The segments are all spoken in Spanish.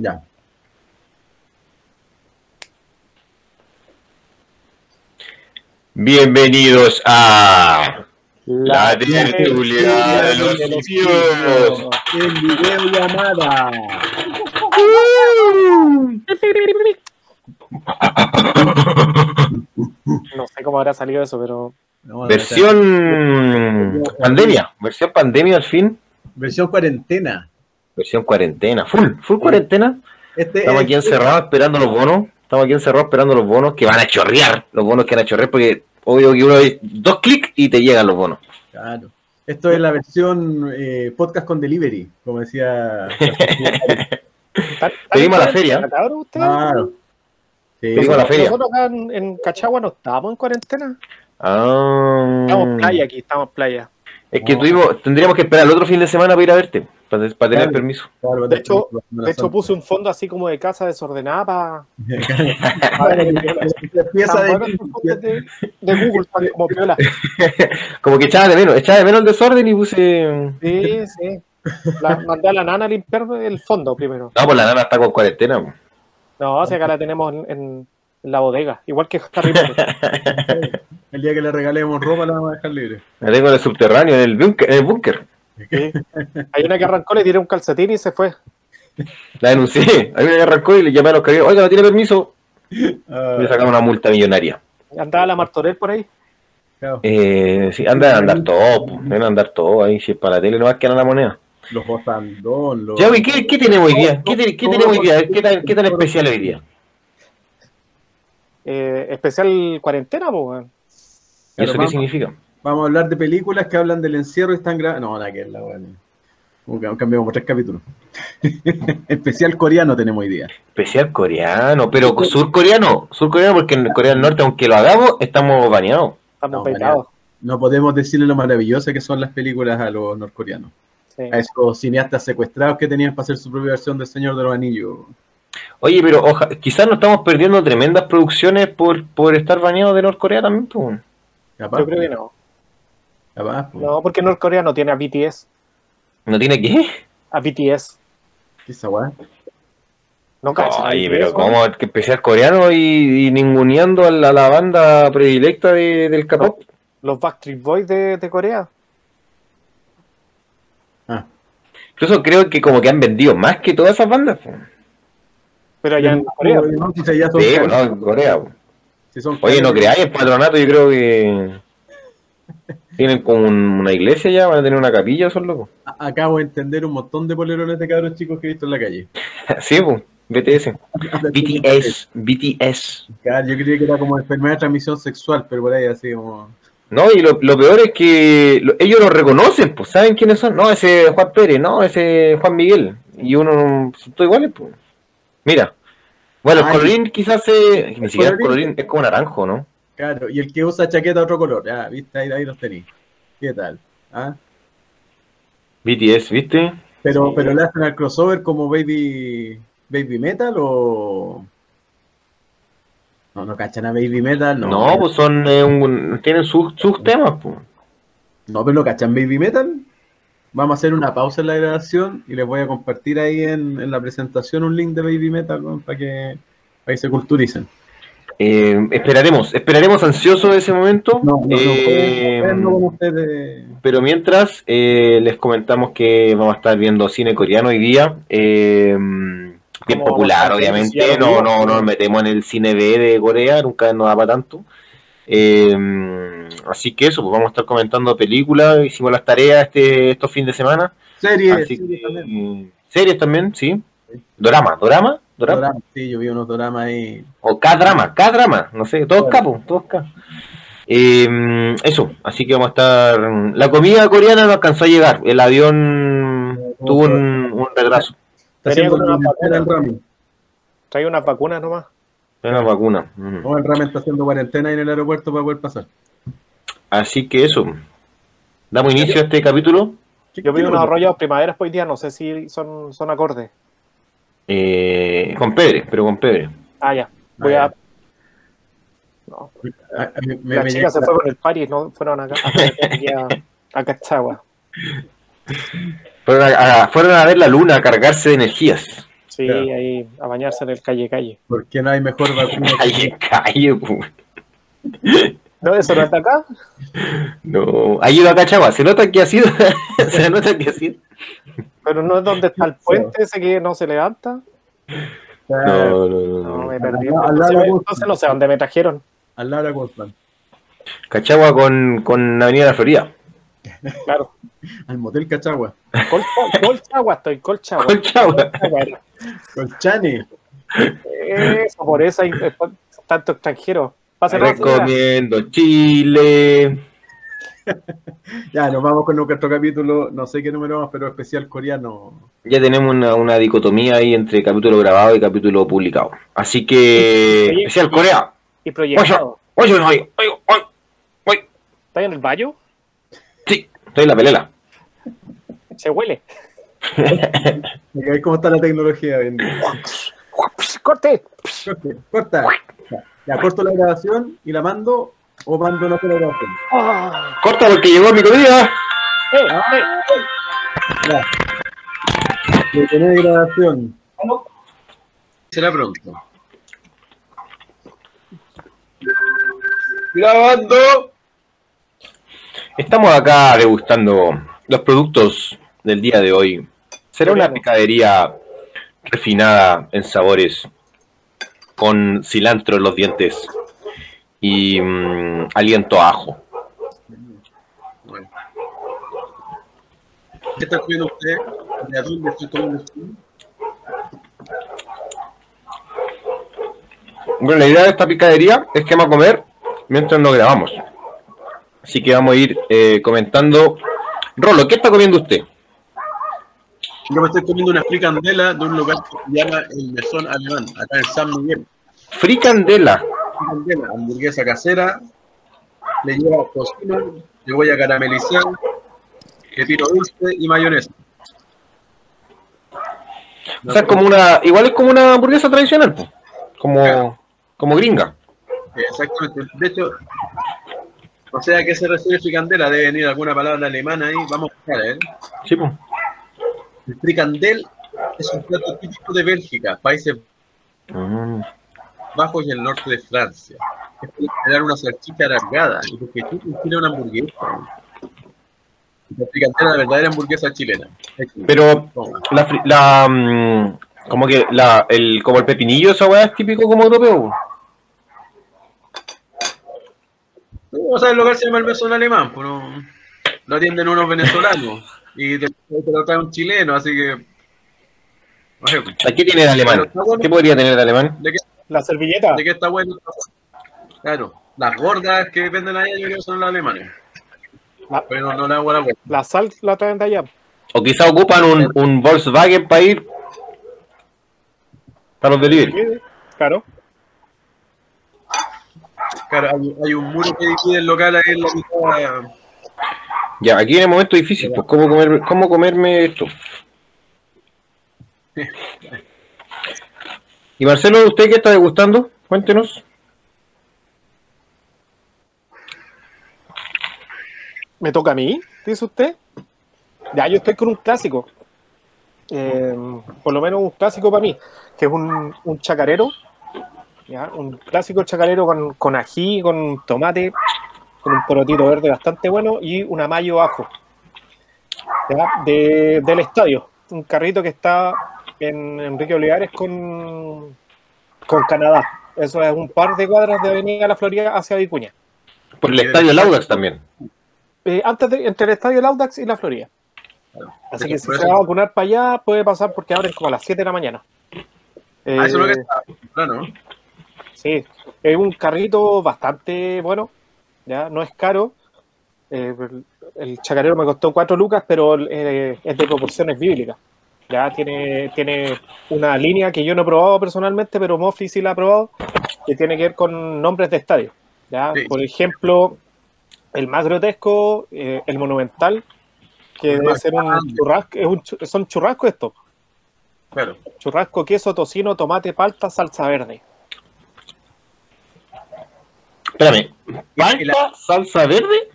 Ya. Bienvenidos a la tertulia de los cielos. En videollamada. No sé cómo habrá salido eso, pero No, Versión pandemia, versión pandemia al fin, Versión cuarentena. Versión cuarentena, full, full cuarentena. Este Estamos es- aquí encerrados esperando los bonos. Estamos aquí encerrados esperando los bonos que van a chorrear. Los bonos que van a chorrear porque obvio que uno ve dos clics y te llegan los bonos. Claro. Esto es la versión eh, podcast con delivery, como decía. ¿están- Pedimos a la feria. cabrón? Claro. Sí, Pedimos a la feria. Nosotros acá en, en Cachagua no estábamos en cuarentena. Ah, Estamos en playa aquí, estamos en playa. Es que No. tuvimos, tendríamos que esperar el otro fin de semana para ir a verte, para, para tener Claro. permiso. claro, De hecho- De hecho, puse un fondo así como de casa desordenada para. Pieza de- de, de Google, como piola. Como que echaba de menos, echaba de menos el desorden y puse. Sí, sí. La, mandé a la nana a limpiar el fondo primero. No, pues la nana está con cuarentena. No, si acá la tenemos en, en- en la bodega, igual que Harry Potter. El día que le regalemos ropa la vamos a dejar libre. La tengo en el subterráneo, en el búnker. En el búnker. Sí. Hay una que arrancó, le tiré un calcetín y se fue. La denuncié. Hay una que arrancó y le llamé a los cargueros. Oiga, no tiene permiso. Ah, Y le sacaron una multa millonaria. Andaba la Martorell por ahí. claro. Eh, sí, anda a andar todo. Deben andar todo ahí. Si es para la tele, no va a quedar la moneda. Los botandón, los. Ya, ¿qué, ¿qué tenemos hoy día? ¿Qué, qué tenemos hoy día? ¿Qué tan, ¿Qué tan especial hoy día? Eh, especial cuarentena, pues, weón. ¿Y Claro, eso qué vamos. significa? Vamos a hablar de películas que hablan del encierro y están grabando. No, la que es la que Cambiamos por tres capítulos. Especial coreano tenemos hoy día. Especial coreano, pero surcoreano. Surcoreano porque en Corea del Norte, aunque lo hagamos, estamos baneados. Estamos No, pegados. No podemos decirle lo maravilloso que son las películas a los norcoreanos. Sí. A esos cineastas secuestrados que tenían para hacer su propia versión del Señor de los Anillos. Oye, pero oja, quizás nos estamos perdiendo tremendas producciones por, por estar baneados de Norcorea también. pues. Capaz, Yo creo que no. capaz, pues. No, porque Norcorea no tiene a BTS. ¿No tiene qué? A BTS. ¿Qué esa weá? No. Oye, BTS, pero weón. ¿cómo que especial coreano y, y ninguneando a la, la banda predilecta de- del K-pop? Los Backstreet Boys de, de Corea. Ah, Incluso creo que como que han vendido más que todas esas bandas. pues. Pero allá en Corea. No, si ya son Sí, caros. bueno, en Corea. Si son Oye, no creáis, el patronato yo creo que tienen como un- una iglesia ya, van a tener una capilla, son locos. A- Acabo de entender un montón de polerones de cabros chicos que he visto en la calle. Sí, pues, BTS. BTS, BTS. Claro, yo creía que era como enfermedad de transmisión sexual, pero por ahí así como. No, y lo, lo peor es que lo- ellos lo reconocen, pues, ¿saben quiénes son? No, ese es Juan Pérez, no, ese es Juan Miguel. Y uno, son todos iguales, pues. Mira. Bueno, el Ay. colorín quizás es, ni siquiera el colorín- es como naranjo, ¿no? Claro, y el que usa chaqueta de otro color. Ya, viste, ahí, ahí los tenéis. ¿Qué tal? ¿Ah? BTS, ¿viste? Pero, Sí. pero le hacen al crossover como baby, baby metal o. No, no cachan a baby metal, no. No, pues son, eh, un- tienen sus, sus temas, pues. No, pero no cachan baby metal. Vamos a hacer una pausa en la grabación y les voy a compartir ahí en, en la presentación un link de baby metal para que, para que se culturicen. Eh, esperaremos, esperaremos ansioso ese momento. No, no, no, Eh, ustedes. Pero mientras, eh, les comentamos que vamos a estar viendo cine coreano hoy día. eh, bien popular, obviamente. No, no, no nos metemos en el cine B de Corea, nunca nos da para tanto. Eh, así que eso, pues vamos a estar comentando películas. Hicimos las tareas este, estos fines de semana. Series, Así series que, también. series también, sí. Dorama, dorama, dorama. Doramas, Sí, yo vi unos dramas ahí. O K-drama, K-drama, no sé, todos capos, todos K. Eh, eso, así que vamos a estar. La comida coreana no alcanzó a llegar, el avión tuvo un, un retraso, Está Venía haciendo con una vacuna. ramen. Trae unas vacunas nomás. una vacuna. Mm. No, el ramen está haciendo cuarentena ahí en el aeropuerto para poder pasar. Así que eso. Damos inicio a este capítulo. Yo vi unos arrollados primaveras hoy día, no sé si son, son acordes. eh, con Pedre, pero con Pedre. Ah, ya. Voy Ah, a. No, A- a mí- me- la me chica llega- se fue con el party, no fueron acá, a, Cachagua. Fueron a, a- fueron a ver la luna, a cargarse de energías. Sí, Claro. ahí a bañarse en el calle calle. Porque no hay mejor vacuna. Calle, calle. ¿No eso no está acá? No, ha ido a Cachagua, se nota que ha sido, se nota que ha sido. Pero no es donde está el puente ese que no se levanta. No, no, no, No, no. me perdí. Al lado- al lado Entonces, no sé dónde me trajeron. Al lado de la Goldman. Cachagua con, con Avenida de la Florida. Claro. Al motel Cachagua. Colcha- Colchagua, estoy colchagua. Colchagua. Chani. Eso, por eso hay eh, tanto extranjero. Recomiendo Chile. Ya, nos vamos con nuestro capítulo, no sé qué número más, pero especial coreano. Ya tenemos una, una dicotomía ahí entre capítulo grabado y capítulo publicado. Así que, Oye, especial Corea. Y proyectado. Oye, oye, oye, oye, oye. ¿Está en el baño? Sí, estoy en la pelela. Se huele. ¿Me caes cómo está la tecnología? hoy en día? ¡Corte! Corte, Corta. Ya, corto la grabación y la mando o mando una sola grabación. Ah. Corta porque llegó mi comida. ¡Eh! ¡Eh! Ya. Detener grabación. Será pronto. Grabando. Estamos acá degustando los productos del día de hoy. Será una pescadería refinada en sabores, con cilantro en los dientes y mm, aliento a ajo. Bueno. ¿Qué está comiendo usted? ¿De dónde estoy tomando usted? Bueno, la idea de esta picadería es que vamos a comer mientras nos grabamos. Así que vamos a ir eh, comentando. Rolo, ¿qué está comiendo usted? Yo me estoy comiendo una fricandela de un lugar que se llama El Mesón Alemán, acá en San Miguel. Fricandela. Fricandela, hamburguesa casera, le lleva tocino, cebolla caramelizada, pepino dulce y mayonesa. O sea, es como una. Igual es como una hamburguesa tradicional, pues. Como, como gringa. Exactamente. De hecho, no sé a qué se refiere fricandela, debe venir alguna palabra alemana ahí. Vamos a buscar, ¿eh? Sí, pues. El fricandel es un plato típico de Bélgica, Países Mm. Bajos y el norte de Francia. Es para generar una salchicha alargada y porque tú tiene una hamburguesa. La fricandela, la verdadera hamburguesa chilena. Pero Toma. la, la mm, como que la, el, como el pepinillo, esa weá es típico como europeo. O sea, el local se llama el mesón alemán, pues no, lo atienden unos venezolanos y te, te lo trae un chileno, así que. Oye, ¿Qué tiene de alemán? ¿Qué podría tener de alemán? ¿De qué, La servilleta. de qué está bueno? Claro, las gordas que venden ahí yo creo que son los alemanes. La, Pero no la vuelta. la sal la traen de allá. O quizá ocupan un, un Volkswagen para ir para los delivery. Claro. Claro, hay, hay un muro que divide el local ahí en la mitad. Ya, aquí en el momento difícil, pues cómo comer, cómo comerme esto. Y Marcelo, ¿usted qué está degustando? Cuéntenos. ¿Me toca a mí? Dice usted. Ya, yo estoy con un clásico. Eh, por lo menos un clásico para mí, que es un, un chacarero. ¿ya? Un clásico chacarero con, con ají, con tomate, con un porotito verde bastante bueno y una mayo ajo. ¿ya? De- del estadio. Un carrito que está en Enrique Olivares con, con Canadá. Eso es un par de cuadras de Avenida La Florida hacia Vicuña. Por el estadio Laudax también. Eh, antes de, entre el estadio del Audax y la Florida. Así que si se va a vacunar para allá, puede pasar porque abren como a las 7 de la mañana. Ah, eso es lo que Eh, está. Claro. Sí, es un carrito bastante bueno, ya no es caro. Eh, el, chacarero me costó 4 lucas, pero eh, es de proporciones bíblicas. Ya tiene, tiene una línea que yo no he probado personalmente, pero Mofi sí la ha probado, que tiene que ver con nombres de estadios. ¿ya? Sí. Por ejemplo, el más grotesco, eh, el monumental, que El debe ser un churrasco, es un chu- son churrascos estos. Claro. Churrasco, queso, tocino, tomate, palta, salsa verde. Espérame. La- ¿Palta, salsa verde?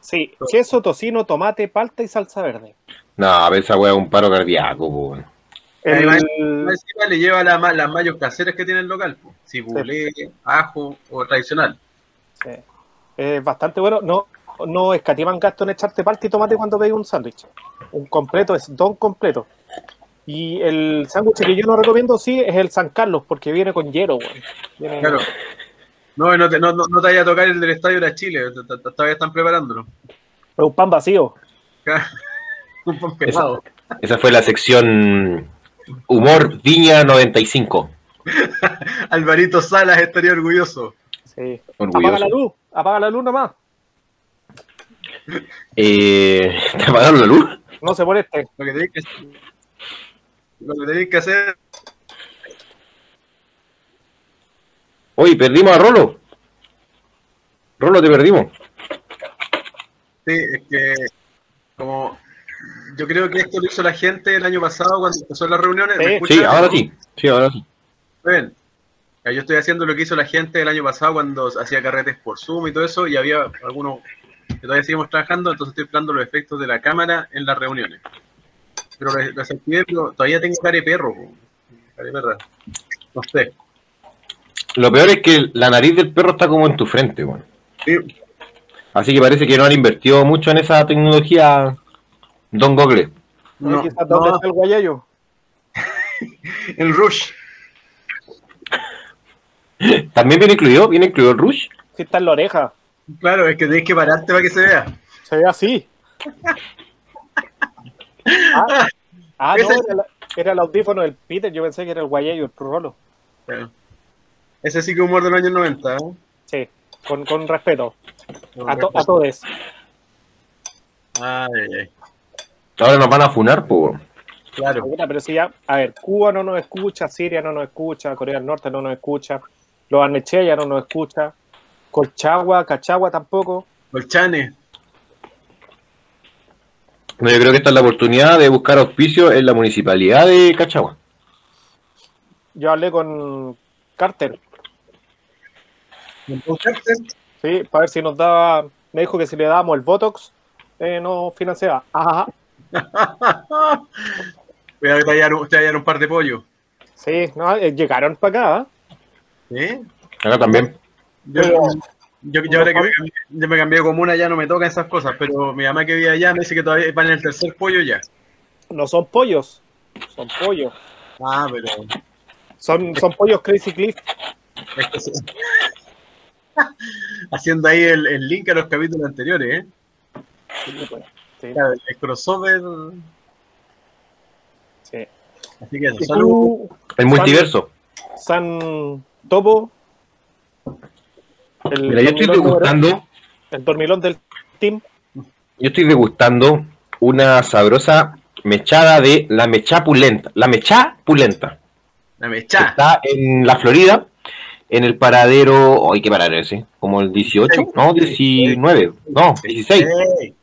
Sí, queso, tocino, tomate, palta y salsa verde. No, a ver, esa weá es un paro cardíaco, po, El, encima le lleva la las mayos caseras que tiene el local. po. Cibulé, ajo o tradicional. sí, es bastante bueno. No, no escatiman gasto en echarte parte y tomate cuando veis un sándwich. Un completo es don completo. Y el sándwich que yo no recomiendo, sí, es el San Carlos, porque viene con hielo, weón. Viene- Claro. No, no te, no, no- no te vaya a tocar el del Estadio de la Chile. Todavía están preparándolo. Es un pan vacío. Un pan pesado. Esa fue la sección Humor Viña 95. Alvarito Salas estaría orgulloso. Sí. Apaga Orgulloso. la luz, apaga la luz nomás. Eh, ¿Te apagaron la luz? No se moleste. Lo que tenéis que, lo que, tenéis que hacer. Oye, perdimos a Rolo. Rolo, te perdimos. Sí, es que. Como. Yo creo que esto lo hizo la gente el año pasado cuando empezó las reuniones. ¿Me Sí. ahora sí. Sí, ahora sí. Ya, yo estoy haciendo lo que hizo la gente el año pasado cuando hacía carretes por Zoom y todo eso, y había algunos que todavía seguimos trabajando, entonces estoy esperando los efectos de la cámara en las reuniones. Pero lo lo desactivé, pero todavía tengo cara de perro. Cara de perra. No sé. Lo peor es que la nariz del perro está como en tu frente, weón. Sí, Así que parece que no han invertido mucho en esa tecnología Don Google. no, Quizás dónde no, está el guayayo. el Rush. ¿También viene incluido? ¿Viene incluido el Rush? Sí está en la oreja. Claro, es que tenés que pararte para que se vea. Se ve así. Ah, ah, no, era, la- era el audífono del Peter. Yo pensé que era el guayayo, el Rolo. Claro. Ese sí que humor de los años 90. ¿eh? Sí, con, con respeto. No, A, to- a todos. Ay, ay, ay. Ahora nos van a funar, weón. Claro. Pero si ya, a ver, Cuba no nos escucha, Siria no nos escucha, Corea del Norte no nos escucha, los Arnechea ya no nos escucha, Colchagua, Cachagua tampoco. Colchane. No, yo creo que esta es la oportunidad de buscar auspicio en la municipalidad de Cachagua. Yo hablé con Carter, sí, para ver si nos daba, me dijo que si le dábamos el Botox, eh, nos financiaba. Ajá, Voy a tallar, un- un par de pollos. sí, no, eh, llegaron para acá. ¿eh? ¿Sí? Acá también. Yo, Pero- yo, yo ahora que me cambié, yo me cambié de comuna ya no me tocan esas cosas, pero mi mamá que vive allá me dice que todavía van en el tercer pollo ya. No son pollos, son pollos. Ah, pero Son, son pollos Crazy Cliff. es que se- haciendo ahí el, el link a los capítulos anteriores, ¿eh? Sí, Claro, el crossover. sí. Así que eso, ¿Y salud. El multiverso. San Topo? El Mira, yo estoy degustando, El dormilón del team. yo estoy degustando una sabrosa mechada de la mecha pulenta. La mecha pulenta. La mecha. Está en la Florida, en el paradero. Ay, ¿qué paradero es ese? ¿Como el 18? No, 19. No, 16. Ey.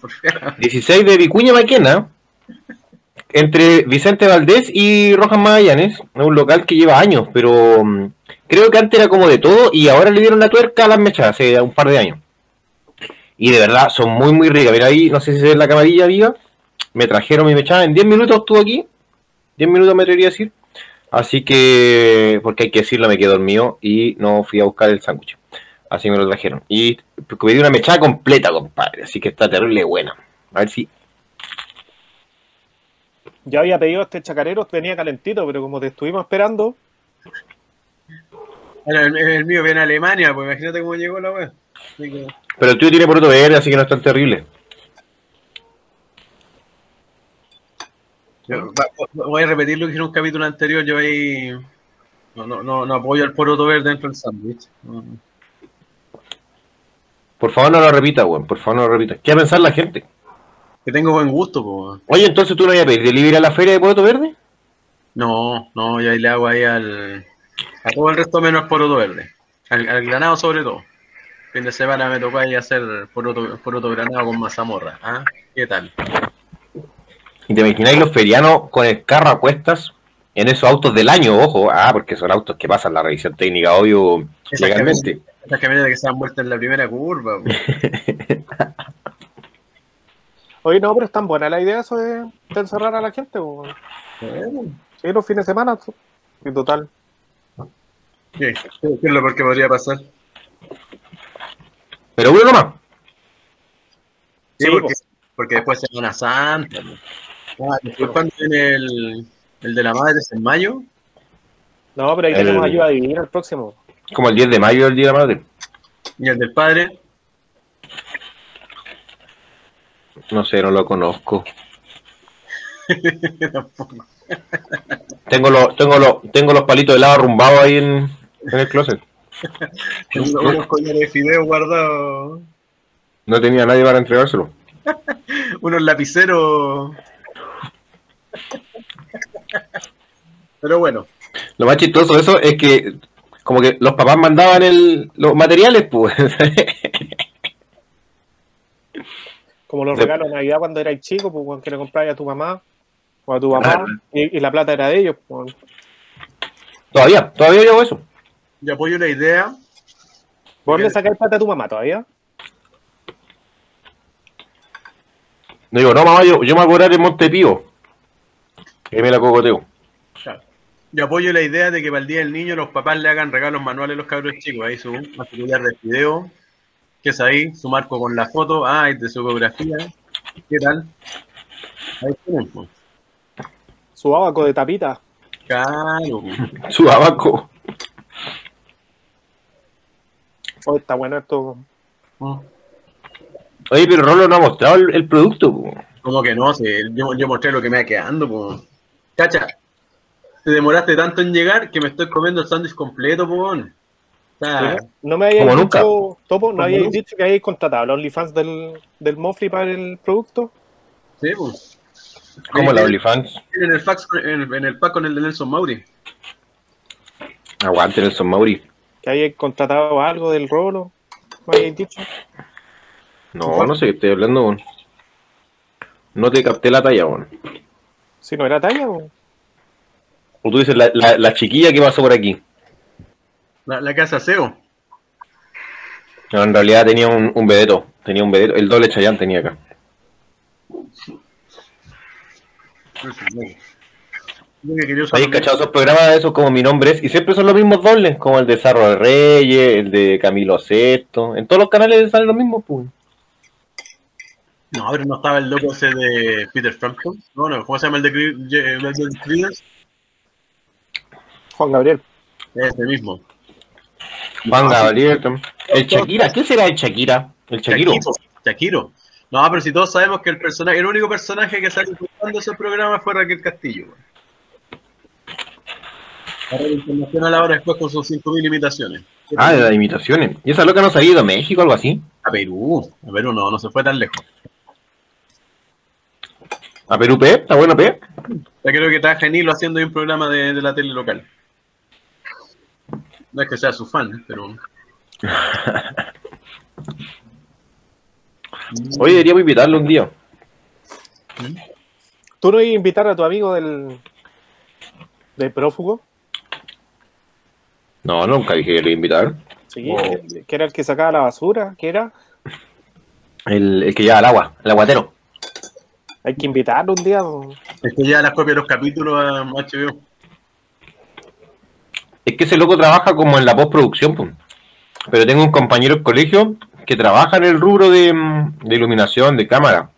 Por favor. 16 de Vicuña Maquena, entre Vicente Valdés y Rojas Magallanes, es un local que lleva años, pero mm, creo que antes era como de todo y ahora le dieron la tuerca a las mechas hace un par de años. Y de verdad son muy, muy ricas. Mira ahí, no sé si se ve la camarilla, viva. Me trajeron mi mechada en 10 minutos, estuvo aquí. 10 minutos me atrevería a decir. Así que, porque hay que decirlo, me quedé dormido y no fui a buscar el sándwich. Así me lo trajeron. Y pedí una mechada completa, compadre. Así que está terrible buena. A ver si Yo había pedido este chacarero, venía calentito, pero como te estuvimos esperando, Bueno, el, el mío viene a Alemania, pues imagínate cómo llegó la wea. Que- Pero el tuyo tiene poroto verde, así que no es tan terrible. Yo- voy a repetir lo que dije en un capítulo anterior. Yo ahí no, no, no, no apoyo al poroto verde dentro del sándwich. Por favor, no lo repita, weón. Por favor, no lo repita. ¿Qué va a pensar la gente? Que tengo buen gusto, pues. Oye, entonces tú no vas a pedir delivery a la feria de poroto verde? No, no, yo ahí le hago ahí al. A todo el resto menos poroto verde. Al, al granado sobre todo. Fin de semana me tocó ahí hacer poroto, poroto granado con mazamorra. ¿Ah? ¿Qué tal? Y te imagináis los ferianos con el carro a cuestas en esos autos del año, ojo. Ah, porque son autos que pasan la revisión técnica, obvio, Esas legalmente. Esas camionetas que se han vuelto en la primera curva. oye, no, pero es tan buena la idea eso de, de encerrar a la gente. po. Sí, los fines de semana. En total. ¿Qué? ¿Qué es lo que podría pasar? Pero uno nomás. Sí, Sí, porque, porque después Semana Santa. Ah, después cuando viene el, el de la madre es en mayo. No, pero ahí El- tenemos ayuda divina el próximo. Como el 10 de mayo del Día de la Madre. Y el del padre. No sé, no lo conozco. Tampoco. Tengo los, tengo los, tengo los palitos de lava arrumbados ahí en, en el closet. Unos unos collares de fideo guardados. No tenía nadie para entregárselo. Unos lapiceros. Pero bueno. Lo más chistoso de eso es que como que los papás mandaban el, los materiales, pues. Como los regalos de Navidad cuando eras chico, pues cuando que le comprabas a tu mamá o a tu papá y, y la plata era de ellos. Pues. todavía, todavía llevo eso. Yo apoyo la idea. ¿Vos le sacáis plata a tu mamá todavía? No digo, no, mamá, yo, yo me voy a cobrar en Montepío. Que me la cocoteo. Yo apoyo la idea de que para el Día del Niño los papás le hagan regalos manuales a los cabros chicos. Ahí su material de video, que es ahí, su marco con la foto, ah, es de su ecografía. ¿Qué tal? Ahí tienen, pues. Su abaco de tapita. Claro. Su abaco. Oh, está bueno esto. Oye, pero Rolo no ha mostrado el, el producto. po. Como que no, si yo, yo mostré lo que me va quedando, pues. Cacha, te demoraste tanto en llegar que me estoy comiendo el sándwich completo, pues. Sea, No me habíais Como dicho, nunca. Topo, no nunca. dicho que habíais contratado a los OnlyFans del, del Mofli para el producto. sí, pues. Como Sí, la. OnlyFans. En el, fax, en, en el pack con el de Nelson Mauri. Aguante Nelson Mauri. Que habíais contratado algo del rolo. ¿Me habíais dicho? No, no sé qué estoy hablando. No te capté la talla, weón. Si no era talla, o- O tú dices la, la, la chiquilla que pasó por aquí. La, la casa SEO. No, en realidad tenía un, un vedeto. Tenía un vedeto. El doble Chayán tenía acá. ¿Hay cachado esos programas de esos como mi nombre es? Y siempre son los mismos dobles, como el de Zarro de Reyes, el de Camilo Sesto. En todos los canales salen los mismos, pues. No, pero no estaba el loco ese de Peter Frampton. No, no, ¿cómo se llama el de Creedence? Juan Gabriel. Ese mismo. Juan Gabriel. tam- El Shakira, ¿qué será el Shakira? El Shakiro. Shakiro. No, pero si todos sabemos que el personaje, el único personaje que sale jugando ese programa fue Raquel Castillo. güey. La red internacional ahora después con sus 5.000 imitaciones. Ah, de las imitaciones. ¿Y esa loca no se ha ido a México o algo así? A Perú. A Perú no, no se fue tan lejos. ¿A Perú P? ¿Está bueno P? Ya creo que trabaja en hilo haciendo ahí un programa de, de la tele local. No es que sea su fan, ¿eh? pero. Hoy deberíamos invitarlo un día. ¿Tú no ibas a invitar a tu amigo del, del prófugo? No, nunca dije que lo iba a invitar. Sí, Oh. que, era el que sacaba la basura, que era. El, el que lleva el agua, el aguatero. Hay que invitarlo un día. Es que ya las copias de los capítulos a HBO. Es que ese loco trabaja como en la postproducción, pues. Pero tengo un compañero del colegio que trabaja en el rubro de, mm, de iluminación, de cámara.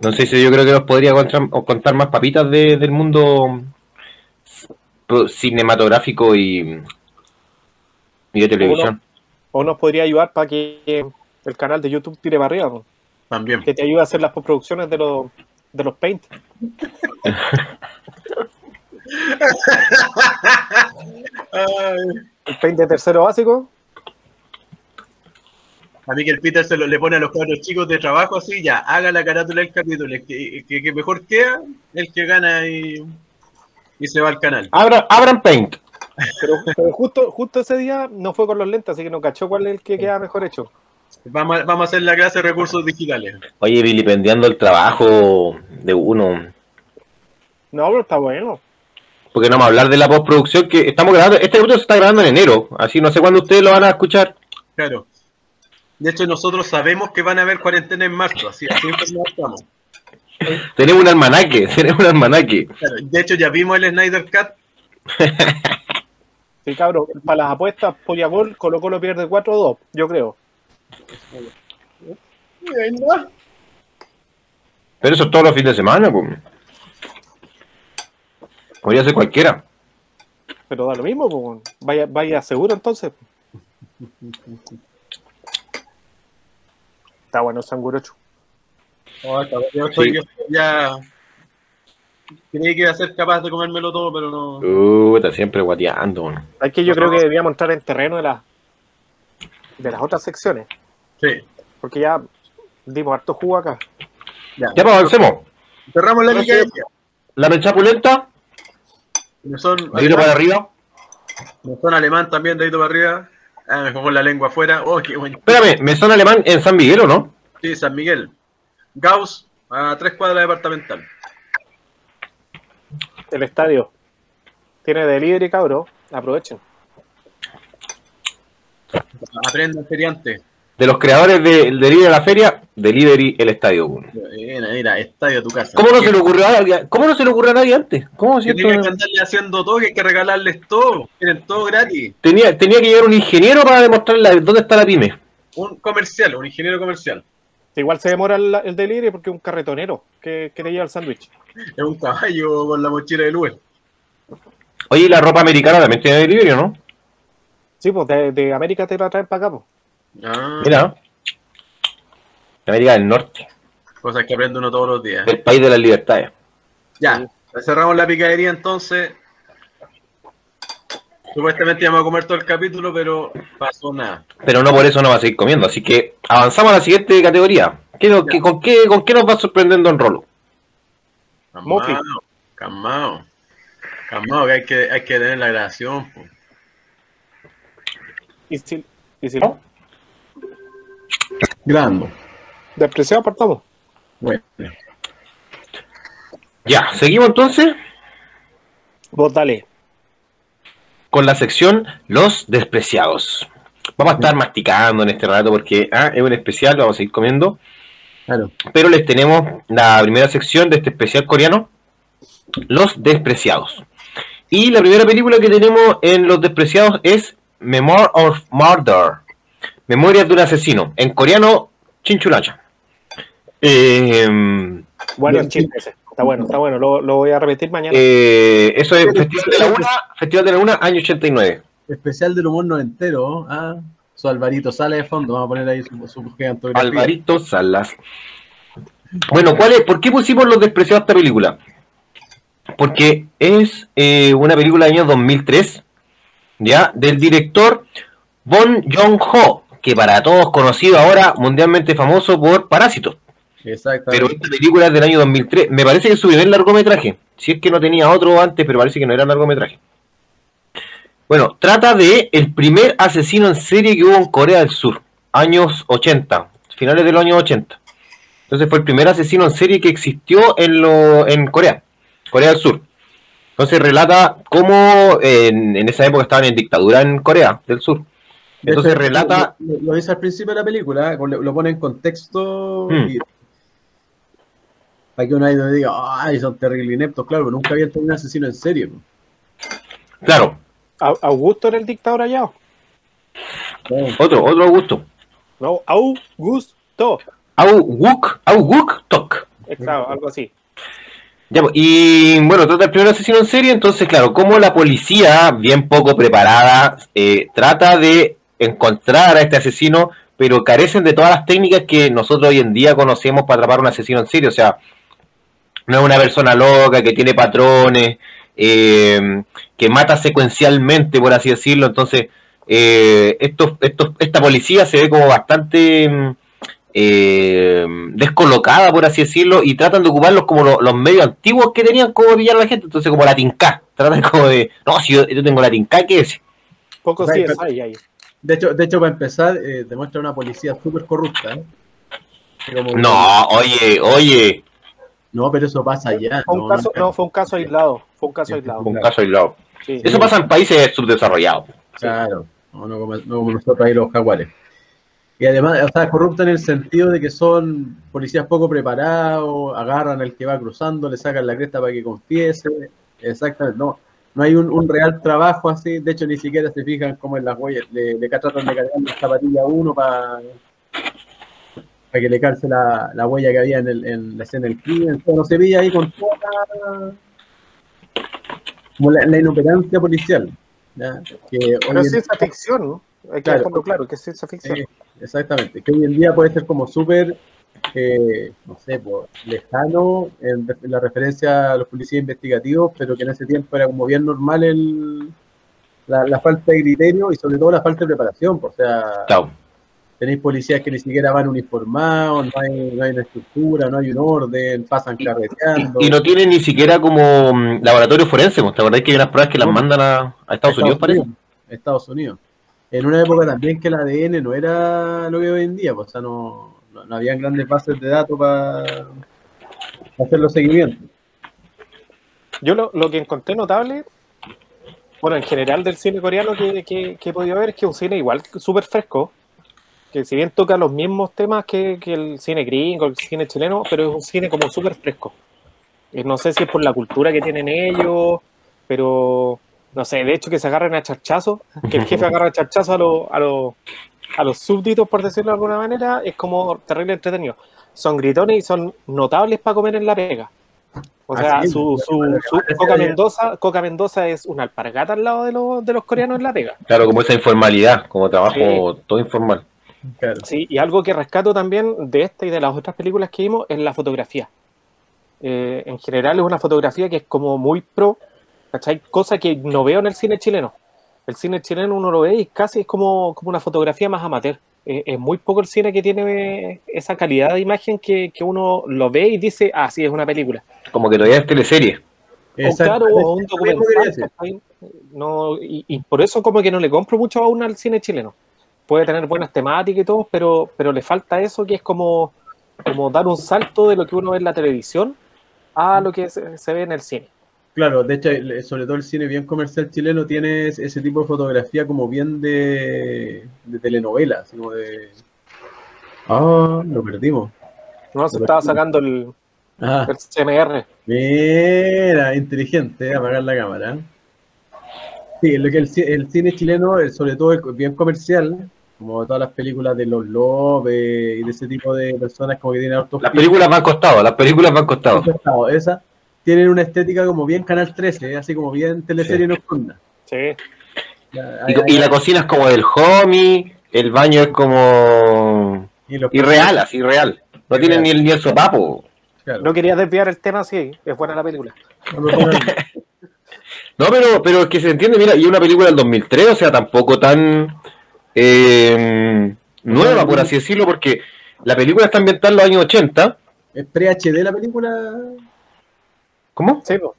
No sé si yo creo que nos podría contar, o contar más papitas de- del mundo pro- cinematográfico y, y de televisión. O nos podría ayudar para que el canal de YouTube tire para arriba. po. También. Que te ayude a hacer las postproducciones de los, de los paint. El paint de tercero básico. a mí que el Peter se lo, le pone a los cuatro chicos de trabajo así, ya, haga la carátula del capítulo. El que, que, que mejor queda, el que gana y, y se va al canal. Abra, abran Paint. Pero, pero justo, justo ese día no fue con los lentes, así que no cachó cuál es el que queda mejor hecho. Vamos a, vamos a hacer la clase de recursos digitales. Oye, vilipendiando el trabajo de uno. No, pero está bueno. Porque no vamos a hablar de la postproducción que estamos grabando. Este video se está grabando en enero, así no sé cuándo ustedes lo van a escuchar. Claro. De hecho, nosotros sabemos que van a haber cuarentena en marzo, así, así estamos. tenemos un almanaque, tenemos un almanaque. Claro, De hecho, ya vimos el Snyder Cut. Sí, cabrón, para las apuestas, Pollagol, Colo Colo pierde 4-2, yo creo. Pero eso es todos los fines de semana, pues. Podría ser cualquiera. Pero da lo mismo, pues. Vaya, vaya seguro entonces. Está bueno el sangurocho. No, está bien, yo estoy- Sí. yo estoy ya creí que iba a ser capaz de comérmelo todo, pero no. Puta, siempre guateando. Hay que yo creo que deberíamos entrar en terreno de las de las otras secciones, Sí. porque ya dimos harto jugo acá. Ya. Ya, pues avancemos. Cerramos la sé. La mecha pulenta, No son, dedito para arriba. no son alemán también, dedito para arriba. Ah, me pongo la lengua afuera. Oh, qué. Espérame, ¿me son alemán en San Miguel o no? Sí, San Miguel. Gauss, a tres cuadras departamental. El estadio tiene delivery, cabrón. Aprovechen. Aprendan, feriante. De los creadores del Delivery a la feria, Delivery el estadio. Mira, mira, estadio a tu casa. ¿Cómo no se le ocurrió a nadie, ¿cómo no se le ocurrió a nadie antes? ¿Cómo si Tienen esto- que andarle haciendo todo, que hay que regalarles todo. Tienen todo gratis. tenía, tenía que llegar un ingeniero para demostrarle dónde está la pyme. Un comercial, un ingeniero comercial. Igual se demora el, el delivery porque es un carretonero que, que te lleva el sándwich. Es un caballo con la mochila de Uber. Oye, ¿y la ropa americana también tiene delivery o no? Sí, pues de, de América te la traen para acá, pues. Ah, Mira. América del Norte, cosas que aprende uno todos los días. el país de las libertades. Ya, cerramos la picadería entonces. Supuestamente íbamos a comer todo el capítulo, pero pasó nada. Pero no por eso no va a seguir comiendo. Así que avanzamos a la siguiente categoría. ¿Qué, qué- con, qué, ¿Con qué nos va sorprendiendo en Rolo? Mofi. Calmado, calmado. Calmado, que hay que, hay que tener la grabación. po. Y si, y si no, Grabando. despreciado apartamos. Bueno. Ya, seguimos entonces Vos dale. con la sección Los Despreciados. Vamos a estar masticando en este rato porque ah, es un especial, vamos a seguir comiendo. Claro. Pero les tenemos la primera sección de este especial coreano, Los Despreciados. Y la primera película que tenemos en Los Despreciados es Memoir of Murder, Memorias de un asesino. En coreano, Chinchulacha. Eh, Bueno, Bien, el chiste ese. Está bueno, está bueno. Lo, lo voy a repetir mañana. eh, eso es Festival de la Una, Festival de la Una, año 89. Especial del humor noventero. Ah, su Alvarito sale de fondo. Vamos a poner ahí su, su gigantografía. Alvarito Salas. Bueno, ¿cuál es? ¿por qué pusimos Los Despreciados esta película? Porque es eh, una película del año 2003, ¿ya? Del director Bon Joon-ho, que para todos conocido ahora, mundialmente famoso por Parásitos. Pero esta película es del año 2003. Me parece que es su primer largometraje. Si es que no tenía otro antes, pero parece que no era largometraje. Bueno, trata de el primer asesino en serie que hubo en Corea del Sur, años 80, finales de los años 80. Entonces fue el primer asesino en serie que existió en, lo, en Corea, Corea del Sur. Entonces relata cómo en, en esa época estaban en dictadura en Corea del Sur. Entonces hecho, relata Lo, lo dice al principio de la película, ¿eh? lo, lo pone en contexto. Hmm. y- para que uno ahí no diga, ay, son terribles ineptos. Claro, nunca había tenido un asesino en serio. Claro, Au- ¿Augusto era el dictador allá? otro, otro gusto. No, Augusto. Auguk, Auguk Tok. Exacto, algo así. Ya, pues, y bueno, trata el primer asesino en serie, entonces, claro, como la policía, bien poco preparada, eh, trata de encontrar a este asesino, pero carecen de todas las técnicas que nosotros hoy en día conocemos para atrapar a un asesino en serie. O sea, no es una persona loca que tiene patrones, eh, que mata secuencialmente, por así decirlo. Entonces, eh, estos, estos, esta policía se ve como bastante mm, eh, descolocada, por así decirlo, y tratan de ocuparlos como lo- los medios antiguos que tenían como pillar a la gente, entonces como la tinca, tratan como de, no, si yo, yo tengo la tinca, ¿qué es? Poco Right, sí es but- ahí. De hecho, de hecho para empezar, eh, demuestra una policía súper corrupta. ¿eh? Como- No, oye, oye, No, pero eso pasa allá. Fue un no, caso, no, fue un caso aislado. Fue un caso Sí, aislado. un caso aislado. Sí. Eso pasa en países subdesarrollados. Claro, no, no como, no como nosotros ahí los jaguares. Y además, o sea, corrupta en el sentido de que son policías poco preparados, agarran al que va cruzando, le sacan la cresta para que confiese. Exactamente, no, no hay un, un real trabajo así. De hecho, ni siquiera se fijan cómo en las huellas le, le tratan de cargar la zapatilla a uno para para que le calce la, la huella que había en, el, en la escena del crimen. No se veía ahí con toda como la, la inoperancia policial. ¿Ya? Que Pero es ciencia ficción, ¿no? Hay que Claro. dejarlo claro, que es ciencia ficción. Eh, exactamente, que hoy en día puede ser como súper, eh, no sé, pues, lejano en, la referencia a los policías investigativos, pero que en ese tiempo era como bien normal el, la, la falta de criterio y sobre todo la falta de preparación. pues, o sea, Chao. Tenéis policías que ni siquiera van uniformados, no hay, no hay una estructura, no hay un orden, pasan Y- carreteando. Y no tienen ni siquiera como mm, laboratorio forense, ¿no? ¿te acordás que hay unas pruebas que las mandan a, a Estados Unidos, parece? Estados Unidos. En una época también que el ADN no era lo que hoy en día, pues, o sea, no, no, no habían grandes bases de datos para hacer los seguimientos. Yo lo, lo que encontré notable, bueno, en general del cine coreano que, que, que he podido ver es que es un cine igual súper fresco, que si bien toca los mismos temas que, que el cine gringo, el cine chileno, pero es un cine como súper fresco. No sé si es por la cultura que tienen ellos, pero no sé, de hecho que se agarren a charchazo, que el jefe agarra a charchazo a, los a, los a los súbditos, por decirlo de alguna manera, es como terrible entretenido. Son gritones y son notables para comer en la pega. O sea, Así su, su, lo Coca Mendoza, Coca Mendoza es una alpargata al lado de los, de los coreanos en la pega. Claro, como esa informalidad, como trabajo todo informal. Claro. Sí, y algo que rescato también de esta y de las otras películas que vimos es la fotografía. Eh, en general es una fotografía que es como muy pro, ¿cachai? Cosa que no veo en el cine chileno. El cine chileno uno lo ve y casi es como, como una fotografía más amateur. Eh, es muy poco el cine que tiene esa calidad de imagen que, que uno lo ve y dice, ah, sí, es una película. Como que todavía es teleserie. O claro, o un documental. No, y, y por eso como que no le compro mucho aún al cine chileno. Puede tener buenas temáticas y todo, pero, pero le falta eso que es como, como dar un salto de lo que uno ve en la televisión a lo que se, se ve en el cine. Claro, de hecho, sobre todo el cine bien comercial chileno tiene es- ese tipo de fotografía como bien de, de telenovela, así como de... Ah, lo perdimos. ¿no? Se estaba sacando el, Ah, el CMR. mira, inteligente, eh, apagar la cámara. Sí, lo que el, ci- el cine chileno, sobre todo el co- bien comercial, como todas las películas de los López y de ese tipo de personas como que tienen hartos Las películas me han costado, las películas me han costado. Estado, esa tienen una estética como bien Canal 13, ¿eh? así como bien teleserie Sí. nocturna. Sí. Ya, Y, la cocina es como del homie, el baño es como y irreal, así irreal. No tiene ni el, ni el sopapo. claro. No quería desviar el tema, sí, es buena la película. No lo pongan- No, pero, pero es que se entiende, mira, y una película del 2003, o sea, tampoco tan eh, nueva, por así decirlo, porque la película está ambientada en los años 80. ¿Es pre-HD la película? ¿Cómo? Sí, po.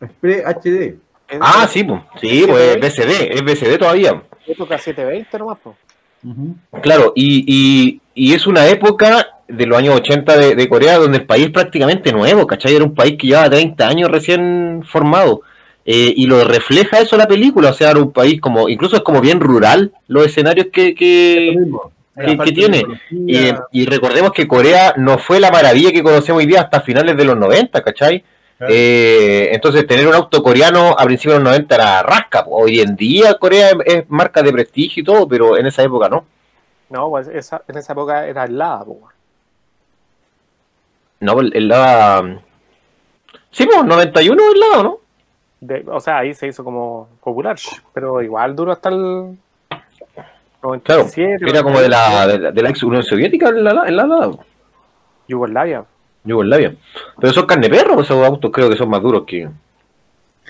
Es pre-HD. Ah, sí, pues, sí, pues es BCD, es BCD todavía. Época 720 nomás, po. Claro, y, y, y es una época de los años 80 de, de Corea donde el país es prácticamente nuevo, ¿cachai? Era un país que llevaba 30 años recién formado. Eh, y lo refleja eso la película, o sea, era un país como, incluso es como bien rural los escenarios que, que, Lo mismo. ¿qué- La qué parte tiene? y, recordemos que Corea no fue la maravilla que conocemos hoy día hasta finales de los 90, ¿cachai? claro. Eh, entonces tener un auto coreano a principios de los 90 era rasca. Hoy en día Corea es, es marca de prestigio y todo, pero en esa época no. No, pues esa, en esa época era helada, po. No, el, lava... Sí, pues 91 el lado, ¿no? De- o sea, ahí se hizo como popular, pero igual duró hasta el Claro, 97. era como de la, de la, de la ex Unión Soviética el lava, el lava, Yugoslavia. Yugoslavia. Pero son carne perro, esos autos creo que son más duros que...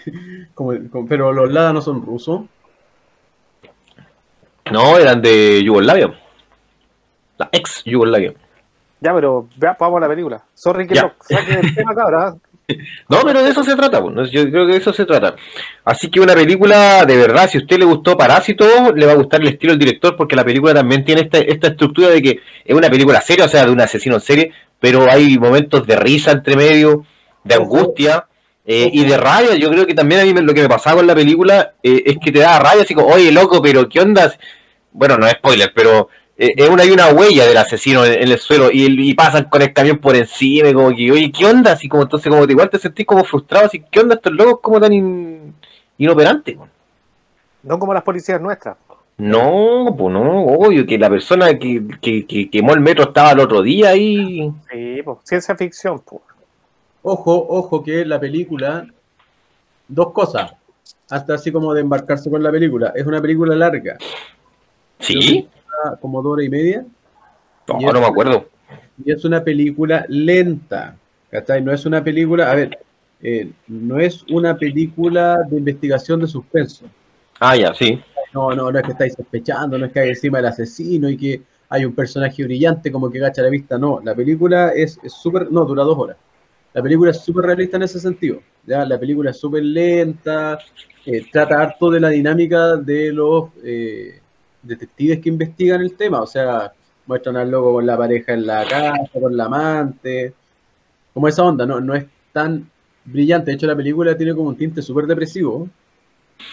como- como- pero los Lada no son rusos. No, eran de Yugoslavia. La ex Yugoslavia. Ya, pero vea, vamos a la película. Sorry que lo saque del tema, cabra. No, pero de eso se trata, pues, yo creo que de eso se trata. Así que una película, de verdad, si a usted le gustó Parásito, le va a gustar el estilo del director, porque la película también tiene esta, esta estructura de que es una película seria, o sea, de un asesino en serie, pero hay momentos de risa entre medio, de angustia eh, y de rabia. Yo creo que también a mí me- lo que me pasaba con la película eh, es que te da rabia, así como, oye, loco, pero ¿qué onda? bueno, no es spoiler, pero eh, es una, hay una huella del asesino en, el suelo y, pasan con el camión por encima y como que, oye, ¿qué onda? Así como entonces como igual te sentís como frustrado, así, ¿qué onda estos locos como tan inoperantes? No como las policías nuestras. No, pues no, obvio, que la persona que, que, quemó el metro estaba el otro día ahí. Sí, pues, ciencia ficción, pues. Ojo, ojo, que la película, dos cosas, hasta así como de embarcarse con la película, es una película larga. ¿Sí? Como dos horas y media. No, no me acuerdo. Y es una película lenta, ¿cachai? No es una película, a ver, eh, no es una película de investigación de suspenso. Ah, ya, sí. No, no, no es que estáis sospechando, no es que hay encima el asesino y que hay un personaje brillante como que gacha la vista. No, la película es súper. No, dura dos horas. La película es súper realista en ese sentido. ¿ya? La película es súper lenta, eh, trata harto de la dinámica de los eh, detectives que investigan el tema. O sea, muestran al loco con la pareja en la casa, con la amante. Como esa onda, no, no es tan brillante. De hecho, la película tiene como un tinte súper depresivo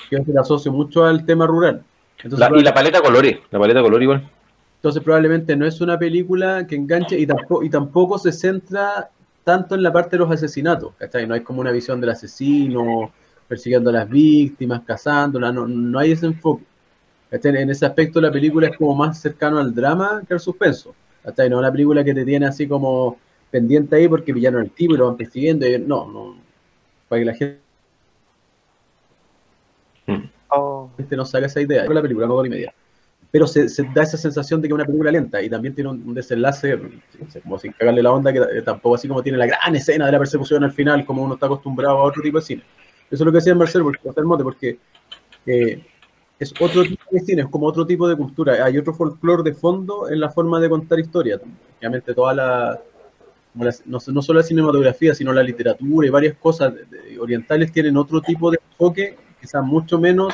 que se asocio mucho al tema rural. y la paleta colores, la paleta color igual. Entonces probablemente no es una película que enganche y tampoco, y tampoco se centra tanto en la parte de los asesinatos, No hay como una visión del asesino persiguiendo a las víctimas, cazándolas, no, no hay ese enfoque. En ese aspecto la película es como más cercano al drama que al suspenso. ¿cachai? No es una película que te tiene así como pendiente ahí porque pillaron el tipo y lo van persiguiendo. no, no, para que la gente Oh. Este no saca esa idea. La película, no y media. Pero se, da esa sensación de que es una película lenta y también tiene un, desenlace, como sin cagarle la onda, que tampoco así como tiene la gran escena de la persecución al final, como uno está acostumbrado a otro tipo de cine. Eso es lo que decía Marcelo, porque, mote, porque eh, es otro tipo de cine, es como otro tipo de cultura. Hay otro folclore de fondo en la forma de contar historias. Obviamente, toda la, no, no, solo la cinematografía, sino la literatura y varias cosas orientales tienen otro tipo de enfoque quizás mucho menos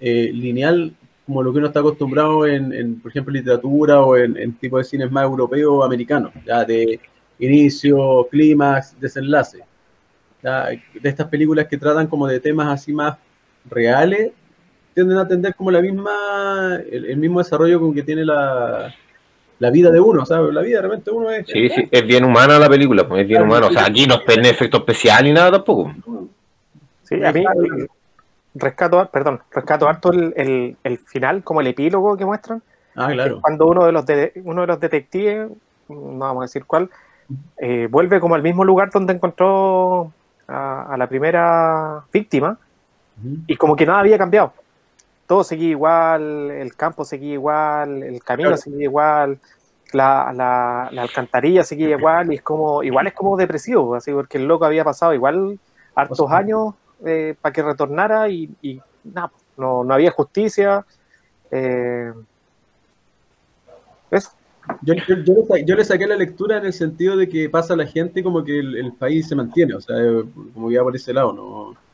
eh, lineal como lo que uno está acostumbrado en, por ejemplo, literatura o en, tipo de cines más europeos o americanos, ya de inicio, clímax, desenlace. de estas películas que tratan como de temas así más reales, tienden a tener como la misma, el, mismo desarrollo con que tiene la, la vida de uno, ¿sabes? La vida de repente uno es... Sí, sí, es bien humana la película, pues es bien humana. O sea, aquí no es efecto especial ni nada tampoco. Sí, a mí rescato, perdón, rescato harto el, el, final, como el epílogo que muestran. Ah, claro. Cuando uno de los uno de los detectives, no vamos a decir cuál, eh, vuelve como al mismo lugar donde encontró a, la primera víctima y como que nada había cambiado. Todo seguía igual, el campo seguía igual, el camino seguía igual, la, la, alcantarilla seguía igual y es como, igual es como depresivo, así porque el loco había pasado igual hartos años eh, para que retornara y, nada, no, no, había justicia. Eh, eso. Yo, yo, le saqué la lectura en el sentido de que pasa la gente como que el, país se mantiene, o sea, como ya por ese lado, ¿no?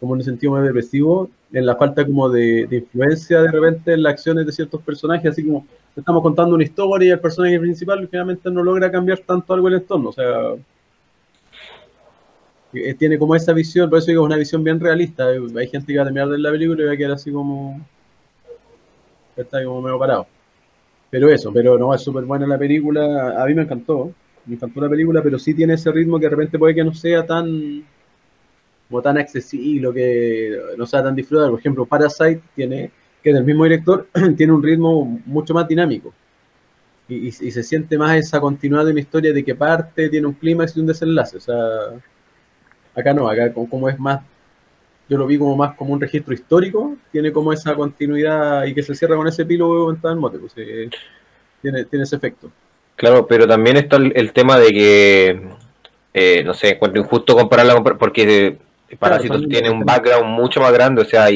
Como en un sentido más depresivo, en la falta como de, influencia de repente en las acciones de ciertos personajes, así como estamos contando una historia y el personaje principal finalmente no logra cambiar tanto algo el entorno, o sea, eh, tiene como esa visión, por eso digo, es una visión bien realista. Hay gente que va a terminar de la película y va a quedar así como. Está como medio parado. Pero eso, pero no, es súper buena la película. A mí me encantó. Me encantó la película, pero sí tiene ese ritmo que de repente puede que no sea tan. Como tan accesible, que no sea tan disfrutable. Por ejemplo, Parasite tiene, que es del mismo director, tiene un ritmo mucho más dinámico. Y, se siente más esa continuidad de una historia de que parte, tiene un clímax y un desenlace. O sea Acá no, acá como es más, yo lo vi como más como un registro histórico, tiene como esa continuidad y que se cierra con ese epílogo en el mote, pues, eh, tiene, tiene ese efecto. Claro, pero también está el, tema de que, eh, no sé, encuentro injusto compararla porque Parásitos tiene un background mucho más grande, o sea,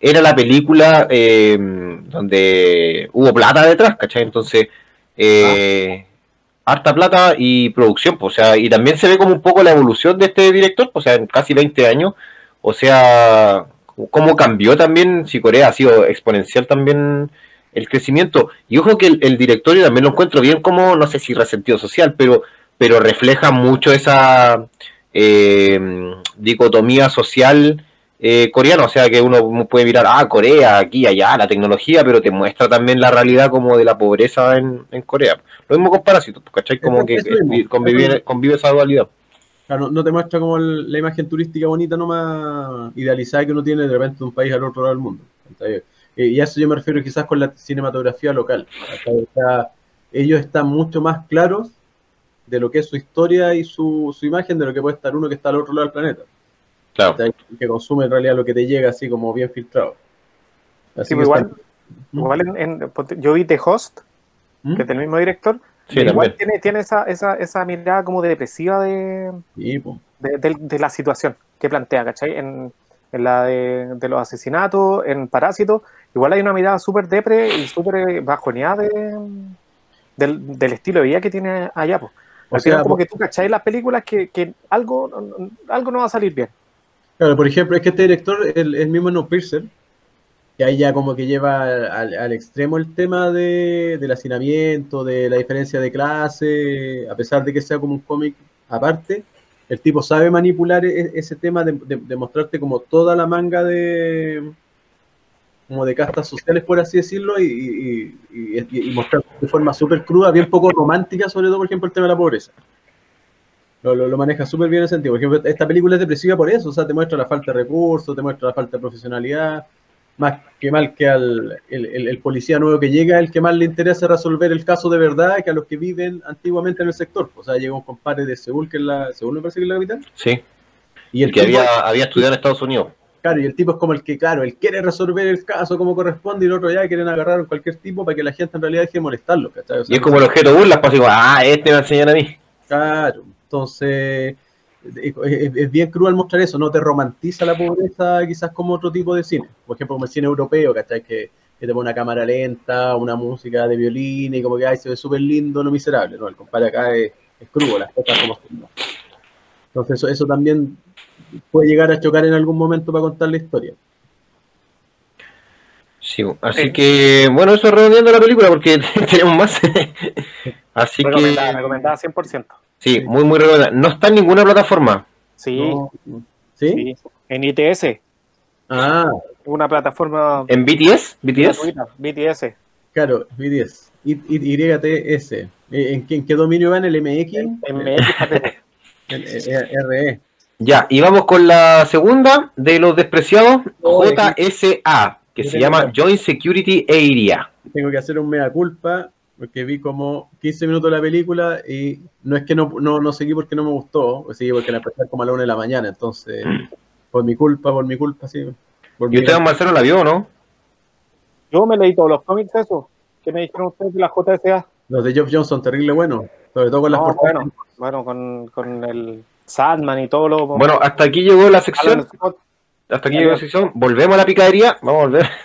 era la película eh, donde hubo plata detrás, ¿cachai? Entonces, eh, harta plata y producción, pues, o sea, y también se ve como un poco la evolución de este director, pues, o sea, en casi 20 años, o sea, cómo cambió también, si Corea ha sido exponencial también el crecimiento. Y ojo que el, directorio también lo encuentro bien como, no sé si resentido social, pero, pero refleja mucho esa eh, dicotomía social eh, coreano, o sea que uno puede mirar, ah, Corea, aquí, allá, la tecnología, pero te muestra también la realidad como de la pobreza en, en Corea. Lo mismo con Parásitos, ¿cachai? Como que convive, convive esa dualidad. Claro, no te muestra como la imagen turística bonita nomás idealizada que uno tiene de repente de un país al otro lado del mundo. Eh, y a eso yo me refiero quizás con la cinematografía local. ellos están mucho más claros de lo que es su historia y su, su imagen de lo que puede estar uno que está al otro lado del planeta. Claro. Que consume en realidad lo que te llega así como bien filtrado. Así pues igual, igual en, yo vi The Host, ¿Mm? que es el mismo director, igual tiene, tiene esa, esa, esa, mirada como depresiva de, de, la situación que plantea, ¿cachai? En, en la de, los asesinatos, en Parásito, igual hay una mirada súper depre y súper bajoneada de, del, del, estilo de vida que tiene allá, pues. O sea, como que tú cachai las películas que, que, algo, algo no va a salir bien. Claro, por ejemplo, es que este director, el, el mismo No Piercer, que ahí ya como que lleva al, extremo el tema de, del hacinamiento, de la diferencia de clase, a pesar de que sea como un cómic aparte, el tipo sabe manipular e, ese tema de, mostrarte como toda la manga de como de castas sociales, por así decirlo, y, y, mostrar de forma súper cruda, bien poco romántica, sobre todo, por ejemplo, el tema de la pobreza. Lo, lo, maneja súper bien en ese sentido. Por ejemplo, esta película es depresiva por eso, o sea, te muestra la falta de recursos, te muestra la falta de profesionalidad, más que mal que al el, policía nuevo que llega, el que más le interesa resolver el caso de verdad que a los que viven antiguamente en el sector. O sea, llega un compadre de Seúl, que es la, Seúl me parece que es la capital. Sí. Y el, que había, había estudiado en Estados Unidos. Claro, y el tipo es como el que, claro, él quiere resolver el caso como corresponde y el otro ya quieren agarrar a cualquier tipo para que la gente en realidad deje de molestarlo, y es como el objeto burlas, pues digo, ah, este me va a enseñar a mí. Claro, entonces es, bien cruel mostrar eso, no te romantiza la pobreza quizás como otro tipo de cine, por ejemplo como el cine europeo, ¿cachai? Que, que te pone una cámara lenta, una música de violín y como que ay, se ve súper lindo, no miserable, no, el compadre acá es, es crudo, las cosas como son. Entonces eso, eso también puede llegar a chocar en algún momento para contar la historia. Sí, así que, bueno, eso reuniendo la película porque tenemos más. así recomendada, que. Recomendada 100%. Sí, muy, muy recomendada. No está en ninguna plataforma. Sí. ¿Sí? En ITS. Ah. Una plataforma. ¿En BTS? ¿BTS? BTS. Claro, BTS. YTS. ¿En qué, ¿En qué dominio va? ¿En el MX? MX. RE. Ya, y vamos con la segunda de los despreciados, JSA, que se llama Joint Security Area. Tengo que hacer un mea culpa porque vi como 15 minutos de la película y no es que no, no, seguí porque no me gustó, seguí porque la empecé como a la una de la mañana, entonces, mm. por mi culpa, por mi culpa, sí. ¿Y usted, don Marcelo, la vio no? Yo me leí todos los cómics eso. ¿Qué me dijeron ustedes de la JSA? Los de Geoff Johnson, terrible bueno, sobre todo con las portadas. Bueno, con, con el Sandman y todo lo. Bueno, hasta aquí llegó la sección. Hasta aquí llegó la sección. Volvemos a la picadería. Vamos a volver.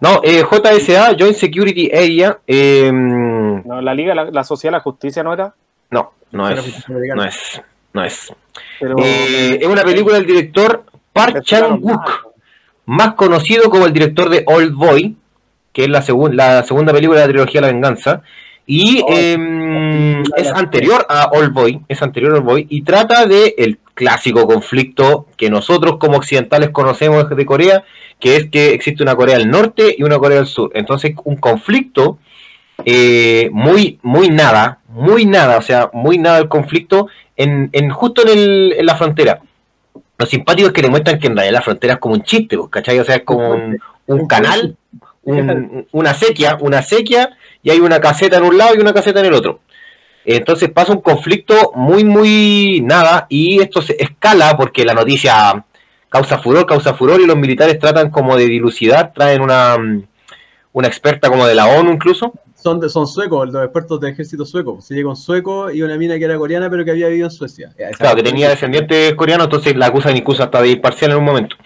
No, eh, JSA, Joint Security Area. Eh, no, la Liga, la, Sociedad de la Justicia, ¿no era? No, no es. No es. No es. Eh, es una película del director Park Chan-wook, más conocido como el director de Old Boy, que es la, la segunda película de la trilogía La Venganza. Y oh, em, es anterior a All Boy, es anterior a All Boy, y trata de el clásico conflicto que nosotros como occidentales conocemos de Corea, que es que existe una Corea del Norte y una Corea del Sur. Entonces, un conflicto eh, muy, muy nada, muy nada, o sea, muy nada el conflicto en, en justo en, el, en la frontera. Lo simpático es que demuestran que en realidad la frontera es como un chiste, pues, ¿cachai? O sea, es como un, canal, una sequía, una sequía y hay una caseta en un lado y una caseta en el otro. Entonces pasa un conflicto muy, muy nada y esto se escala porque la noticia causa furor, causa furor y los militares tratan como de dilucidar, traen una, una experta como de la ONU incluso. Son, son suecos, los expertos del ejército sueco. Se llegó un sueco y una mina que era coreana pero que había vivido en Suecia. Claro, que tenía descendientes coreanos, entonces la acusan incluso hasta de ir parcial en un momento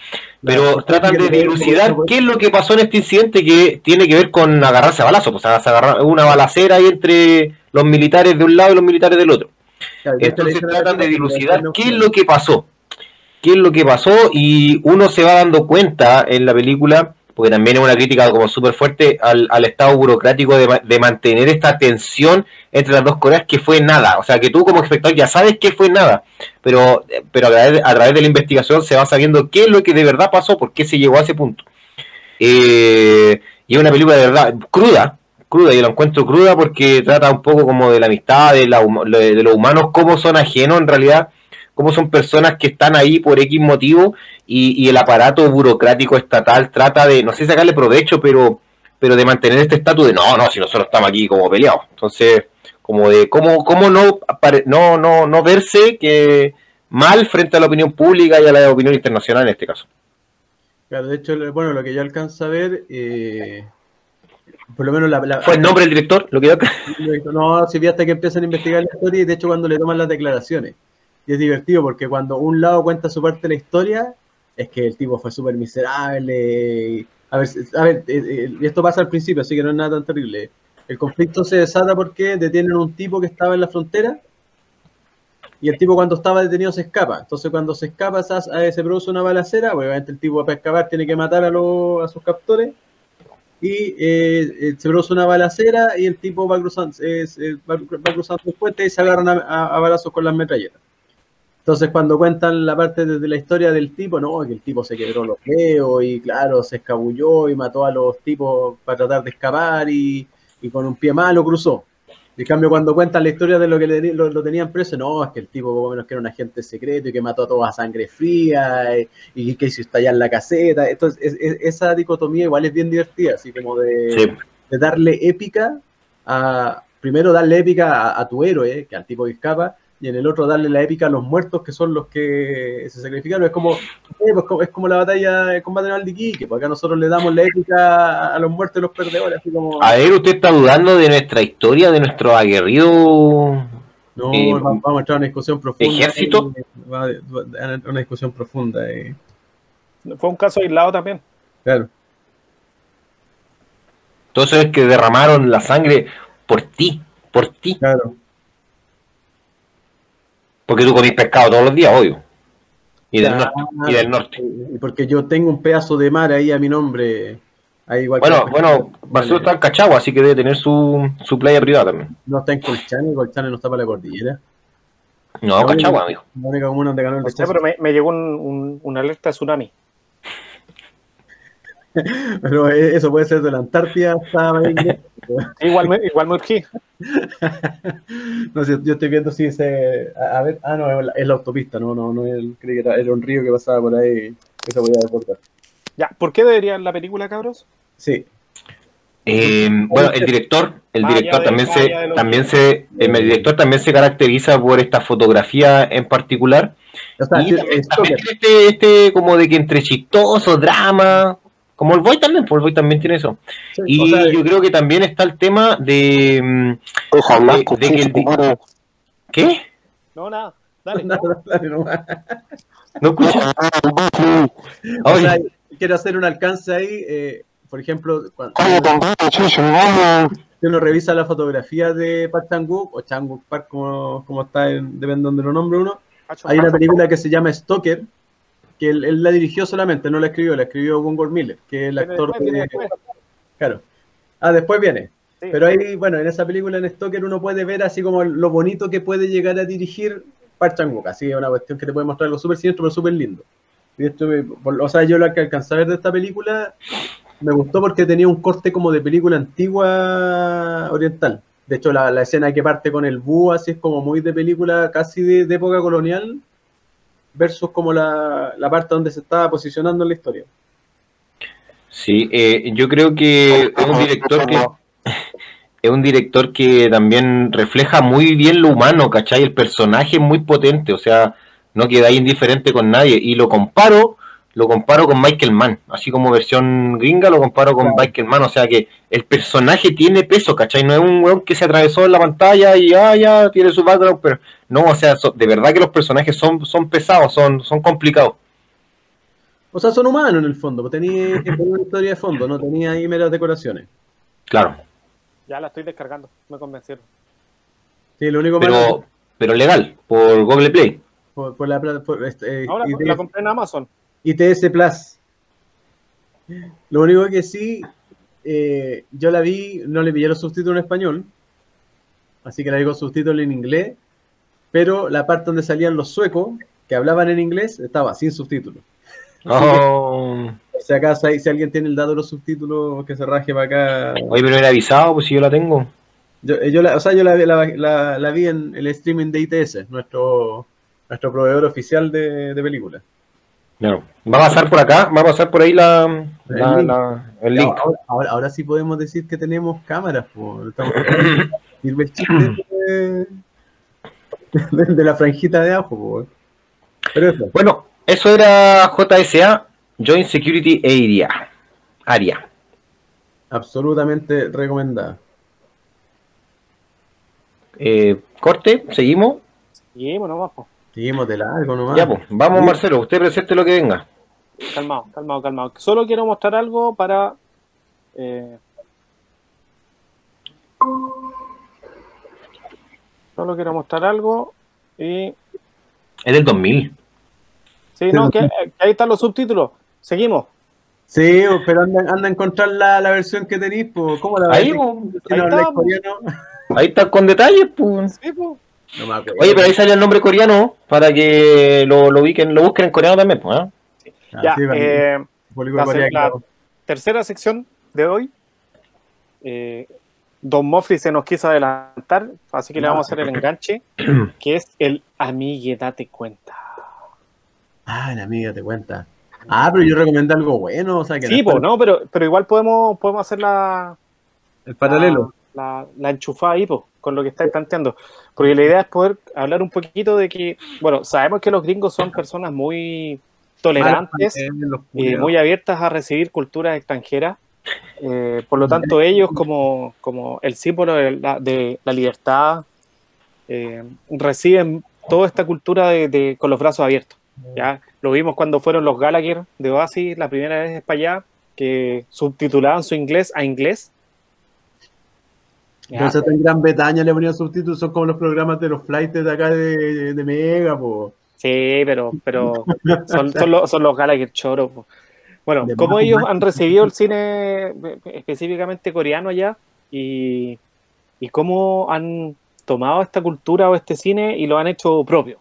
pero tratan de dilucidar qué es lo que pasó en este incidente que tiene que ver con agarrarse a balazo, pues agarrar una balacera ahí entre los militares de un lado y los militares del otro. Entonces tratan de dilucidar qué es lo que pasó, qué es lo que pasó y uno se va dando cuenta en la película porque también es una crítica como súper fuerte al, al, estado burocrático de, de, mantener esta tensión entre las dos Coreas que fue nada. O sea, que tú como espectador ya sabes que fue nada, pero, pero a, través, a través de la investigación se va sabiendo qué es lo que de verdad pasó, por qué se llegó a ese punto. Eh, y es una película de verdad cruda, cruda, yo la encuentro cruda porque trata un poco como de la amistad, de, la, de los humanos, cómo son ajenos en realidad, cómo son personas que están ahí por X motivo y, y, el aparato burocrático estatal trata de, no sé sacarle provecho, pero, pero de mantener este estatus de no, no, si nosotros estamos aquí como peleados. Entonces, como de cómo, cómo no, no, no, no verse que mal frente a la opinión pública y a la opinión internacional en este caso. Claro, de hecho, bueno, lo que yo alcanzo a ver, eh, por lo menos la, la, ¿Fue el nombre del director? Lo que yo... No, si vi hasta que empiezan a investigar la historia y de hecho cuando le toman las declaraciones. Y es divertido porque cuando un lado cuenta su parte de la historia, es que el tipo fue súper miserable. A ver, a ver, y esto pasa al principio, así que no es nada tan terrible. El conflicto se desata porque detienen a un tipo que estaba en la frontera y el tipo cuando estaba detenido se escapa. Entonces cuando se escapa se produce una balacera, obviamente el tipo para escapar tiene que matar a, los, a sus captores y eh, se produce una balacera y el tipo va cruzando, eh, va, cruzando el puente y se agarran a, a, a, balazos con las metralletas. Entonces cuando cuentan la parte de, de, la historia del tipo, no, que el tipo se quebró los dedos y claro, se escabulló y mató a los tipos para tratar de escapar y, y con un pie malo cruzó. En cambio, cuando cuentan la historia de lo que le, lo, lo, tenían preso, no, es que el tipo, como menos que era un agente secreto y que mató a todos a sangre fría y, y que hizo estallar la caseta. Entonces, es, es, esa dicotomía igual es bien divertida, así como de, sí. de darle épica a. Primero, darle épica a, a, tu héroe, que al tipo que escapa, y en el otro darle la épica a los muertos que son los que se sacrificaron. Es como, eh, pues, es como la batalla de combate naval de Iquique, porque acá nosotros le damos la épica a los muertos y los perdedores. Así como... A ver, ¿usted está dudando de nuestra historia, de nuestro aguerrido? No, eh, vamos a entrar a una discusión profunda. ¿Ejército? una discusión profunda. Eh. Fue un caso aislado también. Claro. Entonces es que derramaron la sangre por ti, por ti. Claro. Porque tú comís pescado todos los días, obvio. Y del, norte, y del norte. Y porque yo tengo un pedazo de mar ahí a mi nombre. Ahí igual bueno, que bueno, Basuro está en Cachagua, así que debe tener su, su playa privada también. No está en Colchane, Colchane no está para la cordillera. No, la Cachagua, amigo. La única comuna donde ganó el o sea, pero me, me, llegó un, un, una alerta de tsunami. pero eso puede ser de la Antártida hasta igual me, igual me urgí. no sé, yo estoy viendo si se. A, a, ver, ah, no, es la, es la, autopista, no, no, no, el, creí que era, era, un río que pasaba por ahí que se podía deportar. Ya, ¿por qué deberían la película, cabros? Sí. Eh, bueno, el director, el director también se, también se, el director también se caracteriza por esta fotografía en particular. O sea, y también, también este, este como de que entre chistoso, drama, como el Boy también, pues el Boy también tiene eso. Sí, y o sea, yo creo que también está el tema de. Ojalá, de, de que el, ¿Qué? No, nada. Dale. No, dale, no. no escucha. o sea, quiero hacer un alcance ahí. Eh, por ejemplo, cuando, si uno revisa la fotografía de Park Chan-wook o Chan-wook Park, como, como está, en, depende de donde lo nombre uno, hay una película que se llama Stalker, que él, él, la dirigió solamente, no la escribió, la escribió Gungor Miller, que es el actor de... Claro. Ah, después viene. Sí. Pero ahí, bueno, en esa película en Stoker uno puede ver así como lo bonito que puede llegar a dirigir Park Chan-wook, así es una cuestión que te puede mostrar algo súper siniestro, pero súper lindo. Y esto, o sea, yo lo que alcancé a ver de esta película me gustó porque tenía un corte como de película antigua oriental. De hecho, la, la escena que parte con el búho, así es como muy de película casi de, de época colonial, versus como la, la, parte donde se estaba posicionando en la historia. Sí, eh, yo creo que es un director que es un director que también refleja muy bien lo humano, ¿cachai? El personaje es muy potente, o sea, no queda indiferente con nadie. Y lo comparo, lo comparo con Michael Mann, así como versión gringa, lo comparo con claro. Michael Mann, o sea que el personaje tiene peso, ¿cachai? No es un weón que se atravesó en la pantalla y ah, ya tiene su background, pero no, o sea, so, de verdad que los personajes son, son pesados, son, son complicados. O sea, son humanos en el fondo, pues tenía una historia de fondo, no tenía ahí meras decoraciones. Claro. Ya la estoy descargando, me convencieron. Sí, lo único pero, malo... pero legal, por Google Play. Por, por la por, este, Ahora la compré en Amazon. ITS Plus. Lo único que sí, eh, yo la vi, no le pillé los subtítulos en español, así que la vi con subtítulos en inglés, pero la parte donde salían los suecos, que hablaban en inglés, estaba sin subtítulos. Oh. O sea, acá si, si alguien tiene el dato de los subtítulos, que se raje para acá. Oye, pero hubiera avisado, pues si yo la tengo. Yo, eh, yo la, o sea, yo la, la, la- la vi en el streaming de ITS, nuestro, nuestro proveedor oficial de, de películas. No. Va a pasar por acá, va a pasar por ahí la, la- link. la- el link. Ahora, ahora- ahora sí podemos decir que tenemos cámaras. Sirve el chiste de, de- de la franjita de ajo. po. Pero eso, Bueno, eso era JSA, Joint Security Area. Área. absolutamente recomendada. Eh, corte, seguimos. Y bueno, vamos, po. Seguimos de largo nomás. Ya, pues, vamos Marcelo, usted presente lo que venga. calmado, calmado, calmado. Solo quiero mostrar algo para. eh, solo quiero mostrar algo y. Es del 2000. Sí, no, que, que ahí están los subtítulos. Seguimos. Sí, pero anda, anda a encontrar la, la versión que tenéis. po. ¿Cómo la Ahí, ves? po, Si ahí está, po. ahí está con detalles, pues. Sí, po. No me acuerdo. Oye, pero ahí sale el nombre coreano para que lo, lo, ubiquen, lo busquen en coreano también, pues. ¿eh? Ah, Ya, sí, eh, la- la- tercera sección de hoy. Eh, Don Mofri se nos quiso adelantar, así que le vamos a hacer el enganche, que es el amigue, date cuenta. Ah, la amiga te cuenta. Ah, pero yo recomendé algo bueno, o sea que Sí, no po, es no, pero, pero igual podemos, podemos hacer la, el paralelo. la, la enchufada ahí, po, con lo que estáis planteando. Porque la idea es poder hablar un poquito de que, bueno, sabemos que los gringos son personas muy tolerantes y muy abiertas a recibir culturas extranjeras. Eh, por lo tanto, ellos como, como el símbolo de la, de la libertad eh, reciben toda esta cultura de, de- con los brazos abiertos. ¿ya? Lo vimos cuando fueron los Gallagher de Oasis la primera vez para allá, que subtitulaban su inglés a inglés. ¿Ya? Entonces en Gran Bretaña le ponían subtítulos, son como los programas de los flights de acá de, de Mega, po. Sí, pero, pero son, son los, son los Gallagher choros. po. Bueno, De como más, ellos más. han recibido el cine eh, específicamente coreano allá y, y cómo han tomado esta cultura o este cine y lo han hecho propio.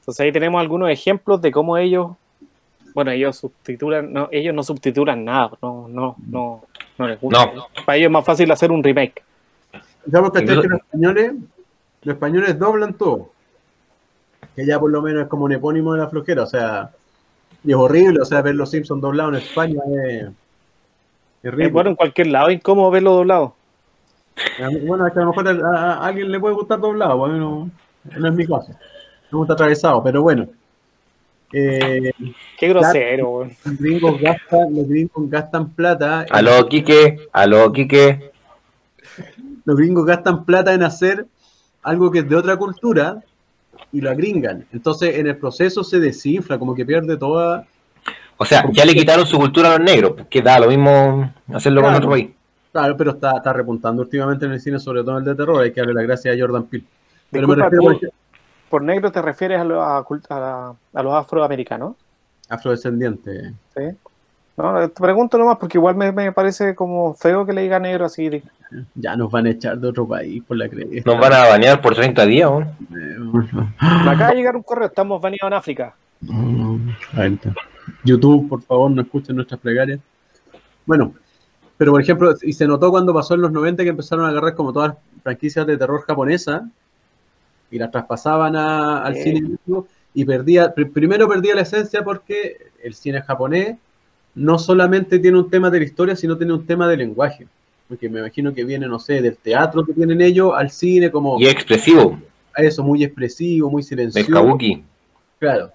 Entonces ahí tenemos algunos ejemplos de cómo ellos, bueno, ellos subtitulan, no, ellos no subtitulan nada, no, no, no, no les gusta. No. Para ellos es más fácil hacer un remake. ¿Sabes que Incluso- los españoles, los españoles doblan todo? Que ya por lo menos es como un epónimo de la flojera, o sea, y es horrible, o sea, ver los Simpsons doblados en España es, es bueno en cualquier lado, es incómodo verlo doblado. Bueno, es que a lo mejor a, a- a alguien le puede gustar doblado, bueno, no, no es mi caso. Me gusta atravesado, pero bueno. Eh, Qué grosero, los gringos gastan, los gringos gastan plata. Aló, Quique, aló, Quique. Los gringos gastan plata en hacer algo que es de otra cultura y lo agringan. Entonces, en el proceso se desinfla, como que pierde toda. O sea, ya le quitaron su cultura a los negros, que da lo mismo hacerlo con otro país. Claro, pero está, está repuntando últimamente en el cine, sobre todo en el de terror. Hay que darle la gracia a Jordan Peele. Pero me refiero por negro te refieres a, lo- a a la- a los afroamericanos, a afrodescendiente. ¿sí? No, te pregunto nomás porque igual me, me parece como feo que le diga negro así. de- Ya nos van a echar de otro país por la creencia. Nos van a bañar por 30 días, ¿no? Me acaba de llegar un correo, estamos baneados en África. Ahí está. YouTube, por favor, no escuchen nuestras plegarias. Bueno, pero por ejemplo, y se notó cuando pasó en los 90 que empezaron a agarrar como todas las franquicias de terror japonesa y las traspasaban a- al Sí. cine y perdía, pr- primero perdía la esencia porque el cine japonés no solamente tiene un tema de la historia, sino tiene un tema de lenguaje. Porque me imagino que viene, no sé, del teatro que tienen ellos al cine como Y es expresivo, eso, muy expresivo, muy el silencioso. kabuki. Claro.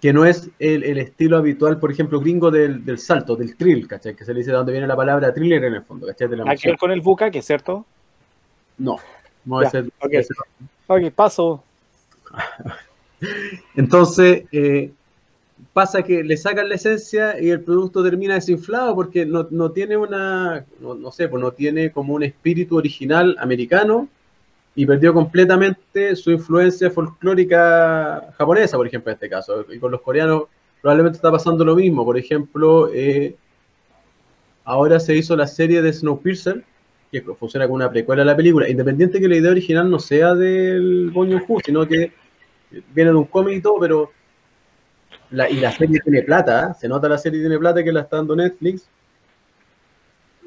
Que no es el, el estilo habitual, por ejemplo, gringo del, del salto, del thrill, ¿cachai? Que se le dice de donde viene la palabra thriller en el fondo, ¿cachai? De la ver con el buca, que es cierto. No, no Ya, es el- ok. ese- Ok, paso. Entonces, eh, pasa que le sacan la esencia y el producto termina desinflado porque no, no tiene una, no, no sé, pues no tiene como un espíritu original americano y perdió completamente su influencia folclórica japonesa, por ejemplo, en este caso. Y con los coreanos probablemente está pasando lo mismo. Por ejemplo, eh, ahora se hizo la serie de Snowpiercer, que funciona como una precuela de la película, independiente que la idea original no sea del Bong Joon-ho, sino que viene de un cómic y todo, pero la, y la serie tiene plata, ¿eh? se nota la serie tiene plata que la está dando Netflix,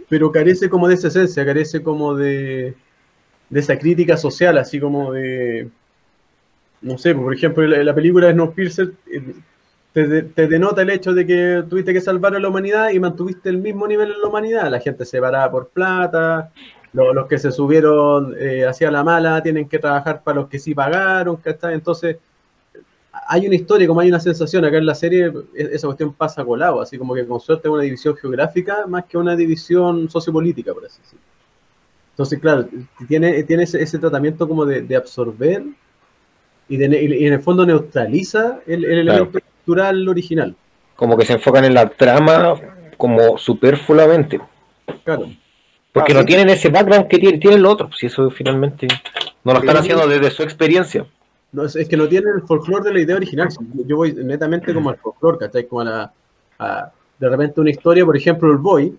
pero carece como de esa esencia, carece como de, esa crítica social, así como de, no sé, por ejemplo, la, la película de Snowpiercer eh, te, te, denota el hecho de que tuviste que salvar a la humanidad y mantuviste el mismo nivel en la humanidad. La gente se paraba por plata, los, los que se subieron eh, hacia la mala tienen que trabajar para los que sí pagaron, ¿cachai? Entonces, hay una historia, como hay una sensación acá en la serie, esa cuestión pasa colado, así como que con suerte es una división geográfica más que una división sociopolítica, por así decirlo. Entonces, claro, tiene, tiene ese, ese tratamiento como de, de absorber y, de, y, en el fondo neutraliza el, el elemento claro. cultural original. Como que se enfocan en la trama como superfluamente. Claro. Porque ah, no sí. tienen ese background que tienen, tienen los otros, si eso finalmente no lo están haciendo desde su experiencia. No, es, que no tienen el folclore de la idea original. Yo voy netamente como al folclore, ¿cachai? Como a la. A, de repente una historia, por ejemplo, el Boy.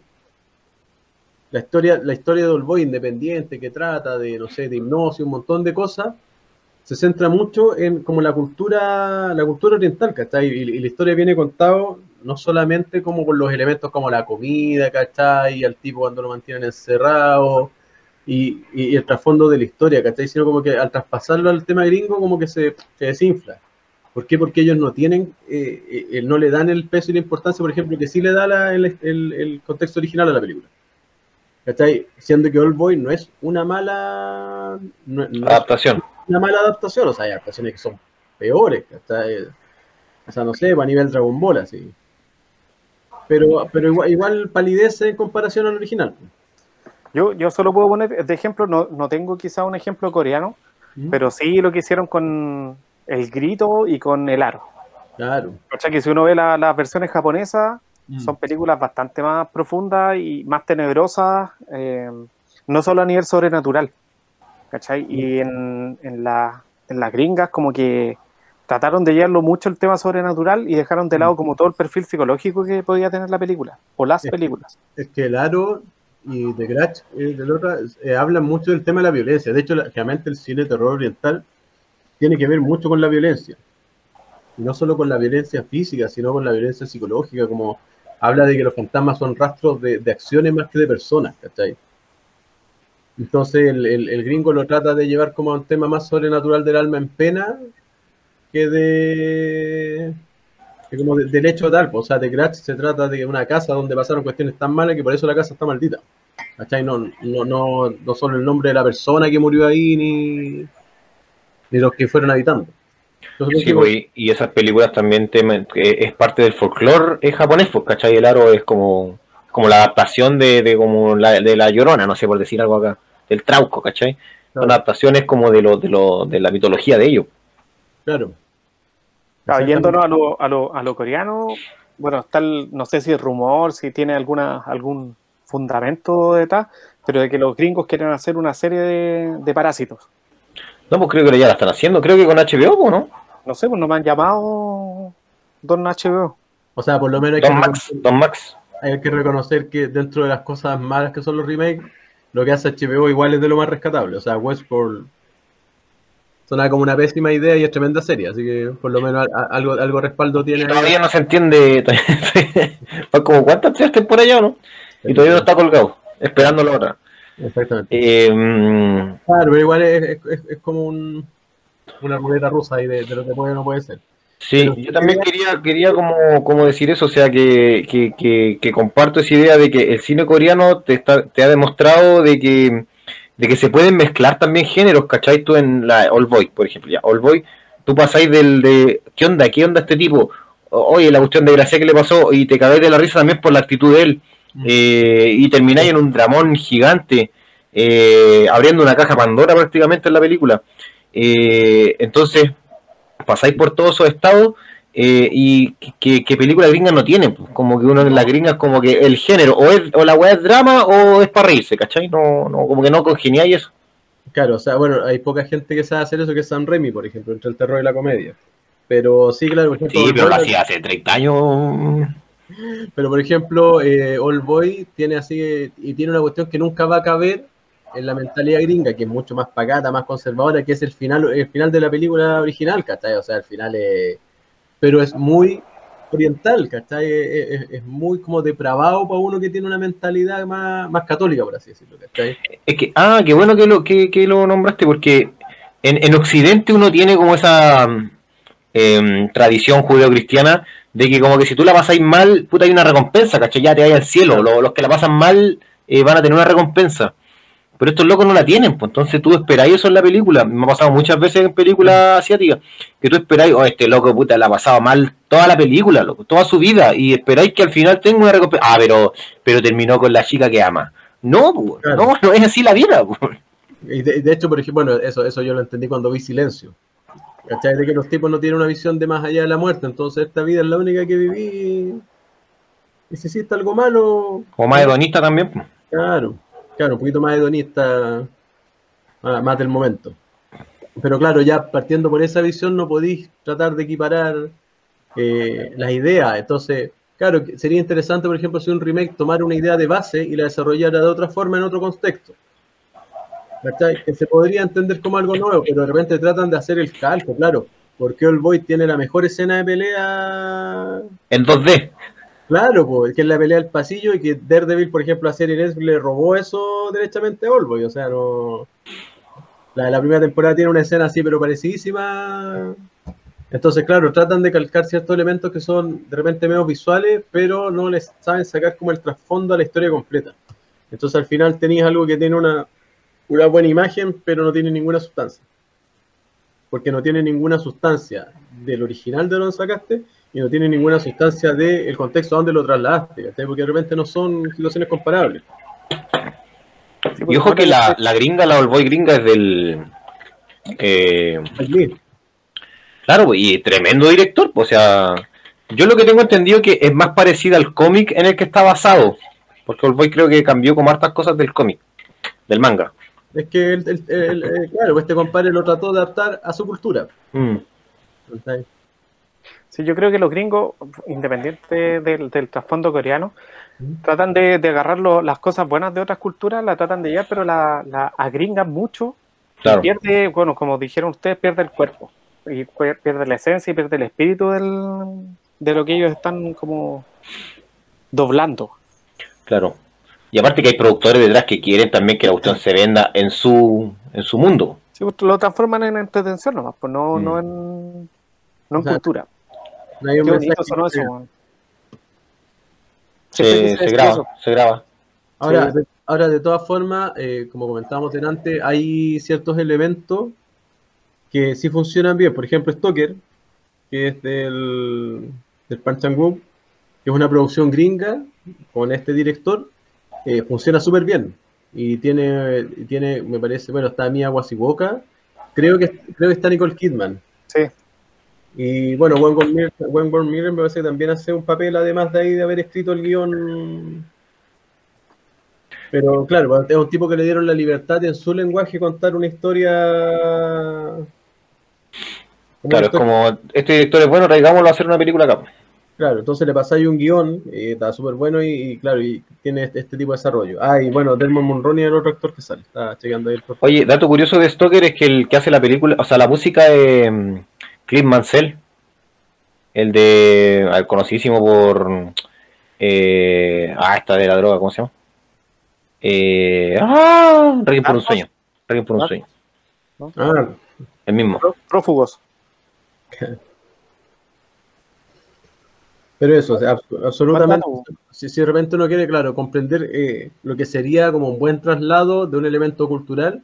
La historia, la historia de Olboy independiente que trata de, no sé, de hipnosis, un montón de cosas, se centra mucho en como la cultura, la cultura oriental, ¿cachai? Y, y la historia viene contado no solamente como con los elementos como la comida, ¿cachai? Y al tipo cuando lo mantienen encerrado, y, y, el trasfondo de la historia, ¿cachai? Sino como que al traspasarlo al tema gringo, como que se, se desinfla. ¿Por qué? Porque ellos no tienen, eh, eh, no le dan el peso y la importancia, por ejemplo, que sí le da la, el, el, el, contexto original a la película. ¿Cachai? Siendo que Old Boy no es una mala no, no adaptación. Es una mala adaptación, o sea, hay adaptaciones que son peores, ¿cachai? O sea, no sé, a nivel Dragon Ball, así. Pero, pero igual, igual palidece en comparación al original. Yo, yo solo puedo poner de ejemplo, no, no tengo quizá un ejemplo coreano, ¿Mm? pero sí lo que hicieron con el grito y con el aro. Claro. O sea que si uno ve la, las versiones japonesas, mm. son películas bastante más profundas y más tenebrosas, eh, no solo a nivel sobrenatural. ¿Cachai? Y en, en, la, en las gringas como que trataron de llevarlo mucho el tema sobrenatural y dejaron de lado como todo el perfil psicológico que podía tener la película, o las es películas. Que, es que el aro y de Grach eh, del otro, eh, hablan mucho del tema de la violencia. De hecho, realmente el cine terror oriental tiene que ver mucho con la violencia. Y no solo con la violencia física, sino con la violencia psicológica, como habla de que los fantasmas son rastros de, de acciones más que de personas, ¿cachai? Entonces el, el, el, gringo lo trata de llevar como un tema más sobrenatural del alma en pena que de como de, del hecho tal, o sea, de Gratz se trata de una casa donde pasaron cuestiones tan malas que por eso la casa está maldita. ¿Cachai? No, no, no, no solo el nombre de la persona que murió ahí, ni, ni los que fueron habitando. Entonces, sí, pues, y esas películas también temen, es parte del folclore japonés, pues, ¿cachai? El aro es como, como la adaptación de, de como la, de la llorona, no sé por decir algo acá, del trauco, ¿cachai? Son adaptaciones como de lo, de lo, de la mitología de ellos. Claro. Claro, yéndonos a lo, a, lo, a lo coreano, bueno, está el, no sé si el rumor, si tiene alguna, algún fundamento detrás, pero de que los gringos quieren hacer una serie de, de parásitos. No, pues creo que ya la están haciendo, creo que con HBO, ¿no? No sé, pues no me han llamado Don HBO. O sea, por lo menos hay Don, que Max, Don Max. Hay que reconocer que dentro de las cosas malas que son los remakes, lo que hace HBO igual es de lo más rescatable. O sea, Westworld Suena como una pésima idea y es tremenda serie, así que por lo menos algo, algo respaldo tiene. Todavía no se entiende. como cuántas tres temporadas ya, ¿no? Y todavía no está colgado, esperando la otra. Exactamente. Eh, claro, pero igual es, es, es como un, una ruleta rusa ahí de, de, lo que puede o no puede ser. Sí, pero, yo también quería, quería como, como decir eso, o sea, que, que, que, que comparto esa idea de que el cine coreano te, está, te ha demostrado de que de que se pueden mezclar también géneros, ¿cachai? Tú en la All Boy, por ejemplo, ya, All Boy, tú pasáis del de, ¿qué onda? ¿Qué onda este tipo? Oye, la cuestión de gracia que le pasó, y te cagáis de la risa también por la actitud de él, mm. eh, y termináis en un dramón gigante, eh, abriendo una caja Pandora prácticamente en la película. Eh, entonces, pasáis por todos esos estados eh, y que, que, película gringa no tiene, pues, como que uno en la gringa es como que el género, o, es, o la weá es drama o es para reírse, ¿cachai? No, no, como que no congeniáis eso. Claro, o sea, bueno, hay poca gente que sabe hacer eso que es San Remy, por ejemplo, entre el terror y la comedia. Pero sí, claro, por ejemplo, Sí, pero lo hacía hace 30 años. Pero por ejemplo, eh, All Boy tiene así y tiene una cuestión que nunca va a caber en la mentalidad gringa, que es mucho más pagata, más conservadora, que es el final, el final de la película original, ¿cachai? O sea, el final es. Pero es muy oriental, ¿cachai? Es, muy como depravado para uno que tiene una mentalidad más, más católica, por así decirlo, ¿cachai? Es que, ah, qué bueno que lo, que, que lo nombraste, porque en, en Occidente uno tiene como esa em, tradición judeocristiana de que como que si tú la pasáis mal, puta, hay una recompensa, ¿cachai? Ya te vayas al cielo. Lo- Los, que la pasan mal eh, van a tener una recompensa. Pero estos locos no la tienen, pues entonces tú esperáis eso en la película. Me ha pasado muchas veces en películas asiáticas, que tú esperáis, oh, este loco puta la ha pasado mal toda la película, loco, toda su vida, y esperáis que al final tenga una recompensa. Ah, pero, pero terminó con la chica que ama. No, pues, Claro. no, no es así la vida. pues. Y de, de hecho, por ejemplo, bueno, eso, eso yo lo entendí cuando vi Silencio. ¿Cachai? De que los tipos no tienen una visión de más allá de la muerte, entonces esta vida es la única que viví. Y si hiciste algo malo, O más hedonista también. pues. Claro, claro, un poquito más hedonista, más, del momento. Pero claro, ya partiendo por esa visión no podéis tratar de equiparar eh, las ideas. Entonces, claro, sería interesante, por ejemplo, si un remake tomara una idea de base y la desarrollara de otra forma en otro contexto. ¿Cachai? Que se podría entender como algo nuevo, pero de repente tratan de hacer el calco, claro. Porque All Boy tiene la mejor escena de pelea En 2D. Claro, pues, que es la pelea del pasillo y que Daredevil, por ejemplo, a Series le robó eso derechamente a Oldboy. O sea, no. La, la primera temporada tiene una escena así, pero parecidísima. Entonces, claro, tratan de calcar ciertos elementos que son de repente menos visuales, pero no les saben sacar como el trasfondo a la historia completa. Entonces, al final tenéis algo que tiene una, una buena imagen, pero no tiene ninguna sustancia. Porque no tiene ninguna sustancia del original de donde sacaste y no tiene ninguna sustancia del contexto a donde lo trasladaste, porque de repente no son situaciones comparables. Sí, Y ojo que la, la gringa, la All Boy gringa es del. eh, claro, pues, y tremendo director. pues, O sea, yo lo que tengo entendido es que es más parecida al cómic en el que está basado. Porque All Boy creo que cambió como hartas cosas del cómic, del manga. Es que, el, el- el- el- claro, este compadre lo trató de adaptar a su cultura. Mm. Sí, yo creo que los gringos, independiente del, del trasfondo coreano, tratan de, de agarrar lo- las cosas buenas de otras culturas, la tratan de llevar, pero la, la agringan mucho. y Claro. Pierde, bueno, como dijeron ustedes, pierde el cuerpo. Y pierde la esencia y pierde el espíritu del, de lo que ellos están como doblando. Claro. Y aparte que hay productores detrás que quieren también que la cuestión se venda en su, en su mundo. Sí, pues, lo transforman en entretención nomás, pues no, Mm. no en, no en O sea, cultura. Hay un Qué bonito mensaje sonó que- eso, weón. Se, graba, eso. se graba. Ahora, Sí. de, ahora, de todas formas, eh, como comentábamos delante, hay ciertos elementos que sí funcionan bien. Por ejemplo, Stoker, que es del, del Chan-wook, que es una producción gringa con este director, eh, funciona súper bien. Y tiene, tiene, me parece, bueno, está Mia Wasikowska, creo que, creo que está Nicole Kidman. Sí, Y bueno, Wentworth Miller me parece que también hace un papel, además de ahí de haber escrito el guion. Pero claro, es un tipo que le dieron la libertad de en su lenguaje contar una historia. Claro, es como, este director es bueno, traigámoslo a hacer una película acá. Claro, entonces le pasáis un guion, y está súper bueno y, y claro, y tiene este, este tipo de desarrollo. Ah, y bueno, Delmon Mulroney es el otro actor que sale. Está chequeando ahí el. Oye, dato curioso de Stoker es que el que hace la película, o sea, la música de mm, Cliff Mansell, el de, el conocidísimo por, eh, ah, esta de la droga, ¿cómo se llama? Eh, ah, Requiem por un sueño, Requiem por un sueño, Ah, el mismo. Pró- prófugos. Pero eso, o sea, abs- absolutamente. Si, si de repente uno quiere, claro, comprender eh, lo que sería como un buen traslado de un elemento cultural,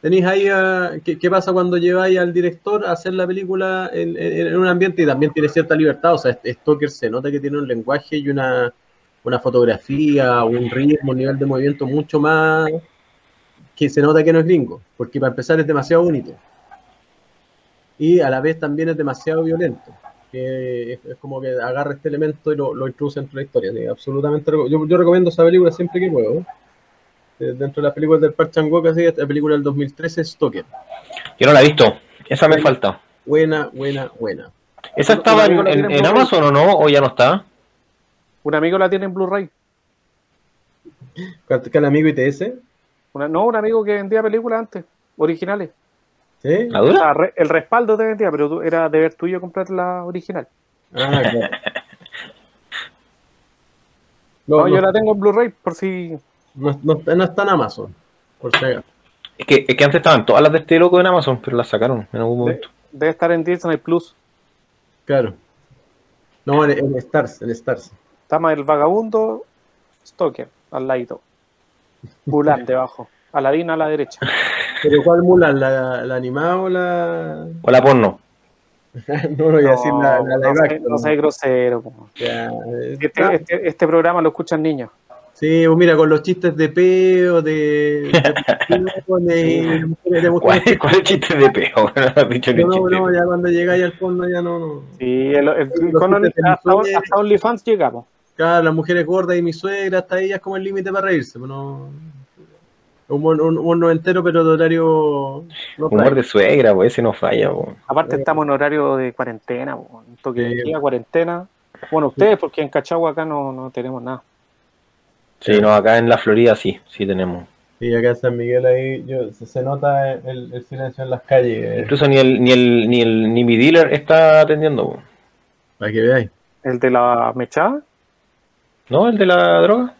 tenéis ahí a- ¿qué, qué pasa cuando lleváis al director a hacer la película en, en- un ambiente y también tiene cierta libertad. O sea, Stoker se nota que tiene un lenguaje y una, una fotografía, un ritmo, un nivel de movimiento mucho más que se nota que no es gringo, porque para empezar es demasiado bonito. Y a la vez también es demasiado violento es, como que agarra este elemento y lo, lo introduce dentro de la historia. absolutamente. Yo, yo recomiendo esa película siempre que puedo. Dentro de las películas del Park Chan-wook, así, esta película del 2013 es Stoker. Yo no la he visto, esa me falta. Buena, buena, buena. ¿Esa estaba en, en- en Amazon o no? ¿O ya no está? Un amigo la tiene en Blu-ray. ¿Cuánto- ¿Can amigo ITS? Una- no, un amigo que vendía películas antes, originales. ¿Sí? ¿La O dura? sea, re- el respaldo te vendía, pero tú- era deber tuyo comprar la original. Ah, claro. No, No, yo la tengo en Blu-ray por si. No, no está- no está en Amazon, por si acaso. Es que, es que antes estaban todas las de este loco en Amazon, pero las sacaron en algún de- momento. debe estar en Disney Plus. Claro. No, en, en Stars, en Stars. Está más el vagabundo, Stoker, al ladito. Mulan debajo. Aladín a la derecha. ¿Pero cuál Mulan? ¿La, la animada o la...? O la porno. no, no voy a decir la, la no, sé- action, no seas grosero. Ya, eh, Este, este, este programa lo escuchan niños. Sí, pues mira, con los chistes de peo, de... de, de, de- de ¿Cuál, mujeres- cuál es el chiste de peo? No No, no, ya cuando llegáis al fondo ya no, no. Sí, el, el- con hasta, hasta OnlyFans llegamos. Claro, las mujeres gordas y mi suegra, hasta ella es como el límite para reírse, pero no... Un buen, un, un noventero, pero de horario... No Humor de suegra, pues ese no falla. po. Aparte estamos en horario de cuarentena, po, un toque de queda, cuarentena. Bueno, ustedes, porque en Cachagua acá no, no tenemos nada. Sí, no, acá en la Florida sí, sí tenemos. Sí, acá en San Miguel ahí yo, se, se nota el, el silencio en las calles, Incluso ni el, ni el, ni el, ni mi dealer está atendiendo. para que veáis. El de la mechada. ¿No? ¿El de la droga?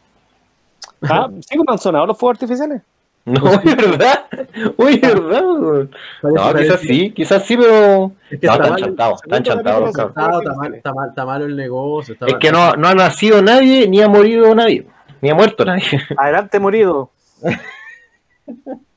Ah, sí, como han sonado los fuegos artificiales. No, es verdad. Uy, es verdad. No, quizás sí, quizás sí, pero. Es que No, está, están mal, chantados, chantados está, está mal, está, mal, está malo el negocio. Está Es mal. que no, no ha nacido nadie, ni ha morido nadie. Ni ha muerto nadie. Adelante, morido.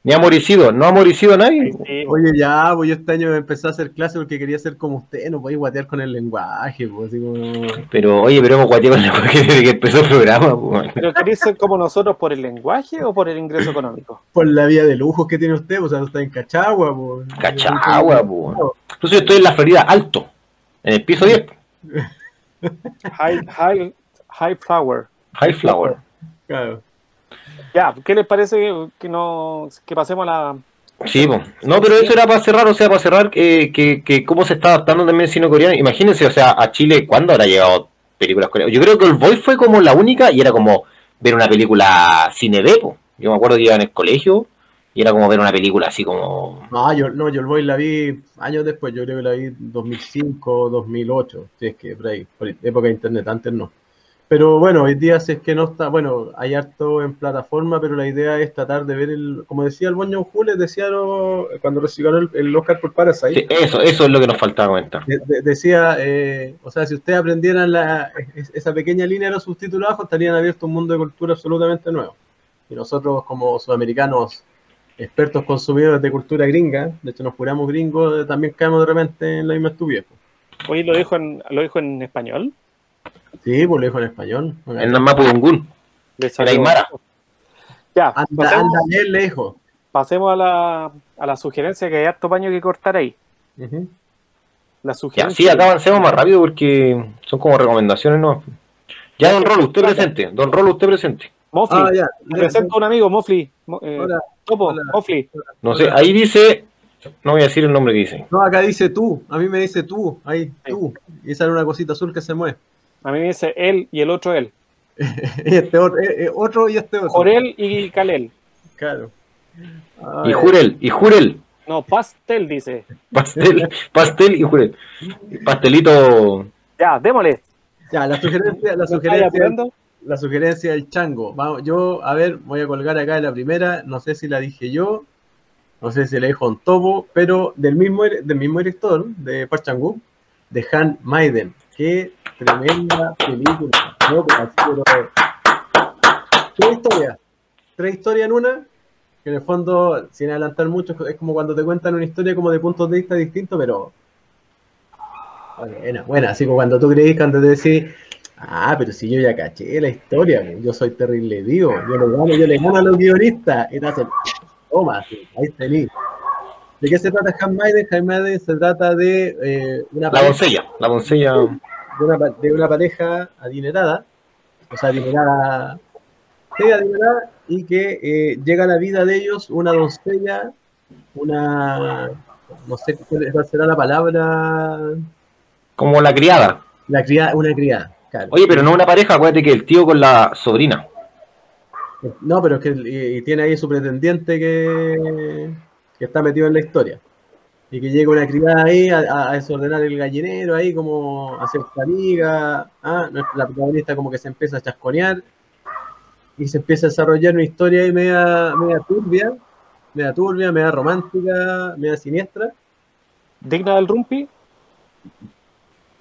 Ni ha moricido. No ha moricido nadie. Sí, Oye, ya, pues yo este año empecé a hacer clase porque quería ser como usted, no podéis guatear con el lenguaje, pues así como... Pero, oye, pero hemos guateado el lenguaje desde que empezó el programa. po. ¿Pero queréis ser como nosotros por el lenguaje o por el ingreso económico? Por la vida de lujos que tiene usted, pues, o sea, está en Cachagua, pues. Cachagua, po. Entonces yo estoy en la Florida alto. En el piso 10. High, high, high flower. High flower. Claro. Ya, ¿qué les parece que, que no, que pasemos a la... Sí, po. no, pero eso era para cerrar, o sea, para cerrar eh, que, que cómo se está adaptando también el cine coreano. Imagínense, o sea, a Chile, ¿cuándo habrá llegado películas coreanas? Yo creo que el Boy fue como la única y era como ver una película cine B, po. Yo me acuerdo que iba en el colegio y era como ver una película así como... No, yo, no, yo el Boy la vi años después, yo creo que la vi 2005, 2008, si es que por ahí, por época de internet, antes no. Pero bueno, hoy día si es que no está, bueno, hay harto en plataforma, pero la idea es tratar de ver el, como decía el Boño Jules, decía lo- cuando recibió el, el Oscar por Parasite, Sí, eso, eso es lo que nos faltaba comentar. de- de- decía, eh, o sea, si ustedes aprendieran la, es- esa pequeña línea de los subtítulos abajo, estarían abiertos a un mundo de cultura absolutamente nuevo. Y nosotros como sudamericanos, expertos consumidores de cultura gringa, de hecho nos juramos gringos, eh, también caemos de repente en la misma estupidez. Oye, ¿lo dijo en, lo dijo en español? Sí, pues lo dijo en español. En la Mapudungun. Le En Aymara. Ya, Anda, pasemos, anda, él le dijo. pasemos a, la, a la sugerencia que hay harto paño que cortar ahí. Ujú. La Ya, sugerencia. sí, acá avancemos más rápido porque son como recomendaciones, ¿no? Ya, don Rolo, usted presente. Don Rolo, usted presente. Mofli, Ah, ya. presento a un amigo, Mofli. Mo- eh, Hola. Topo, Hola. Mofli. No sé, ahí dice... No voy a decir el nombre que dice. No, acá dice tú, a mí me dice tú, ahí, tú. Y sale una cosita azul que se mueve. A mí me dice él y el otro él. Y este otro, eh, eh, otro y este otro. Jorel y Kalel. Claro. Y Jurel, y Jurel. No, pastel dice. Pastel, pastel y Jurel. Pastelito... Ya, démosle. Ya, la sugerencia, la ¿Estás sugerencia, la sugerencia del chango. Vamos, yo, a ver, voy a colgar acá la primera, no sé si la dije yo, no sé si la dijo un topo, pero del mismo, del mismo director de Park Chan-wook, de Han Maiden. Qué tremenda película. No, así, pero- Tres historias. Tres historias en una, que en el fondo, sin adelantar mucho, es como cuando te cuentan una historia como de puntos de vista distintos, pero Buena, buena, así como cuando tú creís, cuando te decís, ah, pero si yo ya caché la historia, yo soy terrible vivo, yo le gano, yo le gano a los guionistas, y te hacen, toma, ahí tenés. ¿De qué se trata Handmaiden? Handmaiden se trata de, eh, una La pareja, doncella. La doncella... de, una, de una pareja adinerada, o sea, adinerada, sí, adinerada, y que eh, llega a la vida de ellos una doncella, una, no sé cuál será la palabra, Como la criada. la criada, una criada, Claro. Oye, pero no una pareja, acuérdate que el tío con la sobrina. No, pero es que y tiene ahí su pretendiente que, que está metido en la historia. Y que llega una criada ahí a, desordenar el gallinero, ahí como a hacer amiga. Ah, la protagonista como que se empieza a chasconear. Y se empieza a desarrollar una historia ahí media, media turbia, media turbia, media romántica, media siniestra. ¿Digna del Rumpi?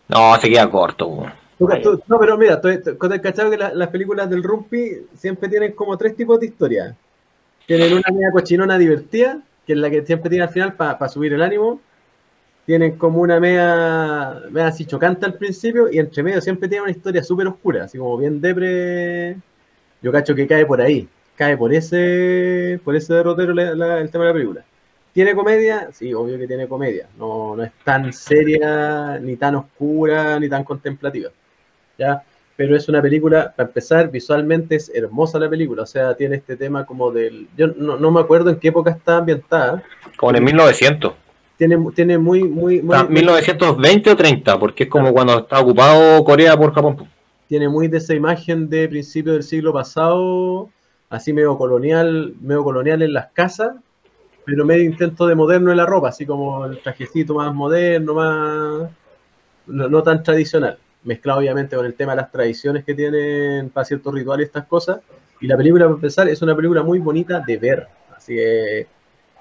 No, se queda corto. Tú- tú- no, pero mira, tú has cachado que la- las películas del Rumpi siempre tienen como tres tipos de historias. Tienen una media cochinona divertida, que es la que siempre tiene al final para subir el ánimo. Tienen como una media, media así chocante al principio y entre medio siempre tiene una historia súper oscura, así como bien depre. Yo cacho que cae por ahí, cae por ese, por ese derrotero el tema de la película. ¿Tiene comedia? Sí, obvio que tiene comedia. No, no es tan seria, ni tan oscura, ni tan contemplativa. ¿ya? Pero es una película, para empezar, visualmente es hermosa la película, o sea, tiene este tema como del... Yo no, no me acuerdo en qué época está ambientada, Como en el 1900. tiene, tiene muy, muy, muy, sea, 1920 o 30, porque es como cuando está ocupado Corea por Japón. tiene muy de esa imagen de principio del siglo pasado, así medio colonial, medio colonial en las casas, pero medio intento de moderno en la ropa, así como el trajecito más moderno, más no, no tan tradicional, mezclado obviamente con el tema de las tradiciones que tienen para ciertos rituales estas cosas. Y la película, para empezar, es una película muy bonita de ver, así que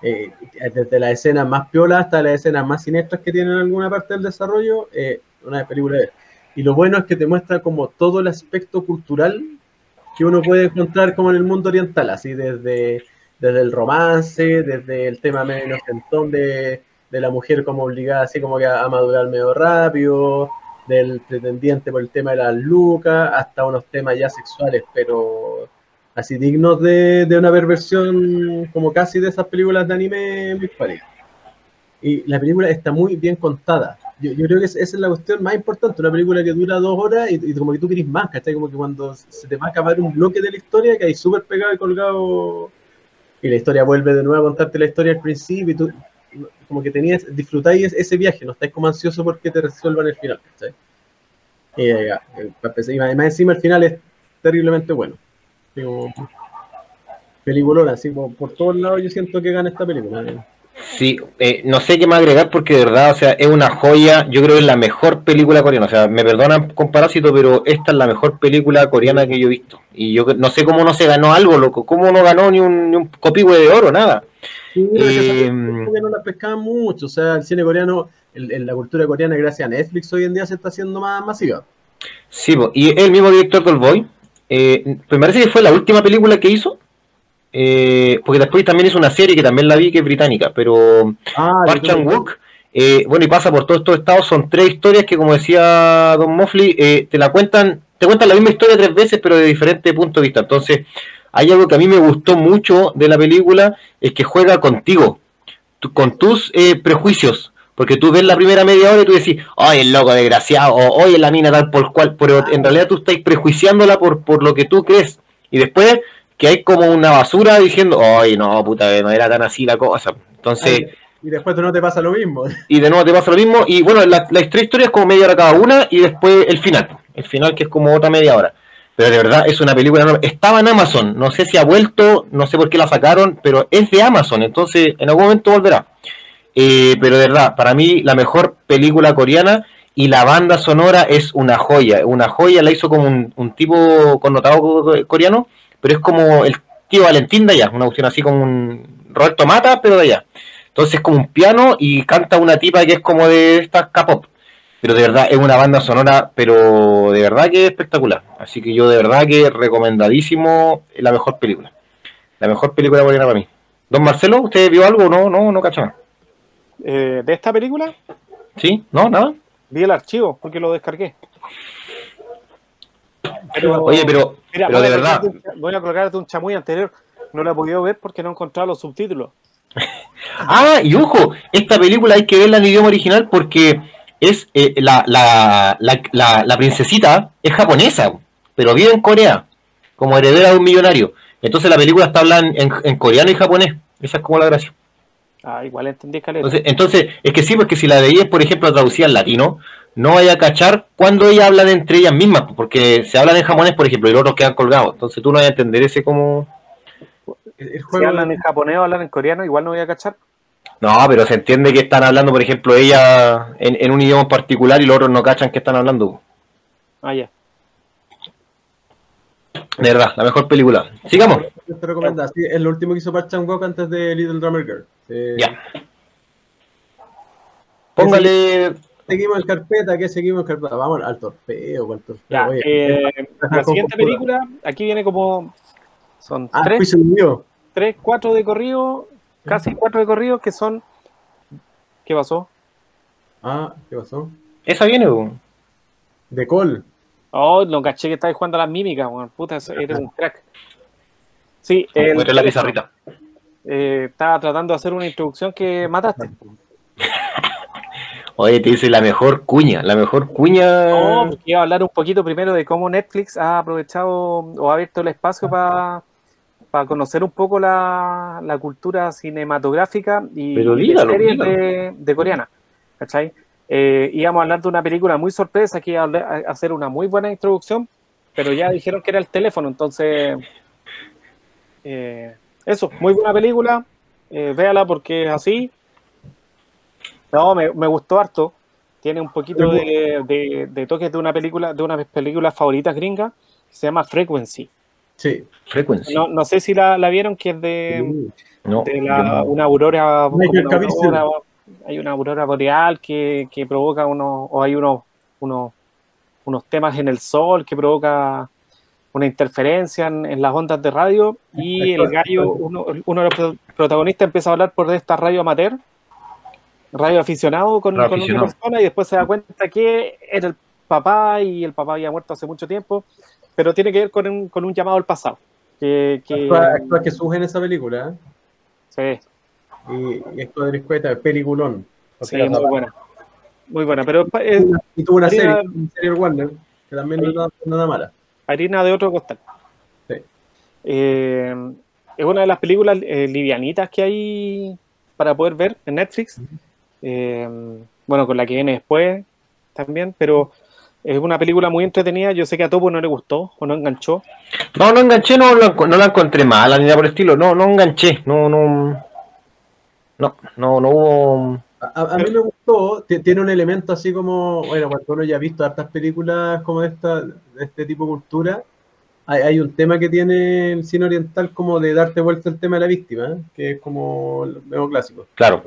eh, desde las escenas más piolas hasta las escenas más siniestras que tienen en alguna parte del desarrollo, eh, una película de ver. Y lo bueno es que te muestra como todo el aspecto cultural que uno puede encontrar como en el mundo oriental, así desde, desde el romance, desde el tema medio inocentón de, de la mujer como obligada así como que a, a madurar medio rápido, del pretendiente por el tema de las lucas, hasta unos temas ya sexuales, pero así dignos de, de una perversión como casi de esas películas de anime muy parejas. Y la película está muy bien contada. Yo, yo creo que esa es la cuestión más importante, una película que dura dos horas y, y como que tú querés más, ¿cachai? Como que cuando se te va a acabar un bloque de la historia que hay súper pegado y colgado y la historia vuelve de nuevo a contarte la historia al principio y tú como que tenías, disfrutáis ese viaje, no estáis como ansioso porque te resuelvan el final, ¿cachai? Eh, eh, empezar, y además encima el final es terriblemente bueno. Digo, así por, por todos lados yo siento que gana esta película. ¿eh? Sí, no sé qué más agregar porque de verdad, o sea, es una joya. Yo creo que es la mejor película coreana. O sea, me perdonan con Parásito, pero esta es la mejor película coreana que yo he visto. Y yo no sé cómo no se ganó algo, loco. ¿Cómo no ganó ni un, ni un copihue de oro, nada? Sí, Eh, no la pescaban mucho, o sea, el cine coreano, el- el- la cultura coreana gracias a Netflix hoy en día se está haciendo más masiva. Sí, y el mismo director del Boy. Eh, me parece que fue la última película que hizo. eh, porque después también hizo una serie que también la vi que es británica, pero Ah, Park Chan Wook, eh, bueno, y pasa por todos estos estados, son tres historias que, como decía Don Moffley, eh, te la cuentan, te cuentan la misma historia tres veces, pero de diferente punto de vista. Entonces, hay algo que a mí me gustó mucho de la película, es que juega contigo, tú- con tus eh, prejuicios. Porque tú ves la primera media hora y tú decís, ay, el loco desgraciado, o oye, la mina tal por cual, pero en realidad tú estás prejuiciándola por, por lo que tú crees. Y después que hay como una basura diciendo, ay, no, puta, no era tan así la cosa. Entonces, Y después tú no te pasa lo mismo. y de nuevo te pasa lo mismo. Y bueno, la, la tres historias es como media hora cada una y después el final. El final que es como otra media hora. Pero de verdad es una película enorme. Estaba en Amazon. No sé si ha vuelto, no sé por qué la sacaron, pero es de Amazon. Entonces en algún momento volverá. Eh, pero de verdad, para mí la mejor película coreana y la banda sonora es una joya. Una joya la hizo como un, tipo connotado co- coreano, pero es como el tío Valentín de allá. Una cuestión así como un Roberto Mata, pero de allá. Entonces es como un piano y canta una tipa que es como de estas K-pop. Pero de verdad es una banda sonora, pero de verdad que es espectacular. Así que yo de verdad que recomendadísimo la mejor película. La mejor película coreana para mí. Don Marcelo, ¿usted vio algo? No, no, no cacha nada. Eh, de esta película ¿Sí? ¿No? ¿Nada? vi el archivo porque lo descargué. Pero, Oye, pero, mira, pero de verdad, un- voy a colocarte un chamuy anterior. No lo he podido ver porque no he encontrado los subtítulos. Ah, y ojo, esta película hay que verla en idioma original porque es eh, la, la, la, la, la princesita es japonesa, pero vive en Corea, como heredera de un millonario. Entonces la película está hablada en, en- en coreano y japonés. Esa es como la gracia. Ah, igual entendí caleta. Entonces, entonces, es que sí, porque si la es, por ejemplo, traducida al latino, no vaya a cachar cuando ellas hablan entre ellas mismas, porque se hablan en japonés, por ejemplo, y los otros quedan colgados. Entonces tú no vas a entender ese como... El, Si hablan en japonés o hablan en coreano, igual no voy a cachar. No, pero se entiende que están hablando, por ejemplo, ella en, en un idioma particular y los otros no cachan que están hablando. Ah, ya. De verdad, la mejor película. Sigamos. te recomienda. Sí, es lo último que hizo Park Chan Wook antes de Little Drummer Girl. Ya. Póngale. Seguimos en carpeta, ¿qué seguimos en carpeta? Vamos al torpeo, al torpeo. Ya, Oye, eh, la siguiente película, aquí viene como. Son Ah, tres, tres, cuatro de corrido, casi cuatro de corrido que son. ¿Qué pasó? Ah, ¿qué pasó? Esa viene, po. De Col. Oh, no caché que estabas jugando a las mímicas, weón. Puta, eres un crack. Sí, el- la pizarrita. eh, estaba tratando de hacer una introducción que mataste. Oye, te dice la mejor cuña, la mejor cuña. No, porque iba a hablar un poquito primero de cómo Netflix ha aprovechado o ha abierto el espacio para conocer un poco la, la cultura cinematográfica y Pero dígalo, de series de, de coreana. ¿Cachai? Eh, íbamos a hablar de una película muy sorpresa que iba a hacer una muy buena introducción, pero ya dijeron que era el teléfono, entonces. eh, eso, muy buena película. eh, véala porque es así. No, me, me gustó harto. Tiene un poquito de, de, de toques de una película, de una de mis películas favoritas gringas, que se llama Frequency. Sí. Frequency. No, no sé si la, la vieron, que es de, No, de yo la- no. una aurora, una hay una aurora boreal que, que provoca unos, o hay unos, unos, unos temas en el sol que provoca una interferencia en, en las ondas de radio y el gallo, uno, uno de los pro- protagonistas empieza a hablar por esta radio amateur, radio aficionado con, Radio con una persona y después se da cuenta que era el papá y el papá había muerto hace mucho tiempo, pero tiene que ver con un, con un llamado al pasado. Que, que- Actúa, actúa en esa película. sí, ¿eh? Y, y actúa de Escueta, peliculón. O sí, muy buena. Muy buena, pero es Y tuvo una Harina- serie, una serie Warner, que también no es nada, nada mala. harina de otro costal. Sí. Eh, es una de las películas eh, livianitas que hay para poder ver en Netflix. Eh, bueno, con la que viene después también, pero es una película muy entretenida. Yo sé que a Topo no le gustó o no enganchó. No, no enganché, no, no la encontré mala ni nada por el estilo. No, no enganché. No, no. No, no, no hubo. A, a mí me gustó, ti- tiene un elemento así como, bueno, cuando uno ya ha visto hartas películas como de, esta, de este tipo de cultura, hay, hay un tema que tiene el cine oriental como de darte vuelta el tema de la víctima, ¿eh? que es como el nuevo clásico. Claro.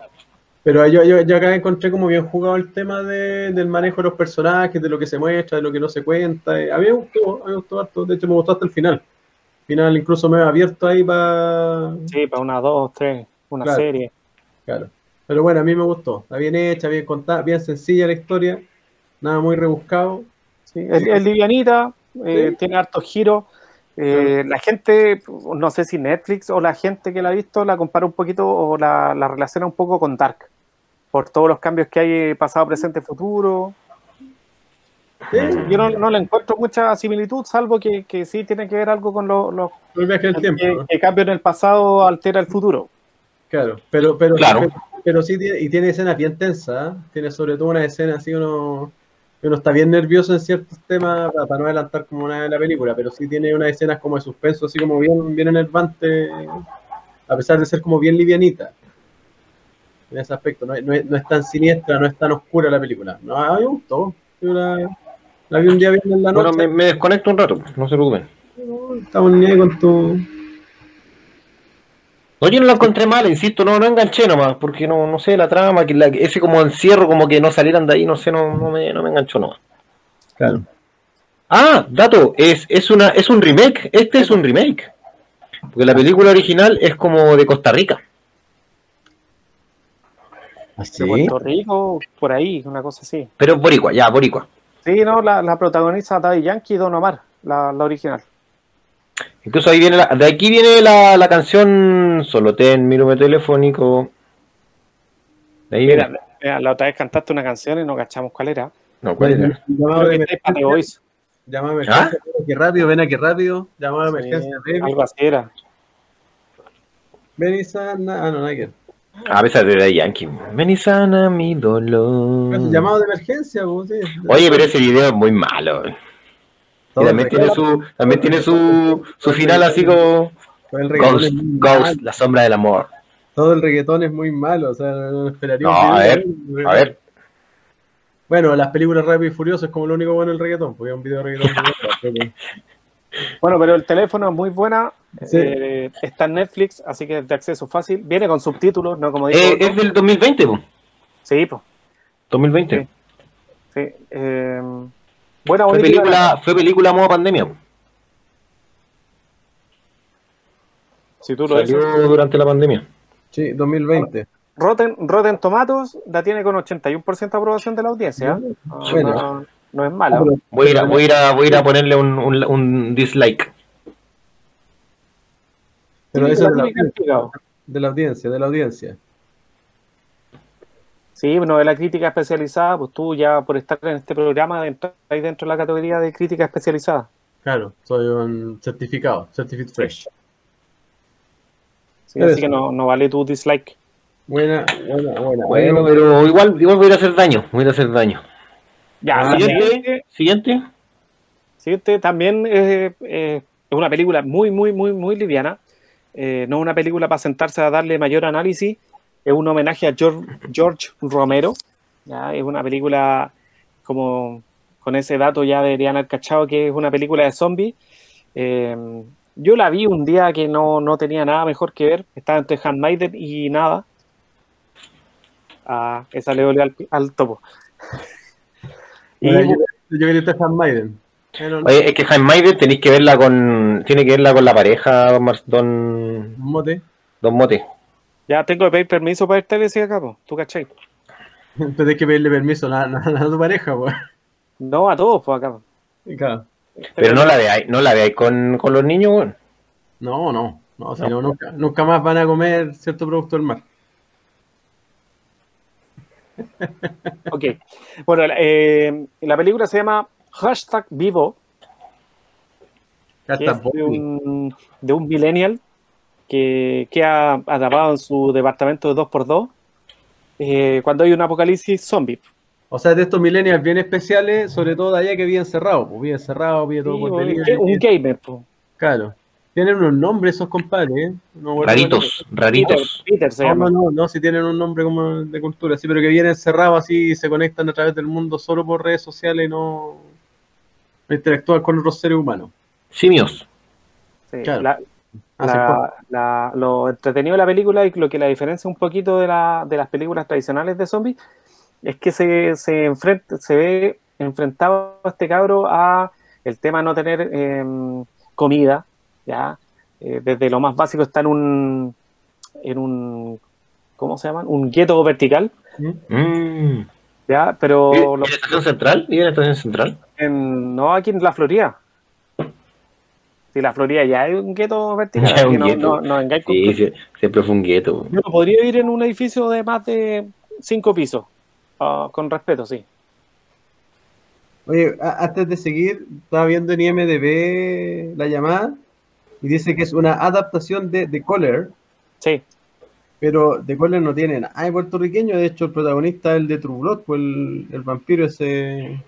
Pero yo, yo, yo acá encontré como bien jugado el tema de- del manejo de los personajes, de lo que se muestra, de lo que no se cuenta. eh, A mí me gustó, a mí me gustó harto, de hecho me gustó hasta el final. Final incluso me he abierto ahí para... Sí, para una, dos, tres, una Claro. serie. Claro. Pero bueno, a mí me gustó. Está bien hecha, bien contada, bien sencilla la historia. Nada muy rebuscado. Sí, es, es livianita, eh, Sí. tiene hartos giros. Eh, La gente, no sé si Netflix o la gente que la ha visto la compara un poquito o la, la relaciona un poco con Dark, por todos los cambios que hay eh, pasado, presente, futuro. Yo no, no le encuentro mucha similitud, salvo que, que sí tiene que ver algo con los del tiempo. que, ¿no? que cambio en el pasado altera el futuro. Claro. Pero, pero, Claro. pero, pero sí tiene, y tiene escenas bien tensas. ¿eh? Tiene sobre todo una escena así uno, uno está bien nervioso en ciertos temas para, para no adelantar como una de la película, pero sí tiene unas escenas como de suspenso, así como bien, bien enervante, a pesar de ser como bien livianita. En ese aspecto, no es, no es- no es tan siniestra, no es tan oscura la película. No, a mí me gustó. Yo la, la vi un día bien en la Bueno, noche. me, me desconecto un rato, no se preocupen. Estamos ni ahí con tu. No, yo no la encontré mala, insisto, no, no enganché nomás, porque no, no sé, la trama, que la- ese como encierro, como que no salieran de ahí, no sé, no, no, me, no me enganchó nomás. Claro. Ah, dato, es, es, una, es un remake, este es un remake. Porque la película original es como de Costa Rica. De Puerto Rico, por ahí, una cosa así. Pero boricua, ya, boricua. Sí, no, la, la protagoniza Daddy Yankee y Don Omar, la, la original. Incluso ahí viene la, de aquí viene la, la canción Solo ten mi número telefónico. De ahí Mira, viene. mira, la otra vez cantaste una canción y no cachamos cuál era. No, ¿cuál era? Que Pate emergencia. Llamado de emergencia. Ven aquí rápido, ven aquí rápido. Llamado de Sí, emergencia. Algo así era. ven y sana- Ah, no, no hay que. A veces de Yankee. Ven y sana mi dolor. Llamado de emergencia, sí. Oye, pero ese video es muy malo. Y también tiene su, también tiene su, su final así como Ghost, la sombra del amor. Todo el reggaetón es muy malo, o sea, no esperaría No, a ver, de- A ver, Bueno, las películas Rápido y Furioso es como lo único bueno del reggaetón, porque es un video de reggaetón. muy bueno, pero- Bueno, pero el teléfono es muy buena. Sí. eh, está en Netflix, así que es de acceso fácil. Viene con subtítulos, no como dijo. eh, es del 2020, po. Sí, pues. 2020. Sí. eh, buena, Fue película, fue película modo pandemia. po. Si tú lo dices. Salió durante la pandemia. Sí, 2020. Rotten, Rotten Tomatoes la tiene con 81% de aprobación de la audiencia. No, Bueno. no- no es mala. Voy a ir a, voy a, ir a, voy a, ir a ponerle un, un, un dislike. Pero eso de la, crítica. de la audiencia, de la audiencia. Sí, bueno, de la crítica especializada, pues tú ya por estar en este programa ahí dentro de la categoría de crítica especializada. Claro, soy un certificado, Certificate Fresh. Sí, Eso. así que no, no vale tu dislike. Buena, buena, buena. Bueno, pero igual, igual voy a ir a hacer daño. Voy a ir a hacer daño. Ya, Ah, Siguiente, siguiente, siguiente. también eh, es una película muy, muy, muy, muy liviana. Eh, no es una película para sentarse a darle mayor análisis. Es un homenaje a George, George Romero. ¿ya? Es una película como con ese dato ya deberían haber cachado que es una película de zombies. Eh, yo la vi un día que no, no tenía nada mejor que ver. Estaba entre Handmaiden y nada. Ah, esa le dolió al, al topo. Y, yo, yo quería estar Oye, es que Jaime Maiden tenéis que verla con. Tiene que verla con la pareja, don, Mar- don, mote. don Mote. Ya tengo que pedir permiso para estar ese acá, po. ¿tú cachai? Pero hay que pedirle permiso a, a- a tu pareja, pues. No a todos, pues acá. Claro. Pero no la veáis, no la veáis con, con los niños, weón. No, no. No, si no, nunca, nunca más van a comer cierto producto del mar. Ok. Bueno, eh, la película se llama Hashtag Vivo, que es de un, de un millennial que queda atrapado en su departamento de 2x2 eh, cuando hay un apocalipsis zombie. O sea, de estos millennials bien especiales, sobre todo de allá que vive encerrado, pues vive encerrado, vive todo Sí, por un, un gamer, po. Claro. Tienen unos nombres esos compadres, ¿eh? Raritos, Peter, raritos. Peter se No, llama. no, no, no, si tienen un nombre como de cultura, sí, pero que vienen encerrados así y se conectan a través del mundo solo por redes sociales y no, no interactúan con otros seres humanos. Simios. Sí, claro. la- lo entretenido de la película y lo que la diferencia un poquito de, la, de las películas tradicionales de zombies es que se, se, enfrenta, se ve enfrentado a este cabro a el tema de no tener em, comida, ¿ya? Eh, desde lo más básico está en un, en un ¿cómo se llama? Un gueto vertical, Mm. ¿ya? Pero ¿Vive lo- en la estación central? ¿Vive en la estación central? En- no aquí en la Florida. Si la Florida ya es un gueto vertical, Ya es un que no, gueto. no, no vengáis con Sí, sí, siempre fue un gueto. Yo no podría vivir en un edificio de más de cinco pisos. Ah, con respeto, sí. Oye, antes de seguir, estaba viendo en IMDB la llamada y dice que es una adaptación de The Caller, Sí. pero The Caller no tiene nada de puertorriqueño, de hecho el protagonista es el de True Blood, pues el, el vampiro ese...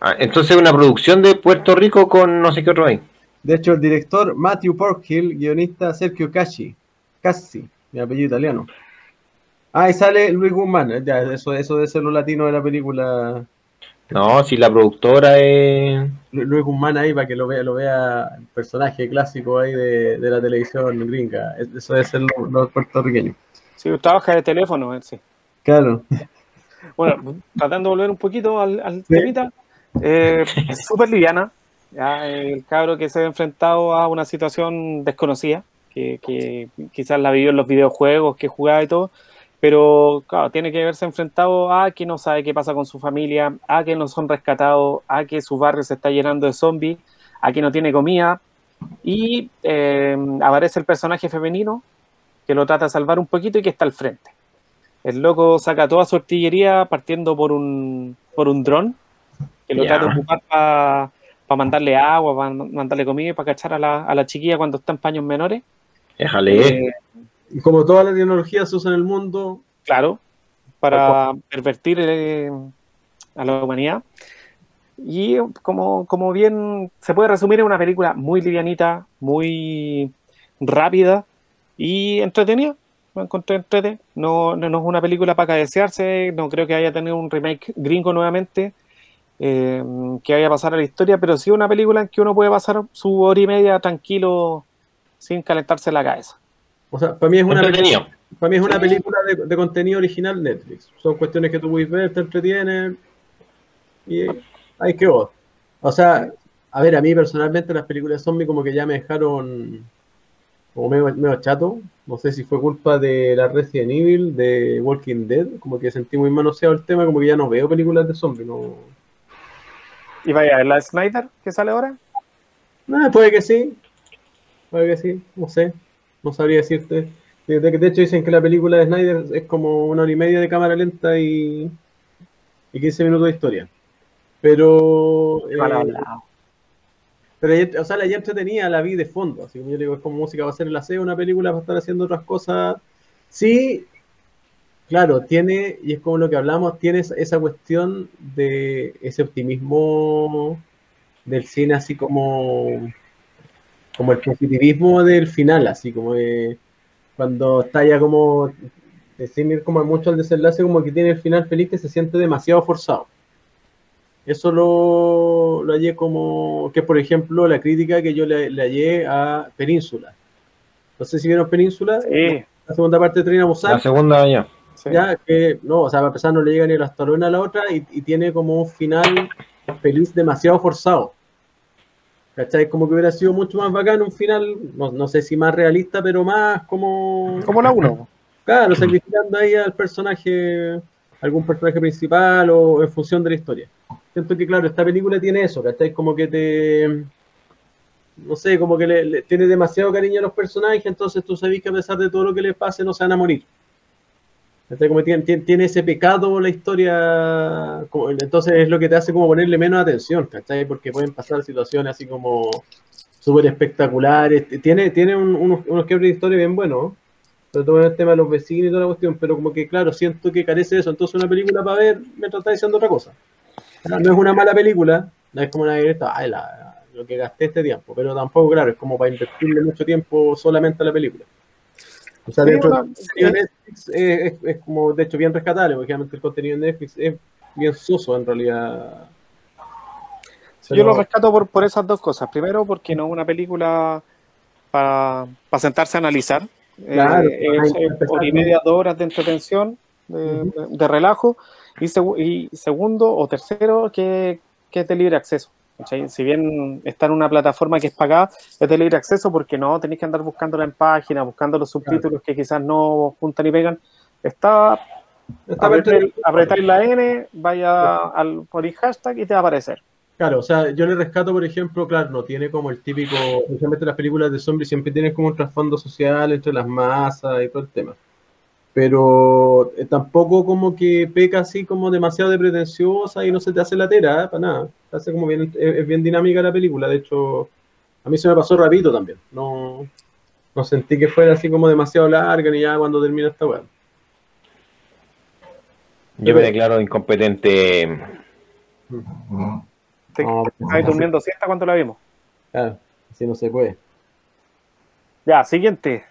Ah, entonces una producción de Puerto Rico con no sé qué otro hay. De hecho el director Matthew Porkhill, guionista Sergio Casci, Cassi, mi apellido italiano. Ah, y sale Luis Guzmán, ya, eso, eso debe ser lo latino de la película. No, si la productora es... Lu- Luis Guzmán ahí para que lo vea, lo vea el personaje clásico ahí de, de la televisión gringa. Es- Eso debe ser lo, lo puertorriqueño. Sí, trabaja de teléfono, él sí. Claro. Bueno, tratando de volver un poquito al, al Sí. temita. Eh, súper liviana. Ya, el cabro que se ha enfrentado a una situación desconocida, que, que quizás la vivió en los videojuegos que jugaba y todo, pero claro, tiene que verse enfrentado a que no sabe qué pasa con su familia, a que no son rescatados, a que su barrio se está llenando de zombies, a que no tiene comida, y eh, aparece el personaje femenino que lo trata de salvar un poquito y que está al frente. El loco saca toda su artillería partiendo por un, por un dron, que lo Ya. trata de ocupar para mandarle agua, para mandarle comida y para cachar a la, a la chiquilla cuando está en paños menores. Déjale. Eh, como toda la tecnología se usa en el mundo, Claro, para pervertir eh, a la humanidad. Y como, como bien se puede resumir en una película muy livianita, muy rápida y entretenida. Me encontré entrete. No, no, no es una película para cabecearse, no creo que haya tenido un remake gringo nuevamente, eh, que vaya a pasar a la historia, pero sí una película en que uno puede pasar su hora y media tranquilo sin calentarse la cabeza. o sea, para mí es una película, para mí es una película de, de contenido original Netflix. Son cuestiones que tú puedes ver, te entretienen y ahí quedó. O sea, a ver, a mí personalmente las películas de zombie como que ya me dejaron como medio, medio chato. No sé si fue culpa de la Resident Evil, de Walking Dead, como que sentí muy manoseado el tema, como que ya no veo películas de zombies, no. ¿Y vaya a ver la de Snyder que sale ahora? Ah, puede que sí. Puede que sí. No sé. No sabría decirte. De, hecho, dicen que la película de Snyder es como una hora y media de cámara lenta y, y 15 minutos de historia. Pero. eh, pero ayer- o sea, la ya entretenida, la vi de fondo. Así como yo digo, es como música va a ser el aseo, una película va a estar haciendo otras cosas. Sí, claro, tiene, y es como lo que hablamos, tiene esa- cuestión de ese optimismo del cine, así como, como el positivismo del final, así como de cuando está ya como, sin ir como mucho al desenlace, como que tiene el final feliz que se siente demasiado forzado. Eso lo, lo hallé como, que por ejemplo la crítica que yo le, le hallé a Península. No sé si vieron Península, Sí, la segunda parte de Trina La Busan, segunda ya. Sí. ya que no, o sea, para empezar no le llega ni la una a la otra y, y tiene como un final feliz demasiado forzado. ¿Cachai? Como que hubiera sido mucho más bacán un final, no, no sé si más realista, pero más como, Como la 1. claro, sacrificando ahí al personaje, algún personaje principal o en función de la historia. Siento que, claro, esta película tiene eso, ¿cachai? Como que te. No sé, como que le, le- tiene demasiado cariño a los personajes, entonces tú sabes que a pesar de todo lo que les pase, no se van a morir. Tiene, tiene, ese pecado la historia, entonces es lo que te hace como ponerle menos atención, ¿cachai? Porque pueden pasar situaciones así como súper espectaculares. Tiene, tiene un- unos, unos quiebres de historia bien buenos, sobre todo en el tema de los vecinos y toda la cuestión, pero como que, claro, siento que carece de eso. Entonces, una película para ver mientras está diciendo otra cosa. No es una mala película, no es como una directa, ay, la- lo que gasté este tiempo, pero tampoco, claro, es como para invertirle mucho tiempo solamente a la película. O sea, Sí, de Netflix es, es- es como, de hecho, bien rescatable, porque realmente el contenido de Netflix es bien soso en realidad. Yo lo rescato por, por esas dos cosas. Primero, porque no es una película para sentarse a analizar. Claro, Eh, es para eh, empezar hora y media, dos horas de entretención, de, relajo. Y segundo o tercero, que, que es de libre acceso. Si bien está en una plataforma que es pagada, es de libre acceso porque no tenéis que andar buscándola en página, buscando los subtítulos que quizás no juntan y pegan. Está Está apretáis la N, vaya al por el hashtag y te va a aparecer. Claro, o sea, yo le rescato, por ejemplo, claro, no tiene como el típico, especialmente las películas de zombies siempre tienen como un trasfondo social entre las masas y todo el tema. Pero eh, tampoco como que peca así como demasiado de pretenciosa y no se te hace latera, ¿eh? para nada. Se hace como bien, es, es bien dinámica la película, de hecho, a mí se me pasó rapidito también. No, no sentí que fuera así como demasiado larga ni ya cuando termina esta weá. Yo me declaro incompetente. Te No, estabas durmiendo siesta cuando la vimos. claro, así no se puede. Ya, siguiente.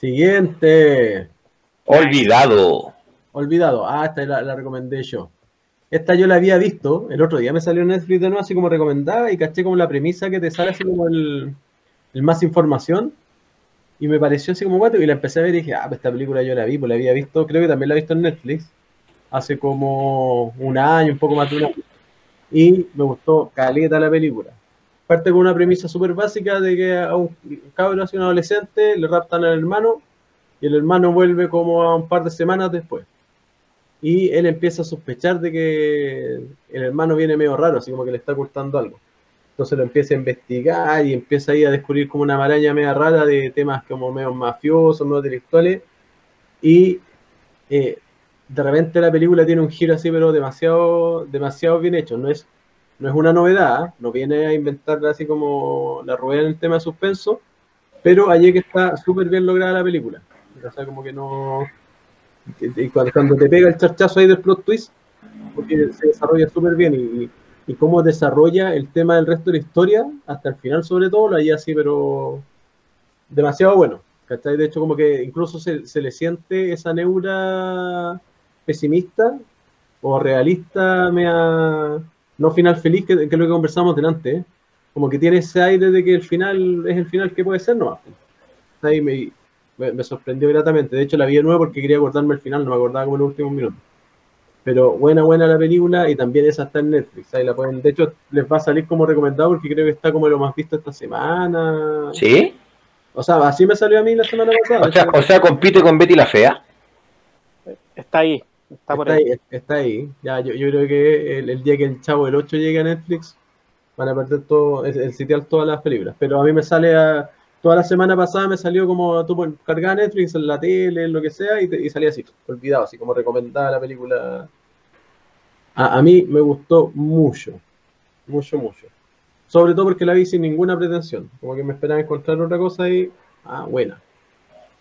Siguiente. Olvidado. Olvidado. Ah, esta la, la recomendé yo. Esta yo la había visto, el otro día me salió en Netflix de nuevo así como recomendada y caché como la premisa que te sale así como el, el más información y me pareció así como guato y la empecé a ver y dije, ah, pues esta película yo la vi, pues la había visto, creo que también la he visto en Netflix hace como un año, un poco más de un año y me gustó caleta la película. Parte con una premisa súper básica de que a un cabro, así un adolescente, le raptan al hermano y el hermano vuelve como a un par de semanas después. Y él empieza a sospechar de que el hermano viene medio raro, así como que le está ocultando algo. Entonces lo empieza a investigar y empieza ahí a descubrir como una maraña media rara de temas como medio mafiosos, medio intelectuales. Y eh, de repente la película tiene un giro así, pero demasiado, demasiado bien hecho. No es, no es una novedad, no viene a inventar así como la rueda en el tema de suspenso, pero allí que está súper bien lograda la película. O sea, como que no... y cuando, te pega el charchazo ahí del plot twist, porque se desarrolla súper bien y, y cómo desarrolla el tema del resto de la historia, hasta el final sobre todo, lo hay así, pero demasiado bueno. ¿cachai? De hecho, como que incluso se, se le siente esa neura pesimista o realista, mea, no final feliz, que, que es lo que conversamos delante, ¿eh? como que tiene ese aire de que el final es el final que puede ser, no. Ahí me, me, me sorprendió gratamente. De hecho, la vi de nuevo porque quería acordarme el final, no me acordaba como en los últimos minutos. Pero buena, buena la película y también esa está en Netflix. Ahí la pueden, de hecho, les va a salir como recomendado porque creo que está como lo más visto esta semana. ¿Sí? O sea, así me salió a mí la semana pasada. O sea, o sea, compite con Betty la Fea. Está ahí. Está por está ahí. ahí, está ahí. Ya, yo, yo creo que el, el día que el Chavo del 8 llegue a Netflix, van a perder todo, el, el sitial todas las películas. Pero a mí me sale a, toda la semana pasada me salió como tú cargaba Netflix en la tele, en lo que sea, y, te- y salía así, olvidado, así como recomendada la película. A, a mí me gustó mucho, mucho, mucho. Sobre todo porque la vi sin ninguna pretensión. Como que me esperaba encontrar otra cosa y, ah, buena.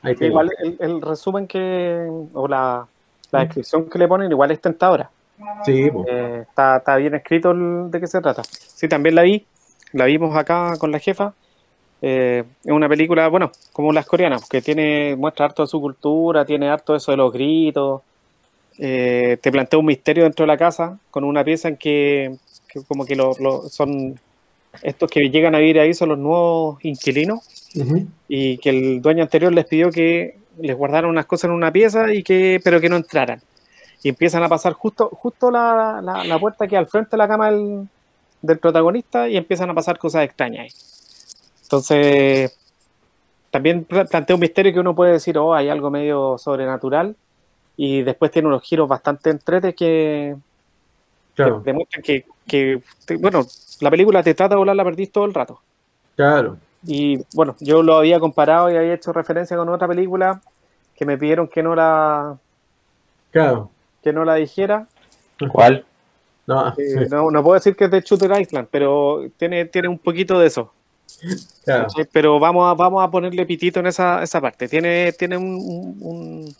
Ahí Sí, tiene. igual el, el resumen que, o la, la descripción que le ponen, igual es tentadora. Sí, po. Eh, está, está bien escrito el- de qué se trata. Sí, también la vi, la vimos acá con la jefa. Eh, es una película, bueno, como las coreanas, que tiene, muestra harto de su cultura, tiene harto eso de los gritos. Eh, te plantea un misterio dentro de la casa con una pieza en que, que como que lo, lo- son estos que llegan a vivir ahí son los nuevos inquilinos y que el dueño anterior les pidió que les guardaran unas cosas en una pieza y que pero que no entraran y empiezan a pasar justo justo la, la- la puerta que al frente de la cama del, del protagonista y empiezan a pasar cosas extrañas ahí. entonces también pla- plantea un misterio que uno puede decir oh hay algo medio sobrenatural y después tiene unos giros bastante entretes que, Claro, que demuestran que, que, bueno la película te trata de volar la perdís todo el rato claro. Y bueno, yo lo había comparado y había hecho referencia con otra película que me pidieron que no la, Claro. que no la dijera. ¿Cuál? No, Eh, sí, no, no puedo decir que es de Shooter Island, pero tiene, tiene un poquito de eso. Pero vamos a, vamos a ponerle pitito en esa, esa parte. Tiene, tiene un, un- un-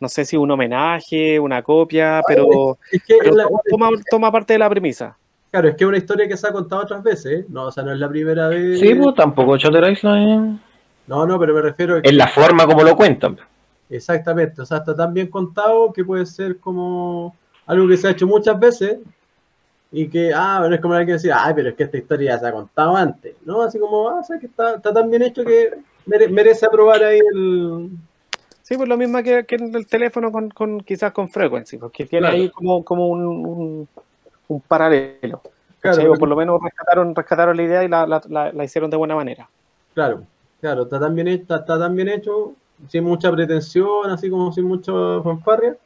no sé si un homenaje, una copia, pero, Es que pero es la- toma, toma parte de la premisa. Claro, es que es una historia que se ha contado otras veces, ¿eh? No, o sea, no es la primera vez. Sí, pues tampoco Shutter Island. No, no, pero me refiero a Es que... la forma como lo cuentan. Exactamente, o sea, está tan bien contado que puede ser como algo que se ha hecho muchas veces y que, ah, no es como alguien que decir, ay, pero es que esta historia ya se ha contado antes, ¿no? Así como, ah, o sea, que está, está tan bien hecho que mere- merece aprobar ahí el... Sí, pues lo mismo que, que en el teléfono con, con quizás con Frequency, porque tiene Claro. ahí como, como un, un, un paralelo. Por lo menos rescataron, rescataron la idea y la, la, la- la hicieron de buena manera. Claro, claro, está tan bien hecho, está, está tan bien hecho, sin mucha pretensión, así como sin mucho fanfarria,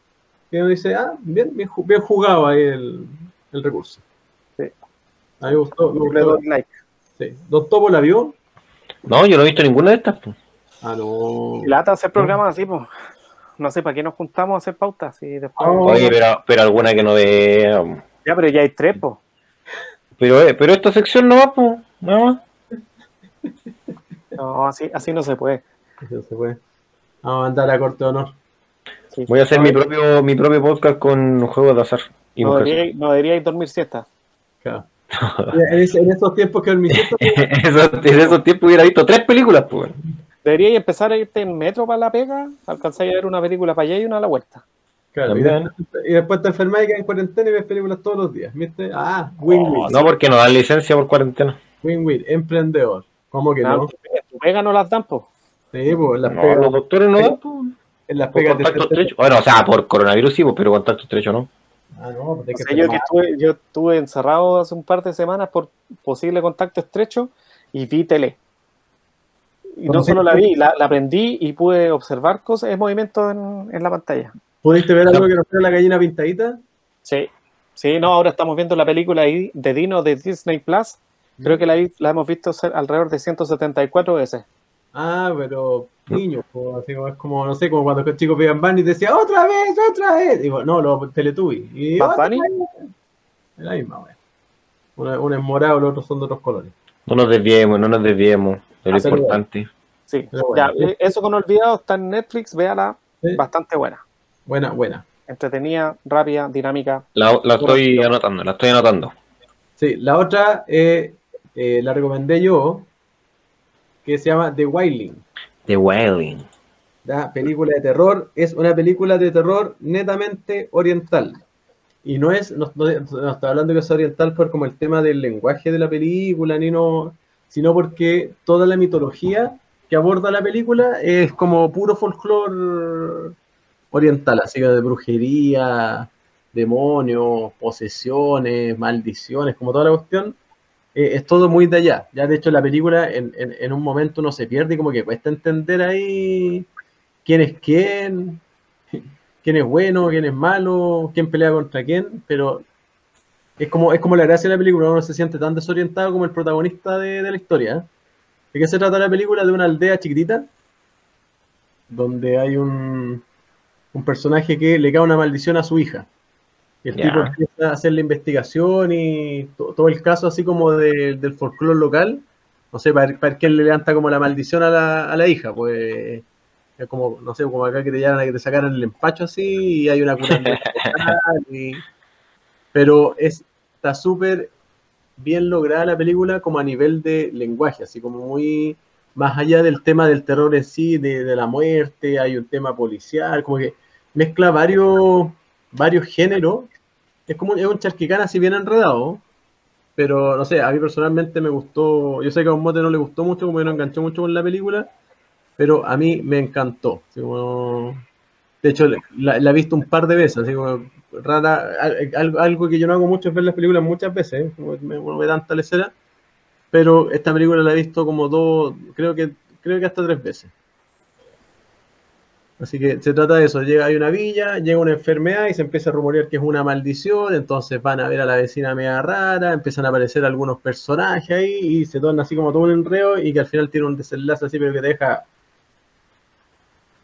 que uno dice, ah, bien, bien, bien jugado ahí el, el recurso. Sí. A mí me gustó, me Le gustó. doy like. Sí. ¿Don Topo la vio? No, yo no he visto ninguna de estas. pues. Ah, no. Lata hacer programas así, pues. No sé, ¿para qué nos juntamos a hacer pautas? Y después... Oh. Oye, pero, pero alguna que no ve. Ya, pero ya hay tres, pues. Pero, eh, pero esta sección no va, pues. Nada más. No, así, así no se puede. Eso se puede. Vamos a mandar a corte de honor. Sí. Voy a hacer no, mi propio, mi propio podcast con juegos de azar. Y no, deberíais, no dormir siesta. Claro. En, esos tiempos que el misito Eso- en esos tiempos hubiera visto tres películas, pues. Deberíais empezar a irte en metro para la pega, alcanzáis a ver una película para allá y una a la vuelta. Claro, y, También. después, y después te enfermas y quedas en cuarentena y ves películas todos los días. ¿Viste? Ah, win-win. No, porque no dan licencia por cuarentena. Win-win. Emprendedor. ¿Cómo que Ah, no? En tu pega no las dan, pues. Sí, pues en las No, pegas, los doctores no dan, en las pegas de contacto estrecho. Bueno, o sea, por coronavirus sí, pero contacto estrecho no. Ah, no, pues que yo, que estuve, yo estuve encerrado hace un par de semanas por posible contacto estrecho y vi tele. Y no solo la vi, la, la aprendí y pude observar cosas, movimientos en, en la pantalla. ¿Pudiste ver algo que no fuera la gallina pintadita? Sí, sí, no, ahora estamos viendo la película ahí de Dino de Disney Plus. Creo que la, hemos visto ser alrededor de 174 veces. Ah, pero niños, pues, así como es como, no sé, como cuando los chicos veían Barney y decían, otra vez, otra vez. Y bueno, no, los Teletubbies. Y ¿Bad otra Bunny? Es la misma. Una, una es morado, los otros son de otros colores. No nos desviemos, no nos desviemos de lo Ah, importante. Sí, ya, bueno. eh, eso con Olvidado está en Netflix, véala, Sí. bastante buena. Buena, buena. Entretenida, rápida, dinámica. La, la estoy anotando, la estoy anotando. Sí, la otra eh, eh, la recomendé yo, que se llama The Wailing. The Wailing. ¿ya? Película de terror. Es una película de terror netamente oriental. Y no es, no, no- no está hablando que es oriental por como el tema del lenguaje de la película, ni no, sino porque toda la mitología que aborda la película es como puro folclore oriental, así de brujería, demonios, posesiones, maldiciones, como toda la cuestión, eh, es todo muy de allá. Ya de hecho la película en, un momento uno se pierde y como que cuesta entender ahí quién es quién, quién es bueno, quién es malo, quién pelea contra quién, pero es como, es como la gracia de la película, uno se siente tan desorientado como el protagonista de, de la historia. ¿De qué se trata la película? De una aldea chiquitita, donde hay un, un personaje que le cae una maldición a su hija. Y el tipo empieza a hacer la investigación y to- todo el caso así como de- del folclore local. No sé, para, para que le levanta como la maldición a la, a la hija, pues es como, no sé, como acá que te llaman a que te sacaran el empacho así y hay una local y- Pero es, está súper bien lograda la película como a nivel de lenguaje, así como muy más allá del tema del terror en sí, de, de la muerte, hay un tema policial, como que mezcla varios, varios géneros. Es como es un charquicán así bien enredado, pero no sé, a mí personalmente me gustó, yo sé que a un mote no le gustó mucho, como que no enganchó mucho con la película, pero a mí me encantó. así como- de hecho, la, la he visto un par de veces, así como rara, al- algo, algo que yo no hago mucho es ver las películas muchas veces, como me, me pero esta película la he visto como dos, creo que, creo que hasta tres veces. Así que se trata de eso, llega, hay una villa, llega una enfermedad y se empieza a rumorear que es una maldición, entonces van a ver a la vecina media rara, empiezan a aparecer algunos personajes ahí y se torna así como todo un enredo y que al final tiene un desenlace así, pero que te deja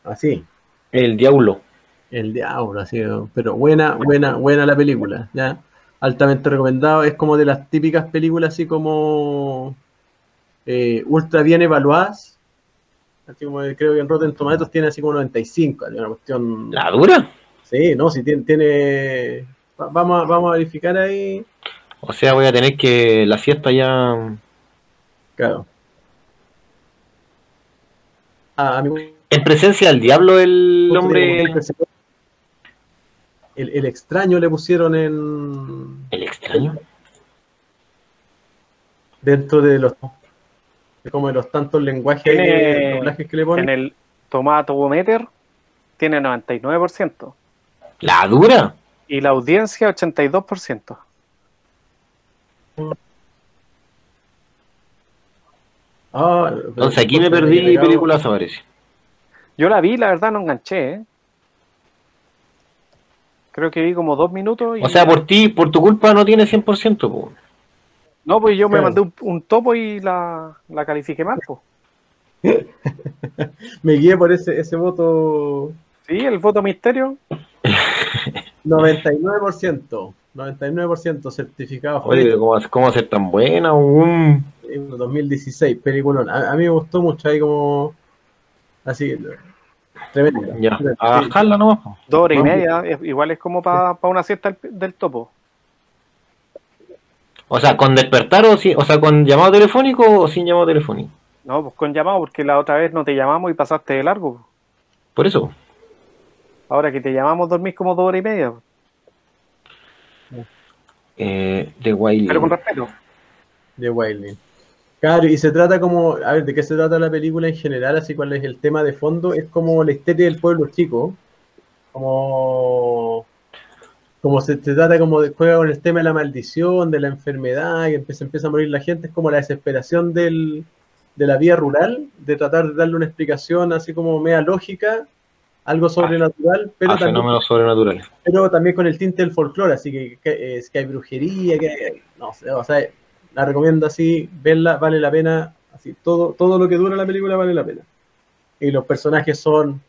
así, El Diablo. el diablo, así, pero buena, buena, buena la película, ya, altamente recomendado, es como de las típicas películas así como eh, ultra bien evaluadas, así como que creo que en Rotten Tomatoes tiene así como 95, así una cuestión... ¿La dura? Sí, no, si tiene, tiene... va- Vamos a, vamos a verificar ahí. O sea, voy a tener que la siesta ya. Claro. Ah, En presencia del diablo, el hombre. El, el extraño le pusieron en El extraño. dentro de los como de los tantos lenguajes Tiene- doblajes que le En ponen. el Tomatometer tiene 99% ¿La dura? y la audiencia 82%. Ah, Entonces aquí me perdí películas, parece. Yo la vi, la verdad no enganché. ¿eh? Creo que vi como dos minutos. Y... O sea, por ti, por tu culpa no tiene 100%, po. No, pues yo me Claro. mandé un, un topo y la, la califiqué mal. Pues. Me guié por ese, ese voto Sí, el voto misterio. 99%. 99% certificado Oye. ¿cómo, cómo ser tan buena? Un... en 2016, peliculón. A, a mí me gustó mucho ahí como así tremenda. Ya, a bajarla nomás. Dos horas y media. igual es como para una siesta del, del topo. O sea, con despertar o, si- o sea, con llamado telefónico o sin llamado telefónico. No, pues con llamado, porque la otra vez no te llamamos y pasaste de largo. Por eso. Ahora que te llamamos dormís como dos horas y media. Eh, The Wild. Pero con respeto. de Wilding. Claro, y se trata como, a ver, ¿de qué se trata la película en general? Así cuál es el tema de fondo, es como la historia del pueblo chico, como, como se, se trata como de juega con el tema de la maldición, de la enfermedad, y empieza, empieza a morir la gente, es como la desesperación del, de la vida rural, de tratar de darle una explicación así como media lógica, algo sobrenatural, pero a también fenómenos sobrenaturales. pero también con el tinte del folclore, así que, que, es que hay brujería, que hay- no sé, o sea, la recomiendo así, verla, vale la pena, así, todo, todo lo que dura la película vale la pena. Y los personajes son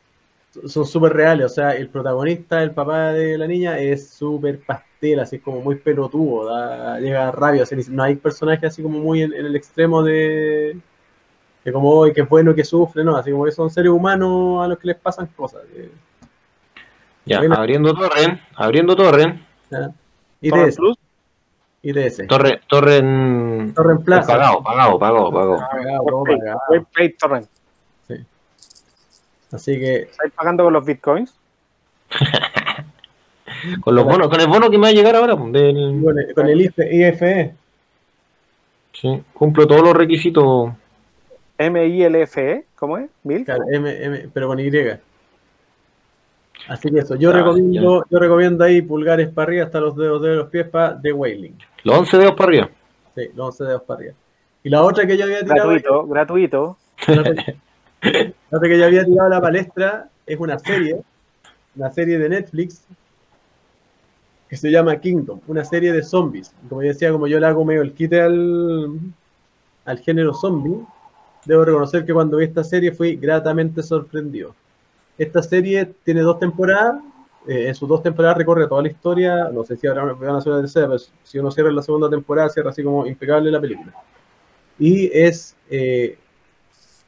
son súper reales, o sea, el protagonista, el papá de la niña, es súper pastel, así como muy pelotudo, da- llega a rabia, o sea, no hay personajes así como muy en, en el extremo de, que como hoy, que es bueno, que sufre, no, así como que son seres humanos a los que les pasan cosas. eh, Ya, Bueno. abriendo Torren, abriendo Torren. Torrent ITS, Plus. ITS. Torre, Torren Torrent Plaza. pagado, pagado, pagado, pagado. Pagado, Webplay, pagado. Torrent. Así que ¿Estáis pagando con los bitcoins? Con los bonos, con el bono que me va a llegar ahora, pues, del, con el, con el IFE, IFE, sí, cumplo todos los requisitos. M-I-L-F-E, E, ¿cómo es? ¿Mil? claro, M, M, pero con Y. Así que eso, yo Ah, recomiendo, yo recomiendo ahí pulgares para arriba hasta los dedos de los pies para The Wailing. Los 11 dedos para arriba. Sí, los 11 dedos para arriba. Y la otra que yo había tirado, Gratuito, gratuito. la otra que yo había tirado la palestra es una serie, una serie de Netflix que se llama Kingdom, una serie de zombies. Como yo decía, como yo le hago medio el quite al, al género zombie, debo reconocer que cuando vi esta serie fui gratamente sorprendido. Esta serie tiene dos temporadas, eh, en sus dos temporadas recorre toda la historia, no sé si ahora van a hacer una tercera, pero si uno cierra la segunda temporada, cierra así como impecable la película. Y es eh,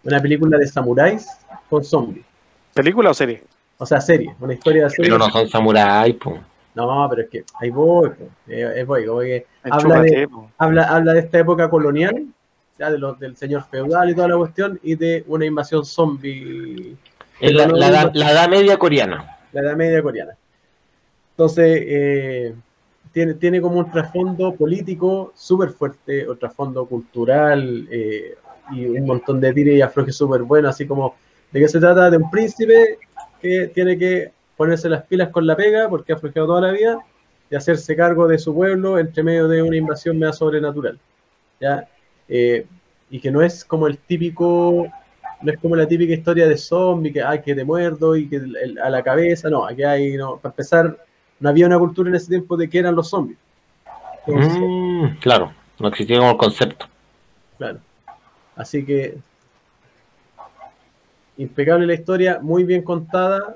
una película de samuráis con zombies. ¿Película o serie? O sea, serie, una historia de serie. Pero no son samuráis, pues. No, pero es que ahí voy, po. Eh, eh, voy, como que habla de, habla, habla de esta época colonial, ya de los, del señor feudal y toda la cuestión, y de una invasión zombie, Es la, no- la edad- la edad media coreana. la edad media coreana. Entonces, eh, tiene, tiene como un trasfondo político súper fuerte, un trasfondo cultural, eh, y un montón de tires y aflojes súper buenos, así como de qué se trata de un príncipe que tiene que ponerse las pilas con la pega, porque ha flojeado toda la vida, y hacerse cargo de su pueblo entre medio de una invasión media sobrenatural. ¿ya? Eh, y que no es como el típico, no es como la típica historia de zombie, que, ay, que te muerdo y que el- a la cabeza, no, aquí hay, no, para empezar, no había una cultura en ese tiempo de que eran los zombies. Entonces, Mm, claro, no existía como el concepto. Claro. Así que impecable la historia, muy bien contada.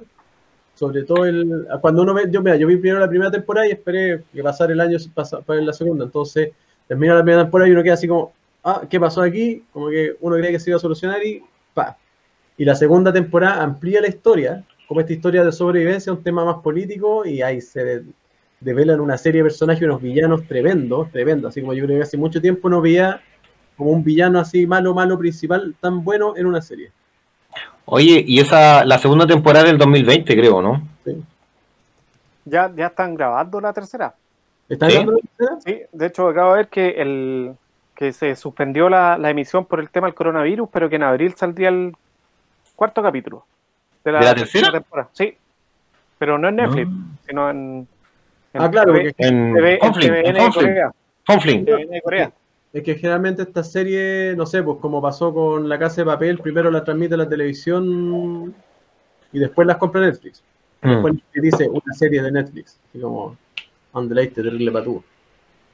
Sobre todo el cuando uno ve, yo mira, yo vi primero la primera temporada y esperé que pasara el año para ver la segunda. Entonces, termina la primera temporada y uno queda así como, ah, ¿qué pasó aquí? Como que uno creía que se iba a solucionar y pa. Y la segunda temporada amplía la historia, como esta historia de sobrevivencia, un tema más político, y ahí se de- develan una serie de personajes, unos villanos tremendos, tremendos. Así como yo creo que hace mucho tiempo no veía como un villano así malo, malo principal tan bueno en una serie. Oye, y esa, la segunda temporada del 2020, creo, ¿no? ¿Ya, ¿Ya están grabando la tercera? ¿Está ¿Sí? hablando de la tercera? Sí, de hecho acabo de ver que el que se suspendió la, la emisión por el tema del coronavirus, pero que en abril saldría el cuarto capítulo ¿De la tercera? temporada. Sí, pero no en Netflix, No. sino en, en Ah, claro, TV, En TV, en TVN en de Conflict, Corea. Conflict. TVN de Corea. Es que generalmente esta serie, no sé, pues como pasó con La Casa de Papel, primero la transmite la televisión y después las compra Netflix. Mm. Después te dice una serie de Netflix, así como Andelaiste, terrible patú.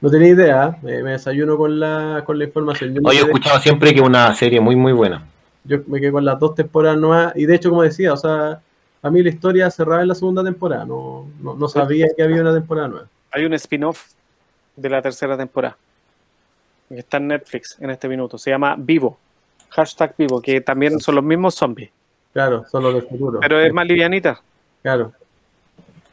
No tenía idea, me, me desayuno con la, con la información. Yo Oye, he quedé, escuchado siempre que es una serie muy, muy buena. yo me quedé con las dos temporadas nuevas y de hecho, como decía, o sea, a mí la historia cerraba en la segunda temporada, no, no, no sabía que había una temporada nueva. Hay un spin-off de la tercera temporada. Que está en Netflix en este minuto. Se llama Vivo. Hashtag Vivo, que también son los mismos zombies. Claro, son los del futuro. Pero es más livianita. Claro.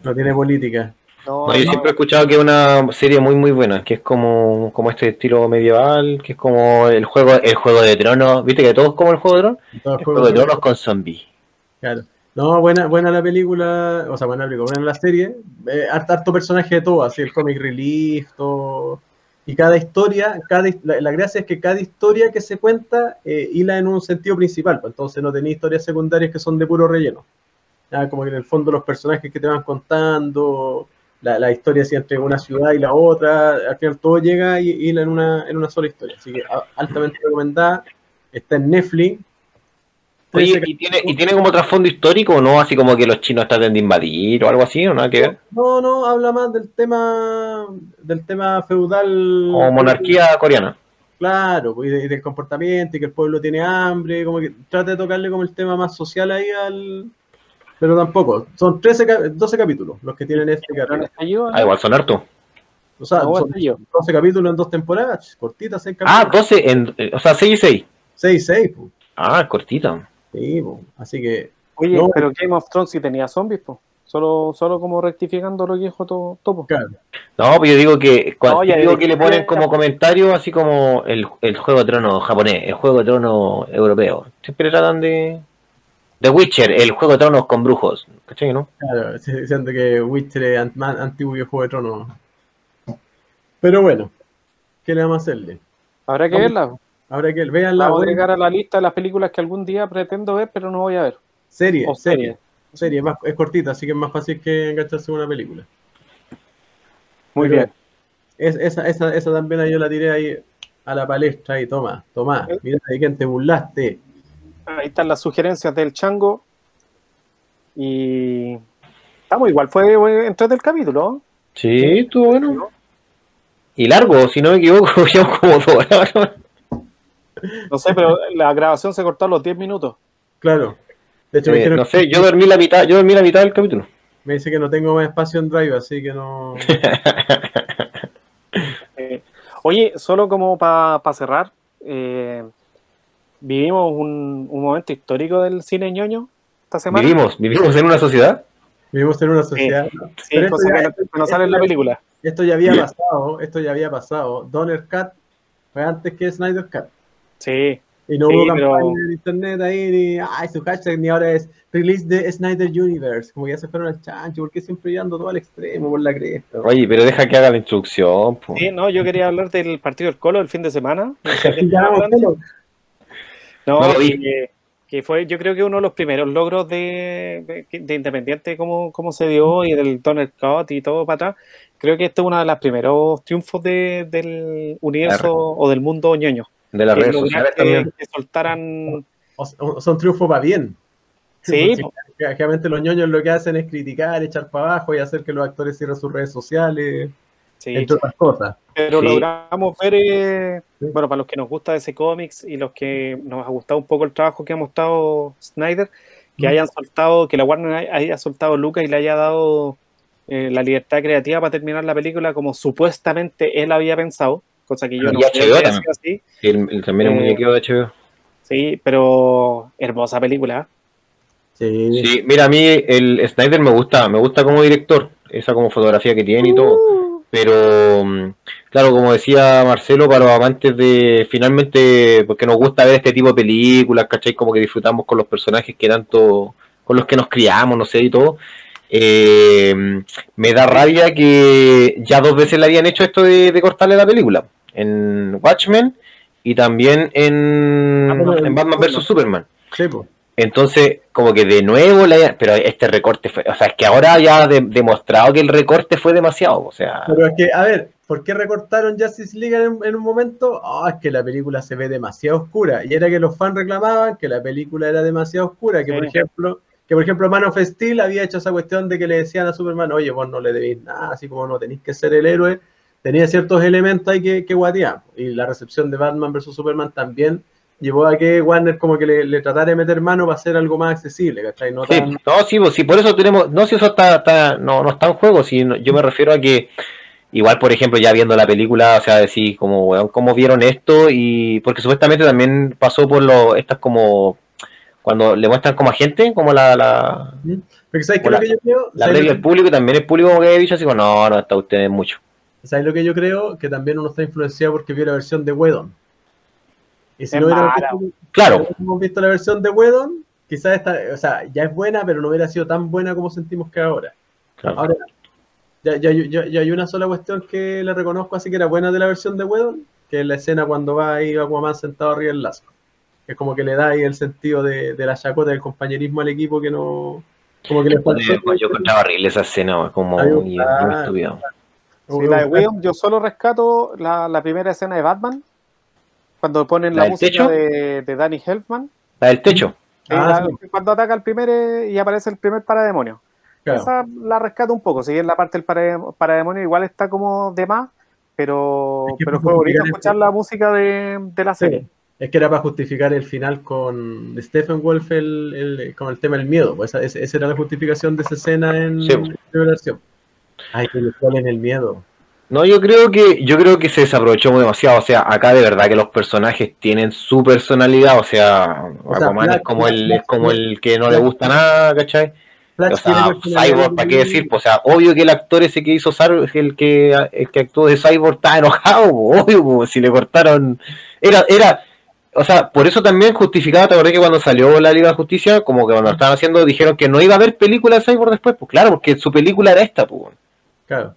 No tiene política. No, No, yo no, siempre he escuchado que es una serie muy, muy buena, que es como, como este estilo medieval, que es como el juego, el juego de tronos. ¿Viste que todo es como el juego de tronos? El juego juego de de- tronos con zombies. Claro. No, buena, buena la película, o sea, buena la película, buena la serie. Eh, harto, harto personaje de todo, así el comic relief, todo. Y cada historia, cada, la, la gracia es que cada historia que se cuenta eh, hila en un sentido principal, pues entonces no tenés historias secundarias que son de puro relleno. Ah, como que en el fondo los personajes que te van contando, la, la historia entre una ciudad y la otra, al final todo llega y hila en una, en una sola historia. Así que altamente recomendada. Está en Netflix. Oye, 13 ¿y tiene, ¿y tiene como trasfondo histórico o no? Así como que los chinos tratan de invadir o algo así, o nada que ver. No, no, habla más del tema del tema feudal. O monarquía coreana. Claro, pues, y, de- y del comportamiento y que el pueblo tiene hambre, como que trata de tocarle como el tema más social ahí al... Pero tampoco, son 13, cap- 12 capítulos los que tienen este ¿No capítulo. yo? Ah, igual son harto. O sea, son está yo. 12 capítulos en dos temporadas, cortitas, 6 Ah, capítulos. 12, en, eh, o sea, 6 y 6. 6, 6, pues. Ah, cortita. Sí, po. así que Oye, No. pero Game of Thrones sí tenía zombies, po. Solo, solo como rectificando lo que dijo To- Topo. claro. No, pero yo digo que cuando No, ya digo que le ponen como comentario así como el, el juego de trono japonés, el juego de trono europeo. Siempre tratan de The Witcher, el juego de tronos con brujos, ¿cachai, no? Claro, sí, diciendo que Witcher es más antiguo que Juego de Tronos. Pero bueno, ¿qué le vamos a hacerle? Habrá que Vamos. verla. Ahora que vean la Vamos a agregar a la lista de las películas que algún día pretendo ver, pero no voy a ver. serie, O serie, serie. más- es cortita, así que es más fácil que engancharse en una película. Muy Pero bien. Es, esa, esa, esa también yo la tiré ahí a la palestra y toma, toma, mira de quién te burlaste. Ahí están las sugerencias del chango. Y estamos igual, fue entre del capítulo. Sí, estuvo bueno. Y largo, si no me equivoco, llevamos como dos horas. No sé, pero la grabación se cortó a los 10 minutos. Claro. De hecho, me, Eh, dijeron- no sé, yo dormí la mitad, yo dormí la mitad del capítulo. me dice que no tengo más espacio en Drive, así que no. Eh, oye, solo como para cerrar, eh, vivimos un, un momento histórico del cine ñoño esta semana. Vivimos, vivimos en una sociedad. Vivimos en una sociedad. Sí, Pero esto cosa ya- que no- que no sale en la película. Esto ya había pasado, esto ya había pasado. Donner Cut fue antes que Snyder Cut. Sí, Y no Sí, hubo pero- campaña en internet ahí, ni ay, su hashtag, ni ahora es release de Snyder Universe. Como ya se fueron al chancho, porque siempre yendo todo al extremo por la cresta. Oye, pero deja que haga la instrucción. po. sí, no, yo quería hablar del partido del Colo el fin de semana. No que, que fue, yo creo que uno de los primeros logros de, de, de Independiente, cómo, cómo se dio y del Donner Cut y todo para atrás. Creo que este es uno de los primeros triunfos de- del universo Claro. o del mundo ñoño. De las Que redes sociales que, también. que soltaran. O- o- son triunfos para bien. Sí, Generalmente los ñoños lo que hacen es criticar, echar para abajo y hacer que los actores cierren sus redes sociales, sí, entre otras cosas. pero Sí. logramos ver, eh, Sí. bueno, para los que nos gusta ese cómics y los que nos ha gustado un poco el trabajo que ha mostrado Snyder, que hayan soltado, que la Warner haya- haya soltado Lucas y le haya dado eh, la libertad creativa para terminar la película como supuestamente él había pensado, cosa que yo Y no HBO también. así. Sí, el, el- también es Eh, muñequeo de HBO. Sí, pero hermosa película. Sí. Sí, mira, a mí el Snyder me gusta, me gusta como director, esa como fotografía que tiene y todo. Pero, mm, claro, como decía Marcelo, para los amantes de, finalmente, porque nos gusta ver este tipo de películas, ¿cachai? Como que disfrutamos con los personajes que tanto, con los que nos criamos, no sé, y todo. Eh, me da rabia que ya dos veces le habían hecho esto de, de cortarle la película. En Watchmen y también en, Ah, en Batman vs. Superman. Sí. Entonces, como que de nuevo, la, pero este recorte fue, o sea, es que ahora ya ha de- demostrado que el recorte fue demasiado, o sea, Pero es que, a ver, ¿por qué recortaron Justice League en, en un momento? Ah, es que la película se ve demasiado oscura. Y era que los fans reclamaban que la película era demasiado oscura. Que, por ejemplo, que por ejemplo Man of Steel había hecho esa cuestión de que le decían a Superman, oye, vos no le debéis nada, así como no tenéis que ser el héroe. Tenía ciertos elementos ahí que, que guatear. Y la recepción de Batman vs. Superman también llevó a que Warner como que le, le tratara de meter mano para hacer algo más accesible, ¿cachai? No sí, no, sí, pues, sí, por eso tenemos, no, si eso está, está- no, no está en juego, si no- yo me refiero a que, igual, por ejemplo, ya viendo la película, o sea, decir, como, weón, cómo vieron esto, y porque supuestamente también pasó por lo, estas como, cuando le muestran como a gente, como la, la, Porque ¿sabes Hola. lo que yo creo? la ¿Sabes al público, y también el público como que ha dicho así, como, no, no, está ustedes mucho. ¿Sabes lo que yo creo? Que también uno está influenciado porque vio la versión de Wedon. Y si Es no hubiéramos visto, Claro, no visto la versión de Wedon, quizás esta, o sea, ya es buena, pero no hubiera sido tan buena como sentimos que ahora. claro. Ahora, ya, ya, ya- ya hay una sola cuestión que le reconozco así que era buena de la versión de Wedon, que es la escena cuando va ahí Aquaman sentado arriba del lazo. Que es como que le da ahí el sentido de, de la chacota del compañerismo al equipo que no. Como que le. Yo encontraba horrible esa escena, como muy, muy estúpido. Sí, la de William, yo solo rescato la, la primera escena de Batman, cuando ponen ¿La la, música techo? de, de Danny Elfman, La del techo. Ah, la- sí. cuando ataca el primer eh, y aparece el primer parademonio. Claro. Esa la rescato un poco, si bien la parte del parade- parademonio igual está como de más, pero, Es que pero fue bonito escuchar el- la música de, de la serie. Es que era para justificar el final con Stephen Wolf el, el- con el tema del miedo. Pues esa, era la justificación de esa escena en Sí. La versión. Ay, que le en el miedo. No, yo creo que yo creo que se desaprovechó demasiado. O sea, acá de verdad que los personajes tienen su personalidad. O sea, O sea, Aquaman Flash- es como el es como el que no le gusta nada, ¿cachai? O sea, Cyborg, ¿para qué decir? Pues, o sea, obvio que el actor ese que hizo el que, el que actuó de Cyborg, estaba enojado, obvio, po, si le cortaron. Era, era, o sea, por eso también justificaba, te acordás que cuando salió la Liga de Justicia, como que cuando estaban haciendo, dijeron que no iba a haber película de Cyborg después, pues claro, porque su película era esta, pues. Claro.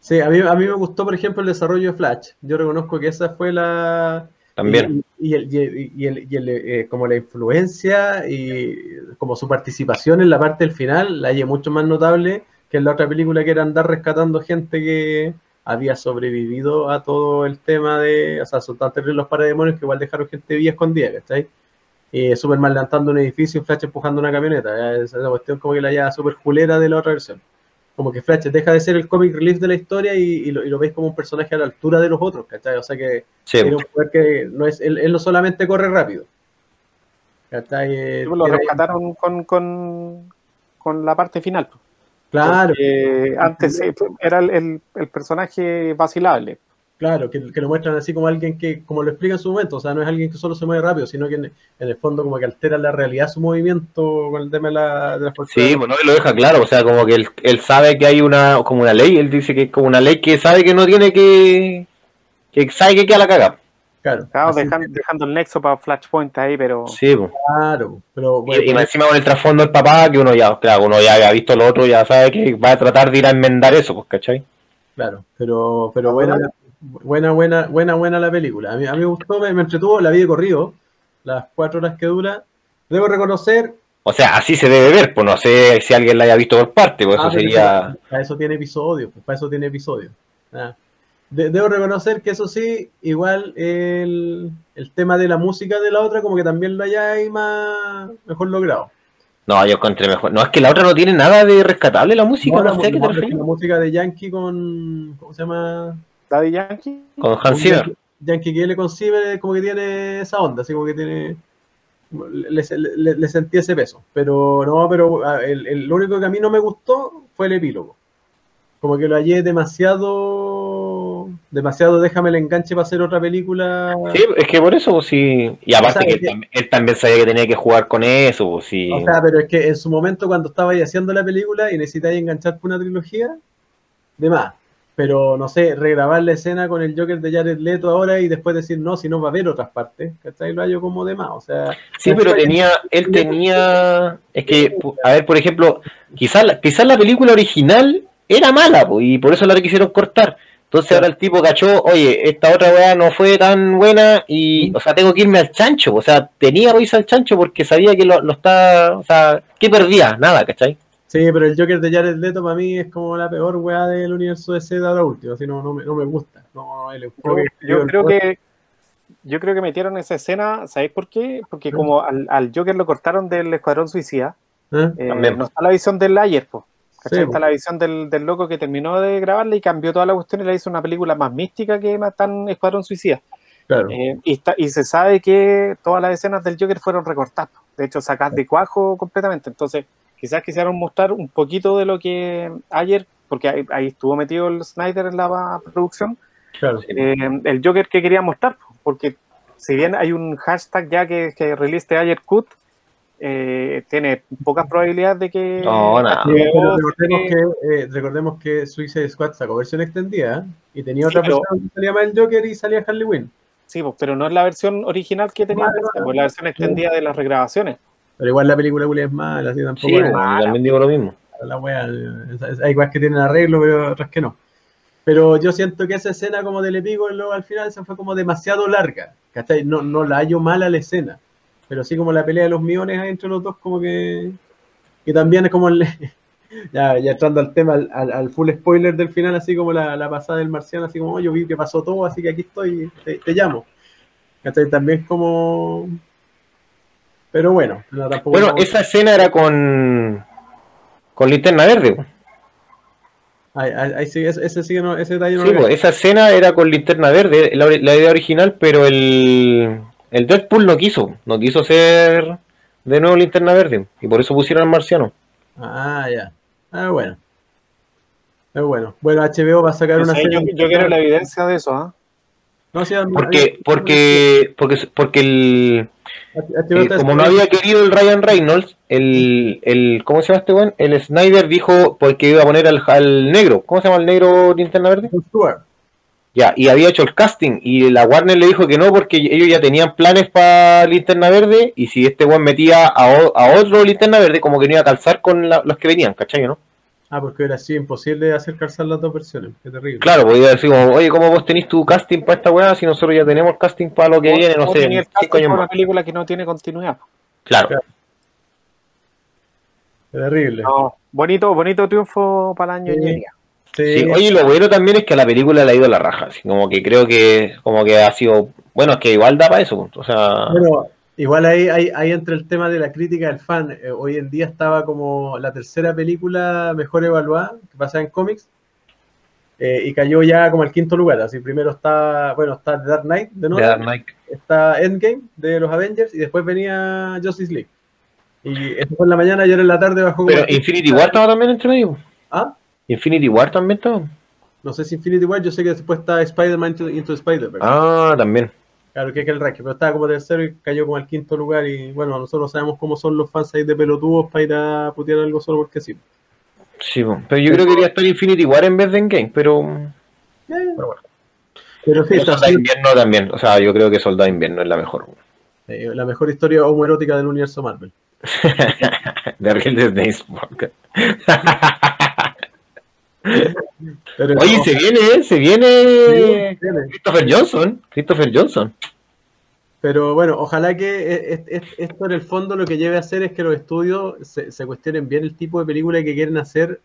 Sí, a mí, a mí me gustó, por ejemplo, el desarrollo de Flash. Yo reconozco que esa fue la... También. Y, el, y el- y el- y eh, como la influencia y como su participación en la parte del final la hallé mucho más notable que en la otra película que era andar rescatando gente que había sobrevivido a todo el tema de, o sea, terribles los parademonios que igual dejaron gente viva escondida, ¿cachai? Y Superman levantando un edificio y Flash empujando una camioneta. ya, Esa esa cuestión como que la hallaba súper culera de la otra versión. Como que Flash deja de ser el comic relief de la historia y, y lo, y lo veis como un personaje a la altura de los otros, ¿cachai? O sea que Sí, tiene un poder que no es, él, él no solamente corre rápido. ¿Cachai? Eh, Lo tiene ahí- rescataron con, con, con la parte final. pues. claro, Porque antes eh, era el, el- el personaje vacilable. Claro, que, que lo muestran así como alguien que, como lo explica en su momento, o sea, no es alguien que solo se mueve rápido, sino que en, en el fondo como que altera la realidad su movimiento con el tema de la, de la fuerza. Sí, bueno, él lo deja claro, o sea, como que él, él sabe que hay una, como una ley, él dice que es como una ley que sabe que no tiene que, que sabe que queda la caga. Claro, Claro, dejando el nexo para Flashpoint ahí, pero Sí, pues. claro, pero Y- bueno, y, encima con el trasfondo del papá, que uno ya, claro, uno ya había visto lo otro, ya sabe que va a tratar de ir a enmendar eso, pues, ¿cachai? Claro, pero, pero buena, buena, buena, buena, buena la película. A mí, a mí me gustó, me, me entretuvo, la vi de corrido, las cuatro horas que dura. Debo reconocer, O sea, así se debe ver, pues no sé si alguien la haya visto por parte, pues eso Ah, pero sería... eso- Para eso tiene episodio, pues para eso tiene episodio. Ah. De- debo reconocer que eso sí, igual el, el tema de la música de la otra, como que también lo ahí más mejor logrado. No, yo encontré mejor. No, es que la otra no tiene nada de rescatable la música, No, no, la, sé a qué te la música de Yankee con. ¿Cómo se llama? Daddy Yankee. Con Hans Zimmer. Yankee que le concibe como que tiene esa onda, así como que tiene. Le, le- le sentí ese peso. Pero no, pero el, el- lo único que a mí no me gustó fue el epílogo. Como que lo hallé demasiado. Demasiado déjame el enganche para hacer otra película. Sí, es que por eso, pues sí. Y aparte O sea, que él, que- tam- él también sabía que tenía que jugar con eso, pues sí. O sea, pero es que en su momento cuando estaba ahí haciendo la película y necesitáis enganchar por una trilogía, de más. Pero no sé, regrabar la escena con el Joker de Jared Leto ahora y después decir no, si no va a haber otras partes, ¿cachai? Lo hallo como de más. O sea, Sí, pero tenía, él tenía, es que, pu- a ver, por ejemplo, quizás la, quizás la película original era mala, pues, y por eso la quisieron cortar. Entonces ahora el tipo cachó, oye, esta otra weá no fue tan buena y, o sea, tengo que irme al chancho, o sea, tenía que irse al chancho porque sabía que lo, lo está, o sea, ¿qué perdía? Nada, ¿cachai? Sí, pero el Joker de Jared Leto para mí es como la peor weá del universo de de ahora último. Así no, no, me, no me gusta. No, el Yo, enfoque yo el creo que yo creo que metieron esa escena, ¿sabéis por qué? Porque como al, al Joker lo cortaron del Escuadrón Suicida, ¿Eh? eh, También. no está la visión del ayer, po. Sí, está po. la visión del, del loco que terminó de grabarla y cambió toda la cuestión y la hizo una película más mística que más tan Escuadrón Suicida. Claro. Eh, y, está- y se sabe que todas las escenas del Joker fueron recortadas, po. de hecho sacadas de cuajo completamente. Entonces, quizás quisieron mostrar un poquito de lo que ayer, porque ahí, ahí estuvo metido el Snyder en la producción, claro. eh, el Joker que quería mostrar, porque si bien hay un hashtag ya que, que release ayer cut, eh, tiene pocas probabilidades de que... No, nada. Sí, que- pero recordemos que, eh, recordemos que Suicide Squad sacó versión extendida ¿eh? y tenía Sí, otra pero- versión que salía más el Joker y salía Harley Quinn. Sí, pues, pero no es la versión original que tenía, vale. pues la versión extendida de las regrabaciones. Pero igual la película Julia es mala, así tampoco Sí, es yo también digo lo mismo. la wea. Hay cosas que tienen arreglo, pero otras que no. Pero yo siento que esa escena como del epílogo al final se fue como demasiado larga. ¿cachai? No, no la hallo mala la escena. Pero sí como la pelea de los millones entre los dos, como que. Y también es como el. Ya, ya entrando al tema, al, al- al full spoiler del final, así como la, la pasada del marciano, así como, "Oh, yo vi que pasó todo, así que aquí estoy, te, te llamo. ¿Cachai? También como... Pero bueno, no, tampoco... Bueno, no- esa escena era con, con linterna verde, pues. Ahí, ahí- ahí sí, ese, ese sí que no, ese detalle no Sí, lo pues, esa escena era con linterna verde, la, la idea original, pero el, el Deadpool no quiso, no quiso ser de nuevo linterna verde, y por eso pusieron al marciano. Ah, ya. Ah, bueno. Pero bueno, bueno, HBO va a sacar No una serie. yo, yo quiero la evidencia de eso, ¿ah? No, sí, Porque, porque, porque, porque el, eh, como no había querido el Ryan Reynolds, el, el ¿cómo se llama este weón? El Snyder dijo porque iba a poner al, al negro. ¿Cómo se llama el negro linterna verde? Ya, y había hecho el casting y la Warner le dijo que no porque ellos ya tenían planes para Linterna Verde y si este weón metía a, a otro Linterna Verde como que no iba a calzar con la- los que venían, ¿cachai? ¿no? Ah, porque era así imposible hacer calzar las dos versiones. Qué terrible. Claro, podía decir como, oye, ¿cómo vos tenés tu casting para esta weá si nosotros ya tenemos casting para lo que viene, no sé, tenía el casting años para una película que no tiene continuidad. Claro. Claro. Qué terrible. No, bonito, bonito triunfo para el año Sí. Sí, Sí, oye, y lo bueno también es que a la película le ha ido a la raja, así como que creo que como que ha sido, bueno, es que igual da para eso, o sea, Bueno, igual ahí, ahí, ahí entra el tema de la crítica del fan. Eh, hoy en día estaba como la tercera película mejor evaluada, que pasa en cómics, eh, y cayó ya como al quinto lugar. Así primero está, bueno, está The Dark Knight de Dark Knight. está Endgame de los Avengers, y después venía Justice League. Y eso fue en la mañana y ahora en la tarde bajó. Pero Infinity War estaba también entre medio. Ah, Infinity War también estaba. no sé si Infinity War, yo sé que después está Spider-Man Into, Into Spider-Man. Ah, también. Claro, que es el ranking, pero estaba como tercero y cayó como al quinto lugar. Y bueno, nosotros sabemos cómo son los fans ahí de pelotudos para ir a putear algo solo porque sí. Sí, pero yo creo que quería estar Infinity War en vez de Endgame, pero, Pero sí, pero está Soldado de Invierno también. O sea, yo creo que Soldado Invierno es la mejor. eh, la mejor historia homoerótica del universo Marvel. De Real Podcast. Pero Oye, no, se viene, ¿eh? se viene sí. Christopher Johnson. Christopher Johnson. Pero bueno, ojalá que e- e- e- esto en el fondo lo que lleve a hacer es que los estudios se, se cuestionen bien el tipo de película que quieren hacer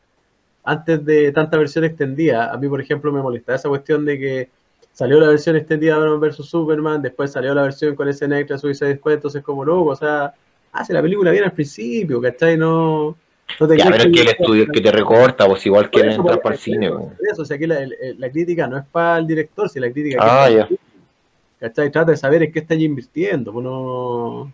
antes de tanta versión extendida. A mí, por ejemplo, me molesta esa cuestión de que salió la versión extendida de Batman vs Superman, después salió la versión con ese extra Suicide Squad, entonces como loco, o sea, hace la película bien al principio, ¿cachai? No, no te Ya, pero es que el que- estudio que te recorta, pues igual eso, entrar para el cine. eso, o sea, aquí la, la crítica no es para el director, si la crítica es Ah, para ya. ¿cachai? Trata de saber en qué está invirtiendo. pues no-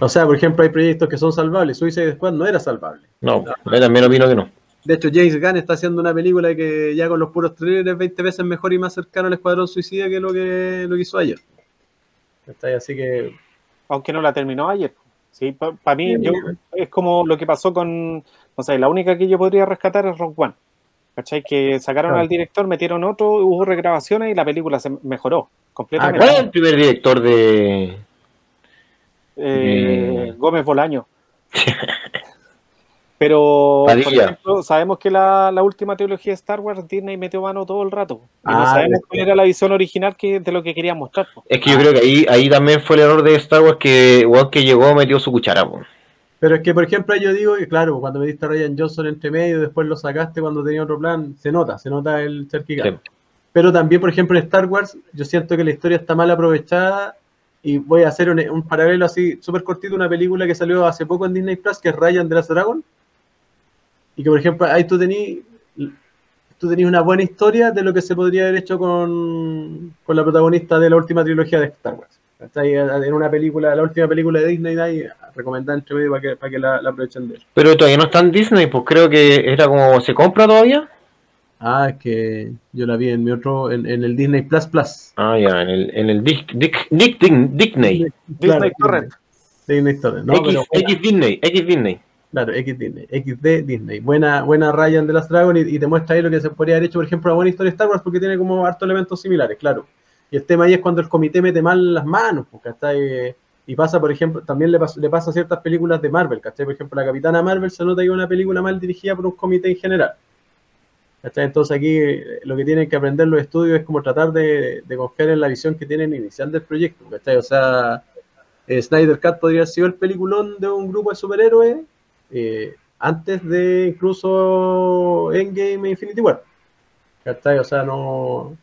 O sea, por ejemplo, hay proyectos que son salvables. Suicide Squad no era salvable. No, yo también opino que no. De hecho, James Gunn está haciendo una película que ya con los puros trailers es 20 veces mejor y más cercano al Escuadrón Suicida que lo que, lo que hizo ayer. ¿Cachai? Así que... Aunque no la terminó ayer. Sí, para mí yo, es como lo que pasó con, no sé, la única que yo podría rescatar es Rock One. ¿Cachai? Que sacaron Claro. al director, metieron otro, hubo regrabaciones y la película se mejoró completamente. ¿Cuál es el primer director de, Eh, Mm. Gómez Bolaño. Pero, por ejemplo, sabemos que la, la última trilogía de Star Wars, Disney metió mano todo el rato. Y no Ah, sabemos es cuál era la visión original que, de lo que querían mostrar. po. Es que yo creo que ahí, ahí también fue el error de Star Wars que igual que llegó metió su cuchara. po. Pero es que, por ejemplo, yo digo que, claro, cuando metiste a Ryan Johnson entre medio, después lo sacaste cuando tenía otro plan, se nota, se nota el ser gigante. Pero también, por ejemplo, en Star Wars, yo siento que la historia está mal aprovechada y voy a hacer un, un paralelo así súper cortito, una película que salió hace poco en Disney Plus, que es Ryan de las Dragon. Y que, por ejemplo, ahí tú tenías tú tenías una buena historia de lo que se podría haber hecho con, con la protagonista de la última trilogía de Star Wars. Está ahí en una película, la última película de Disney, ahí, recomendada entre medio para que, para que la, la aprovechen de él. Pero todavía no está en Disney, pues creo que era como se compra todavía. Ah, es que yo la vi en mi otro, en, en el Disney Plus Plus. Ah, ya, en el, en el Dick, Dick, Dick, Dick- Disney. Disney Torrent. Disney Torrent. No, X, pero X Disney, X Disney. Claro, X Disney, XD Disney. Buena, buena Ryan de las Dragon y, y te muestra ahí lo que se podría haber hecho, por ejemplo, una buena historia de Star Wars porque tiene como hartos elementos similares, claro. Y el tema ahí es cuando el comité mete mal las manos, pues, ¿cachai? Y pasa, por ejemplo, también le, le pasa a ciertas películas de Marvel, ¿cachai? Por ejemplo, la Capitana Marvel se nota que es una película mal dirigida por un comité en general. ¿Cachai? Entonces aquí eh, lo que tienen que aprender los estudios es como tratar de, de confiar en la visión que tienen inicial del proyecto, ¿cachai? O sea, eh, Snyder Cut podría haber sido el peliculón de un grupo de superhéroes eh, antes de incluso Endgame e Infinity War. ¿Cachai? O sea, no...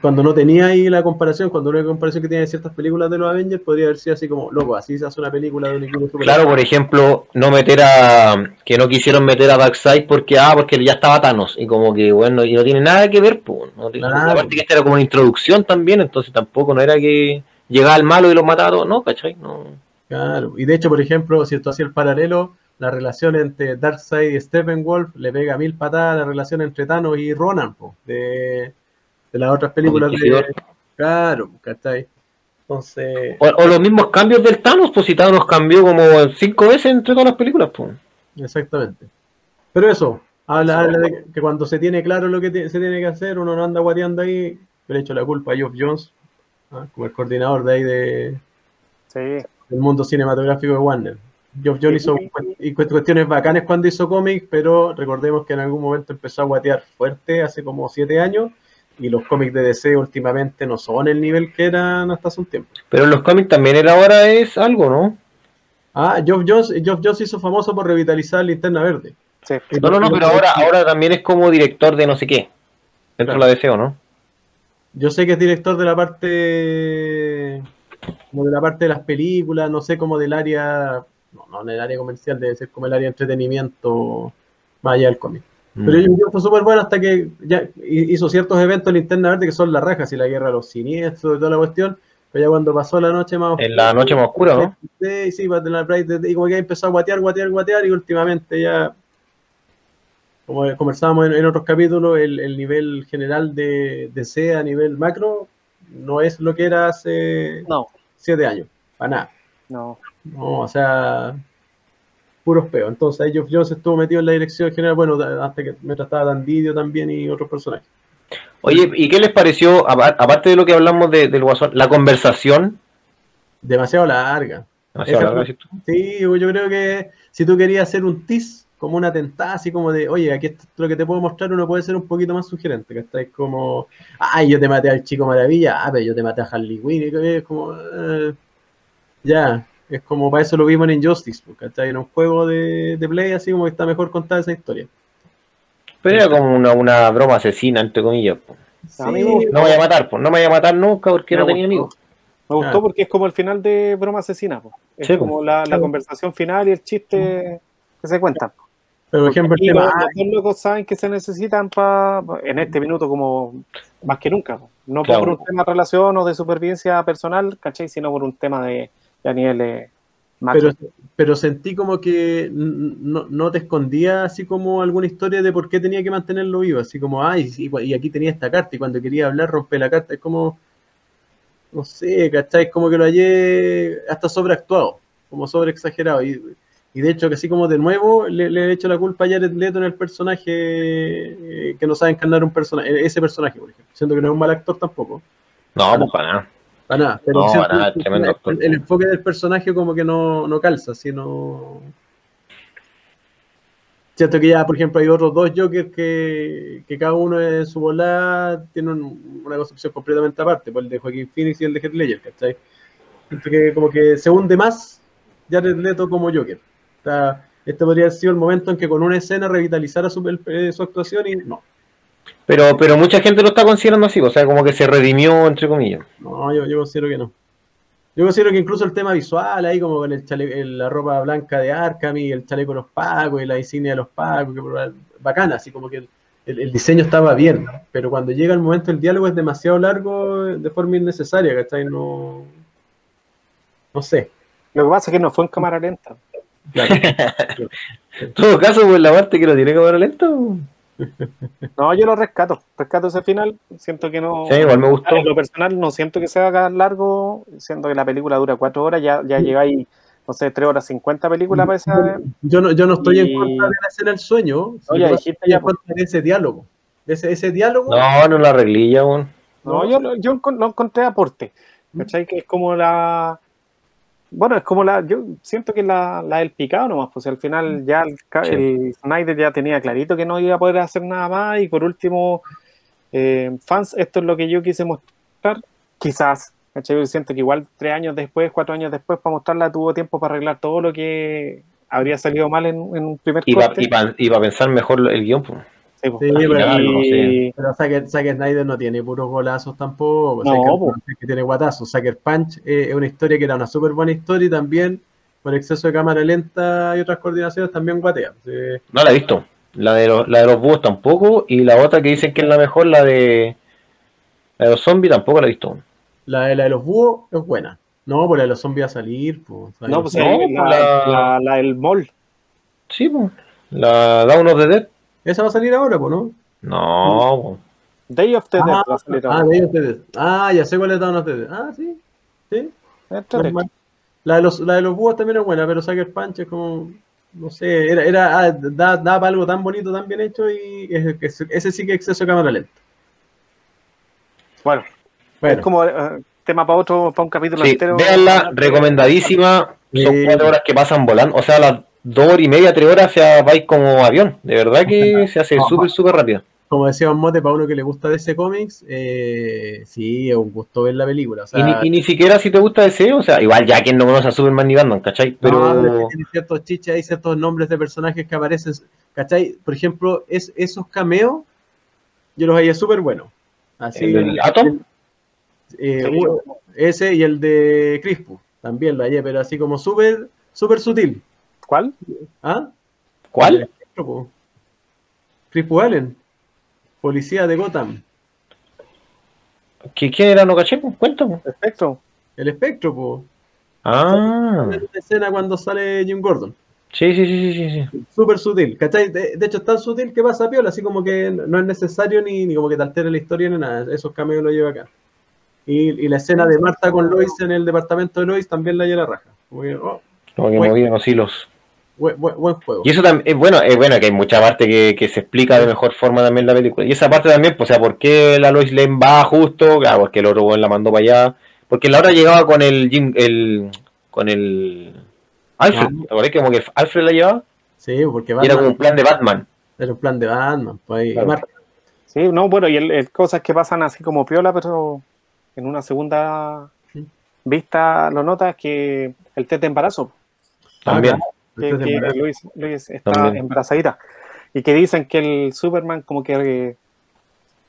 Cuando no tenía ahí la comparación, cuando una comparación que tiene ciertas películas de los Avengers, podría haber sido así como, loco, así se hace una película de un equipo superhéroes. Claro, por ejemplo, no meter a. que no quisieron meter a Darkseid porque, ah, porque ya estaba Thanos. Y como que, bueno, y no tiene nada que ver, pues. No tiene- Claro. Aparte que esta era como una introducción también, entonces tampoco no era que llegaba el malo y los mataba a todos, no, ¿cachai? No. Claro, y de hecho, por ejemplo, si esto hacía el paralelo, la relación entre Darkseid y Steppenwolf le pega mil patadas a la relación entre Thanos y Ronan, po, de, de las otras películas de... Claro, ¿cachai? Entonces, O, o los mismos cambios del Thanos, pues si Thanos cambió como cinco veces entre todas las películas, pues. exactamente. Pero eso, habla, habla de que cuando se tiene claro lo que se tiene que hacer, uno no anda guateando ahí, yo le echo la culpa a Geoff Jones, ¿ah? como el coordinador de ahí de, Sí. del mundo cinematográfico de Warner. Geoff Jones hizo cuestiones bacanes cuando hizo cómics, pero recordemos que en algún momento empezó a guatear fuerte hace como siete años y los cómics de DC últimamente no son el nivel que eran hasta hace un tiempo. Pero en los cómics también él ahora es algo, ¿no? Ah, Geoff Jones, Geoff Jones hizo famoso por revitalizar Linterna Verde. Sí. No, no, no, pero ahora, ahora también es como director de no sé qué. Dentro de la deseo, ¿no? Yo sé que es director de la parte como de la parte de las películas, no sé, como del área, no, no del área comercial, debe ser como el área de entretenimiento más allá del cómic. Pero Mm. yo creo que fue súper bueno hasta que ya hi- hizo ciertos eventos en Linterna Verde que son las rajas y la guerra de los siniestros y toda la cuestión. Pero ya cuando pasó la noche más En la noche más oscura, ¿no? Sí, sí, Dead, y como que empezó a guatear, guatear, guatear, y últimamente ya, como conversábamos en, en otros capítulos, el, el nivel general de DC a nivel macro no es lo que era hace No, siete años, para nada. no. No, o sea, puros peos. Entonces Geoff Jones estuvo metido en la dirección general, bueno, hasta que me trataba Dandidio también y otros personajes. Oye, ¿y qué les pareció, apa- aparte de lo que hablamos de- del Guasón, la conversación? Demasiado larga. Demasiado larga, fue- ¿cierto? Sí, yo creo que si tú querías hacer un tease, como una tentada, así como de, oye, aquí esto es lo que te puedo mostrar, uno puede ser un poquito más sugerente, que estáis como, ay, yo te maté al Chico Maravilla, ah, pero yo te maté a Harley Quinn, y es como, eh, ya, es como, para eso lo vimos en Injustice, ¿cachai? Era un juego de, de play, así como que está mejor contada esa historia. Pero era como una, una broma asesina, entre comillas. po. No me vaya a matar, pues no me vaya a matar nunca porque Me no tenía amigos. Me gustó porque es como el final de Broma Asesina. po. Es Sí, po. como la, la conversación final y el chiste que se cuenta. Pero, por ejemplo, el los, tema, los locos saben que se necesitan pa, en este minuto como más que nunca. po. No Claro. por un tema de relación o de supervivencia personal, ¿cachai? Sino por un tema de a nivel eh, macro. pero, pero sentí como que no, no te escondía así como alguna historia de por qué tenía que mantenerlo vivo, así como, ay, y aquí tenía esta carta y cuando quería hablar rompe la carta, es como, no sé, ¿cachai? Es como que lo hallé hasta sobreactuado, como sobreexagerado y, y de hecho que así como de nuevo le, le he hecho la culpa a Jared Leto en el personaje eh, que no sabe encarnar un personaje, ese personaje, por ejemplo, siendo que no es un mal actor tampoco. No, pues para nada. Para nada, pero No, siento para nada, que tremendo el, actor. el enfoque del personaje como que no, no calza, sino... Siento que ya, por ejemplo, hay otros dos Jokers que, que cada uno en su volada tiene un- una concepción completamente aparte, pues el de Joaquín Phoenix y el de Heath Ledger, ¿cachai? Siento que como que se hunde más Jared Leto como Joker. O sea, este podría haber sido el momento en que con una escena revitalizara su, eh, su actuación y no. Pero, pero mucha gente lo está considerando así, o sea, como que se redimió, entre comillas. No, yo, yo considero que no. Yo considero que incluso el tema visual, ahí como con el chale- el- la ropa blanca de Arkham y el chaleco de los pagos y la insignia de los pagos, que bacana, así como que el, el- el diseño estaba bien, pero cuando llega el momento del diálogo es demasiado largo de forma innecesaria, ¿cachai? No, no sé. Lo que pasa es que no fue en cámara lenta. Claro. En todo caso, pues la parte que lo tiene ver lento. No, yo lo rescato. Rescato ese final. Siento que no. Sí, igual me gustó. En lo personal, no siento que se haga largo. Siento que la película dura cuatro horas. Ya, ya llegáis, no sé, tres horas cincuenta películas para esa. Yo no, yo no estoy Y- en contra de la escena del sueño, No, ya que dijiste ya, pues. contra de ese diálogo. De ese, ese diálogo, No, no la arreglilla, weón. No, yo, yo lo encontré aporte. ¿Cachai? Que es como la. Bueno, es como la. Yo siento que la, la del picado nomás, pues al final ya el, el Snyder ya tenía clarito que no iba a poder hacer nada más. Y por último, eh, fans, esto es lo que yo quise mostrar. Quizás, ¿cachai? Yo siento que igual tres años después, cuatro años después, para mostrarla, tuvo tiempo para arreglar todo lo que habría salido mal en, en un primer Y para corte. pensar mejor el guion, pues. Sí, pues. Sí, pero- Y- Pero Zack, Zack Snyder no tiene puros golazos tampoco. No, Zack- po. que tiene guatazos. Sucker Punch eh, es una historia que era una súper buena historia y también por exceso de cámara lenta y otras coordinaciones también guatea. Sí. No la he visto. La de, los, la de los búhos tampoco. Y la otra que dicen que es la mejor, la de, la de los zombies, tampoco la he visto. La, de- la de los búhos es buena. No, por la de los zombies a salir. sea, No, pues No, sí, pues la, la- la- la del mall. Sí, pues. La Dawn of the Dead. Esa va a salir ahora, pues, ¿no? No. Day of the Dead Ah, va a salir ah, ahora. de ellos ustedes. Ah, ya sé cuál es Dawn of the Dead. Ah, sí. Sí. La de los, la de los búhos también es buena, pero Sucker Punch es como. No sé, era, era ah, da, da para algo tan bonito, tan bien hecho y es- es- ese sí que es exceso de cámara lenta. Bueno, Bueno, es como eh, tema para otro, para un capítulo Sí, entero. véanla, recomendadísima. Son Sí. cuatro horas que pasan volando. O sea, las dos horas y media, tres horas, se vais como avión. De verdad que se hace súper, súper rápido. como decía Mote, para uno que le gusta de ese cómics, eh, sí, es un gusto ver la película. O sea, Y ni, y ni siquiera si te gusta ese, o sea, igual ya quien no conoce a Superman ni Batman, ¿cachai? no, Pero tiene ciertos chiches, hay ciertos nombres de personajes que aparecen, ¿cachai? Por ejemplo, es, esos cameos, yo los hallé súper buenos. Así, el del Atom, eh, uno- ese y el de Crispo, también lo hallé, pero así como súper, súper sutil. ¿Cuál? ¿Ah? ¿cuál? Espectro, po. Crispo Allen, policía de Gotham. ¿Qui- ¿Quién era no caché? Cuéntame. Perfecto. El espectro, po. Ah, una escena cuando sale Jim Gordon. sí, sí, sí, sí, sí. Súper sutil, ¿cachai? De, de hecho, es tan sutil que pasa piola, así como que no es necesario ni, ni como que te altere la historia ni nada. Esos cameos lo lleva acá. Y, y la escena de Marta con Lois en el departamento de Lois también la lleva la raja. Como que, oh, Como que Bueno. movían los hilos. Buen, buen- buen juego. Y eso también, es bueno, es bueno que hay mucha parte que, que se explica de mejor forma también la película. Y esa parte también, pues, o sea, ¿por qué la Lois Lane va justo? Claro, porque el otro weón la mandó para allá. Porque la otra llegaba con el Jim, el, con el Alfred. Ah. ¿Te acordás que como que Alfred la llevaba? Sí, porque Y era como Batman un plan de Batman. era un plan de Batman. Pues, ahí, Claro. Marta. Sí, no, bueno, y el, el- cosas que pasan así como piola, pero en una segunda Sí. vista lo notas que el test de embarazo, También. Que, que. Luis, Luis está También. embarazadita, y que dicen que el Superman como que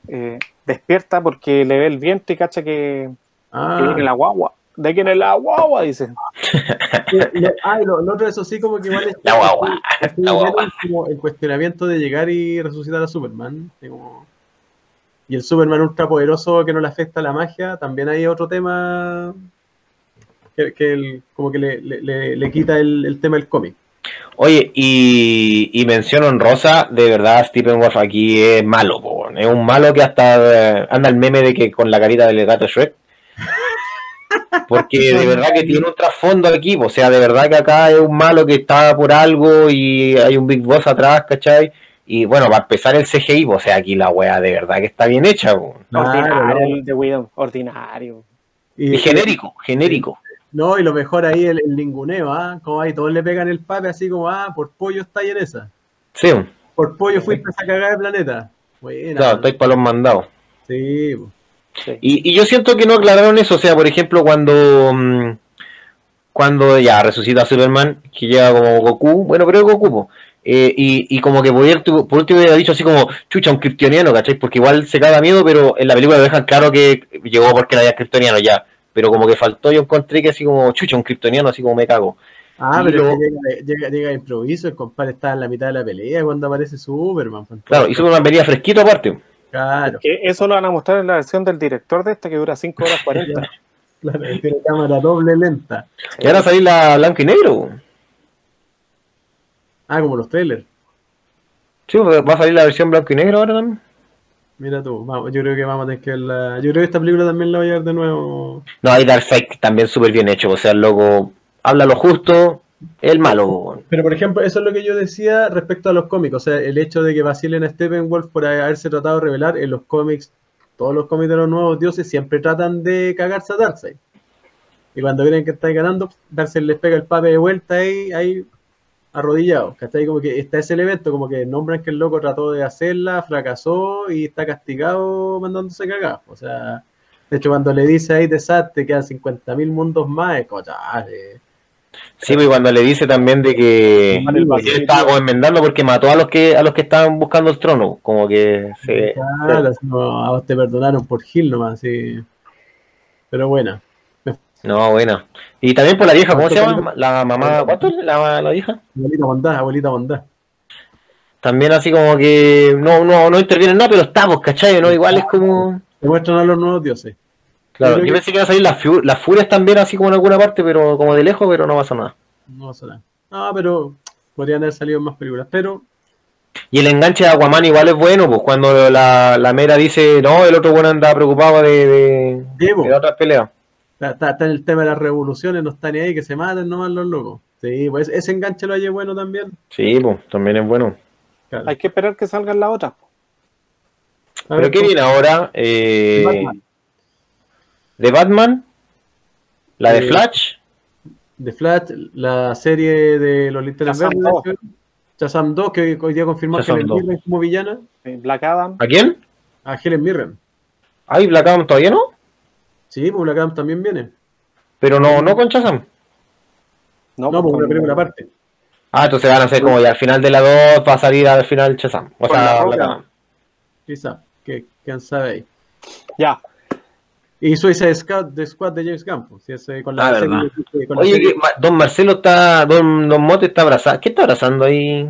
eh, despierta porque le ve el viento y cacha que, que Ah, viene la guagua. ¿De quién es la guagua? Lo- ah, lo, lo otro, eso sí, como que igual es La guagua, es la guagua. como el cuestionamiento de llegar y resucitar a Superman. como- Y el Superman ultrapoderoso que no le afecta la magia, también hay otro tema que, que el- como que le, le- le- le quita el, el tema del cómic. Oye, y, y mención honrosa, de verdad, Stephen Wolf aquí es malo, po, es un malo que hasta eh, anda el meme de que con la carita del gato Shrek. Porque de verdad que tiene un trasfondo aquí, po, o sea, de verdad que acá es un malo que está por algo y hay un Big Boss atrás, ¿cachai? Y bueno, va a empezar el CGI, po, o sea, aquí la wea de verdad que está bien hecha, po. Ordinario, de Widow, ordinario. y genérico, genérico. No, y lo mejor ahí el, el ninguneo, ¿ah? Como ahí todos le pegan el pape así como, ah, por pollo está en esa. Sí, Por pollo fuiste a cagar el planeta. Buena. claro, estáis para los mandados. Sí. Y, y yo siento que no aclararon eso, o sea, por ejemplo, cuando mm, cuando ya resucita a Superman, que llega como Goku, bueno, pero es Goku, eh, y, y como que por, último- por último hubiera dicho así como, chucha, un kryptoniano, ¿cachai? Porque igual se caga miedo, pero en la película lo dejan claro que llegó porque era ya kryptoniano ya, pero como que faltó, yo encontré que así como, chucha, un kryptoniano, así como me cago. Ah, Y pero llega, llega, llega de improviso, el compadre está en la mitad de la pelea cuando aparece Superman. pues, Claro, y Superman venía fresquito aparte. Claro, Que eso lo van a mostrar en la versión del director de este que dura 5 horas 40. claro, tiene cámara doble lenta. Y ahora salir la blanco y negro. Ah, como los trailers. Sí, va a salir la versión blanco y negro ahora también. Mira tú, vamos, yo creo que vamos a tener que verla. Yo creo que esta película también la voy a ver de nuevo. No, hay Darkseid también súper bien hecho, o sea, el loco habla lo justo, el malo. Pero por ejemplo, eso es lo que yo decía respecto a los cómics. O sea, el hecho de que vacilen a Steppenwolf por haberse tratado de revelar en los cómics, todos los cómics de los nuevos dioses siempre tratan de cagarse a Darkseid. Y cuando creen que estáis ganando, Darkseid les pega el pape de vuelta ahí, ahí arrodillado. ¿Cachai? Como que está ese elemento, como que nombran que el loco trató de hacerla, fracasó y está castigado mandándose cagar. O sea, de hecho, cuando le dice ahí de Sat, te quedan 50.000 mundos más, es como, chale. Sí, pues cuando le dice también de que él estaba como enmendando porque mató a los que a los que estaban buscando el trono, como que se, Claro, a vos te perdonaron por Gil nomás, sí. Pero bueno, no, buena. Y también por la vieja, ¿cómo se llama? La mamá, ¿cuánto es la, la vieja? abuelita bondad, abuelita bondad. También así como que no, no, no interviene en nada, pero estamos, ¿cachai? ¿No? Igual es como. Te muestran a los nuevos dioses. Claro, Yo yo que- pensé que iban a salir las, fiu- las furias también así como en alguna parte, pero como de lejos, pero no pasa nada. No pasa nada. No, pero podrían haber salido más películas, pero Y el enganche de Aquaman igual es bueno, pues cuando la, la mera dice, no, el otro bueno anda preocupado de, de, po. de otras peleas. Está, está- está en el tema de las revoluciones, no está ni ahí, que se maten nomás los locos. Sí, pues ese enganche lo haya bueno también. Sí, pues también es bueno. Claro. Hay que esperar que salgan las otras. A Pero ver, ¿qué viene ahora? Eh, Batman. ¿De Batman? ¿La de Eh, Flash? The Flash, la serie de los linternas verdes, Shazam 2, que hoy día confirmó a Shazam Helen 2. Mirren como villana, Black Adam. ¿A quién? a Helen Mirren. ¿Ay, Black Adam todavía no? Sí, pues Black Adam también viene. Pero no, no con Shazam. No, No, pues con- una película aparte. Ah, entonces van a ser como ya al final de la 2 va a salir al final Shazam. O Con sea, Black. Adam. Quizá, que quién sabe ahí. Ya. Y Suicide Squad, de Squad de James Gunn, pues, si ese con la Ah, serie- verdad. con Oye, serie- que Ma- don Marcelo está, don, don Mote está abrazando. ¿Qué está abrazando ahí?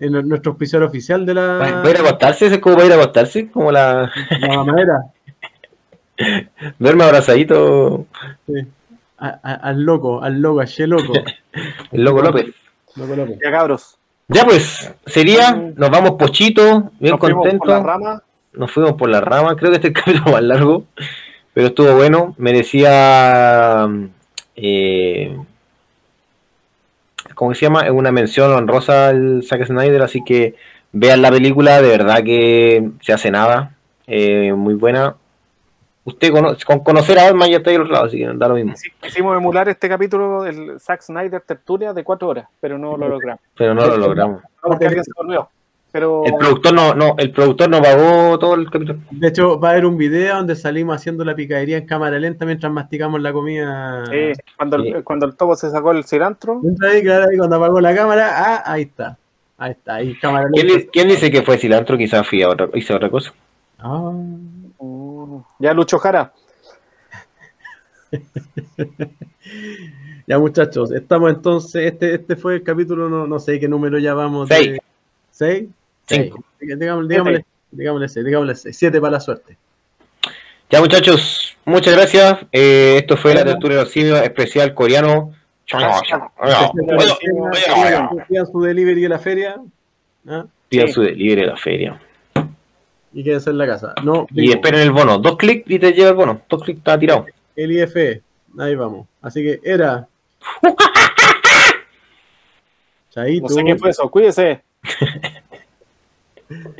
en el- nuestro auspiciador oficial de ¿Va la, va a ir a acostarse? ¿Ese es como va a ir a acostarse? Como la... la mamadera. Duerme abrazadito Sí. A- a- al loco, al loco, a Che loco. el loco López. loco López. Ya, cabros. Ya pues, sería, nos vamos pochito, bien Nos fuimos contentos. por la rama. nos fuimos por la rama, creo que este es el capítulo más largo, pero estuvo bueno, merecía, eh, ¿cómo se llama? Es una mención honrosa al Zack Snyder, así que vean la película, de verdad que se hace nada, eh, muy buena. Usted cono- con conocer a Batman ya está ahí al otro lado, así que da lo mismo, Quisimos emular este capítulo del Zack Snyder Tertulia de cuatro horas, pero no lo logramos. pero no lo logramos. No, porque alguien se durmió. Pero El productor no, no, el productor no pagó todo el capítulo. De hecho, va a haber un video donde salimos haciendo la picadería en cámara lenta mientras masticamos la comida. eh, cuando, el, Sí. cuando el topo se sacó el cilantro, ahí, claro, ahí cuando apagó la cámara, ah, ahí está. Ahí está, ahí cámara ¿Quién, lenta. di- quién dice que fue cilantro? Quizás fui a otra, hice otra cosa. Ah. Mm, ya Lucho Jara. Ya muchachos, estamos entonces, este, este fue el capítulo, no, no sé qué número ya vamos. Seis. De... ¿Seis? Cinco. Seis. Digámosle, digámosle, digámosle seis, digámosle seis. Siete para la suerte. Ya muchachos, muchas gracias. Eh, esto fue la tertulia de los simios especial coreano. Pidan su delivery de la feria ¿ah? Pidan Sí. su delivery de la feria. Y quédense en la casa. No, Y esperen el bono. Dos clics y te lleva el bono. Dos clics está tirado. el IFE, ahí vamos. Así que era. Chaito. No sé qué fue eso. Cuídese.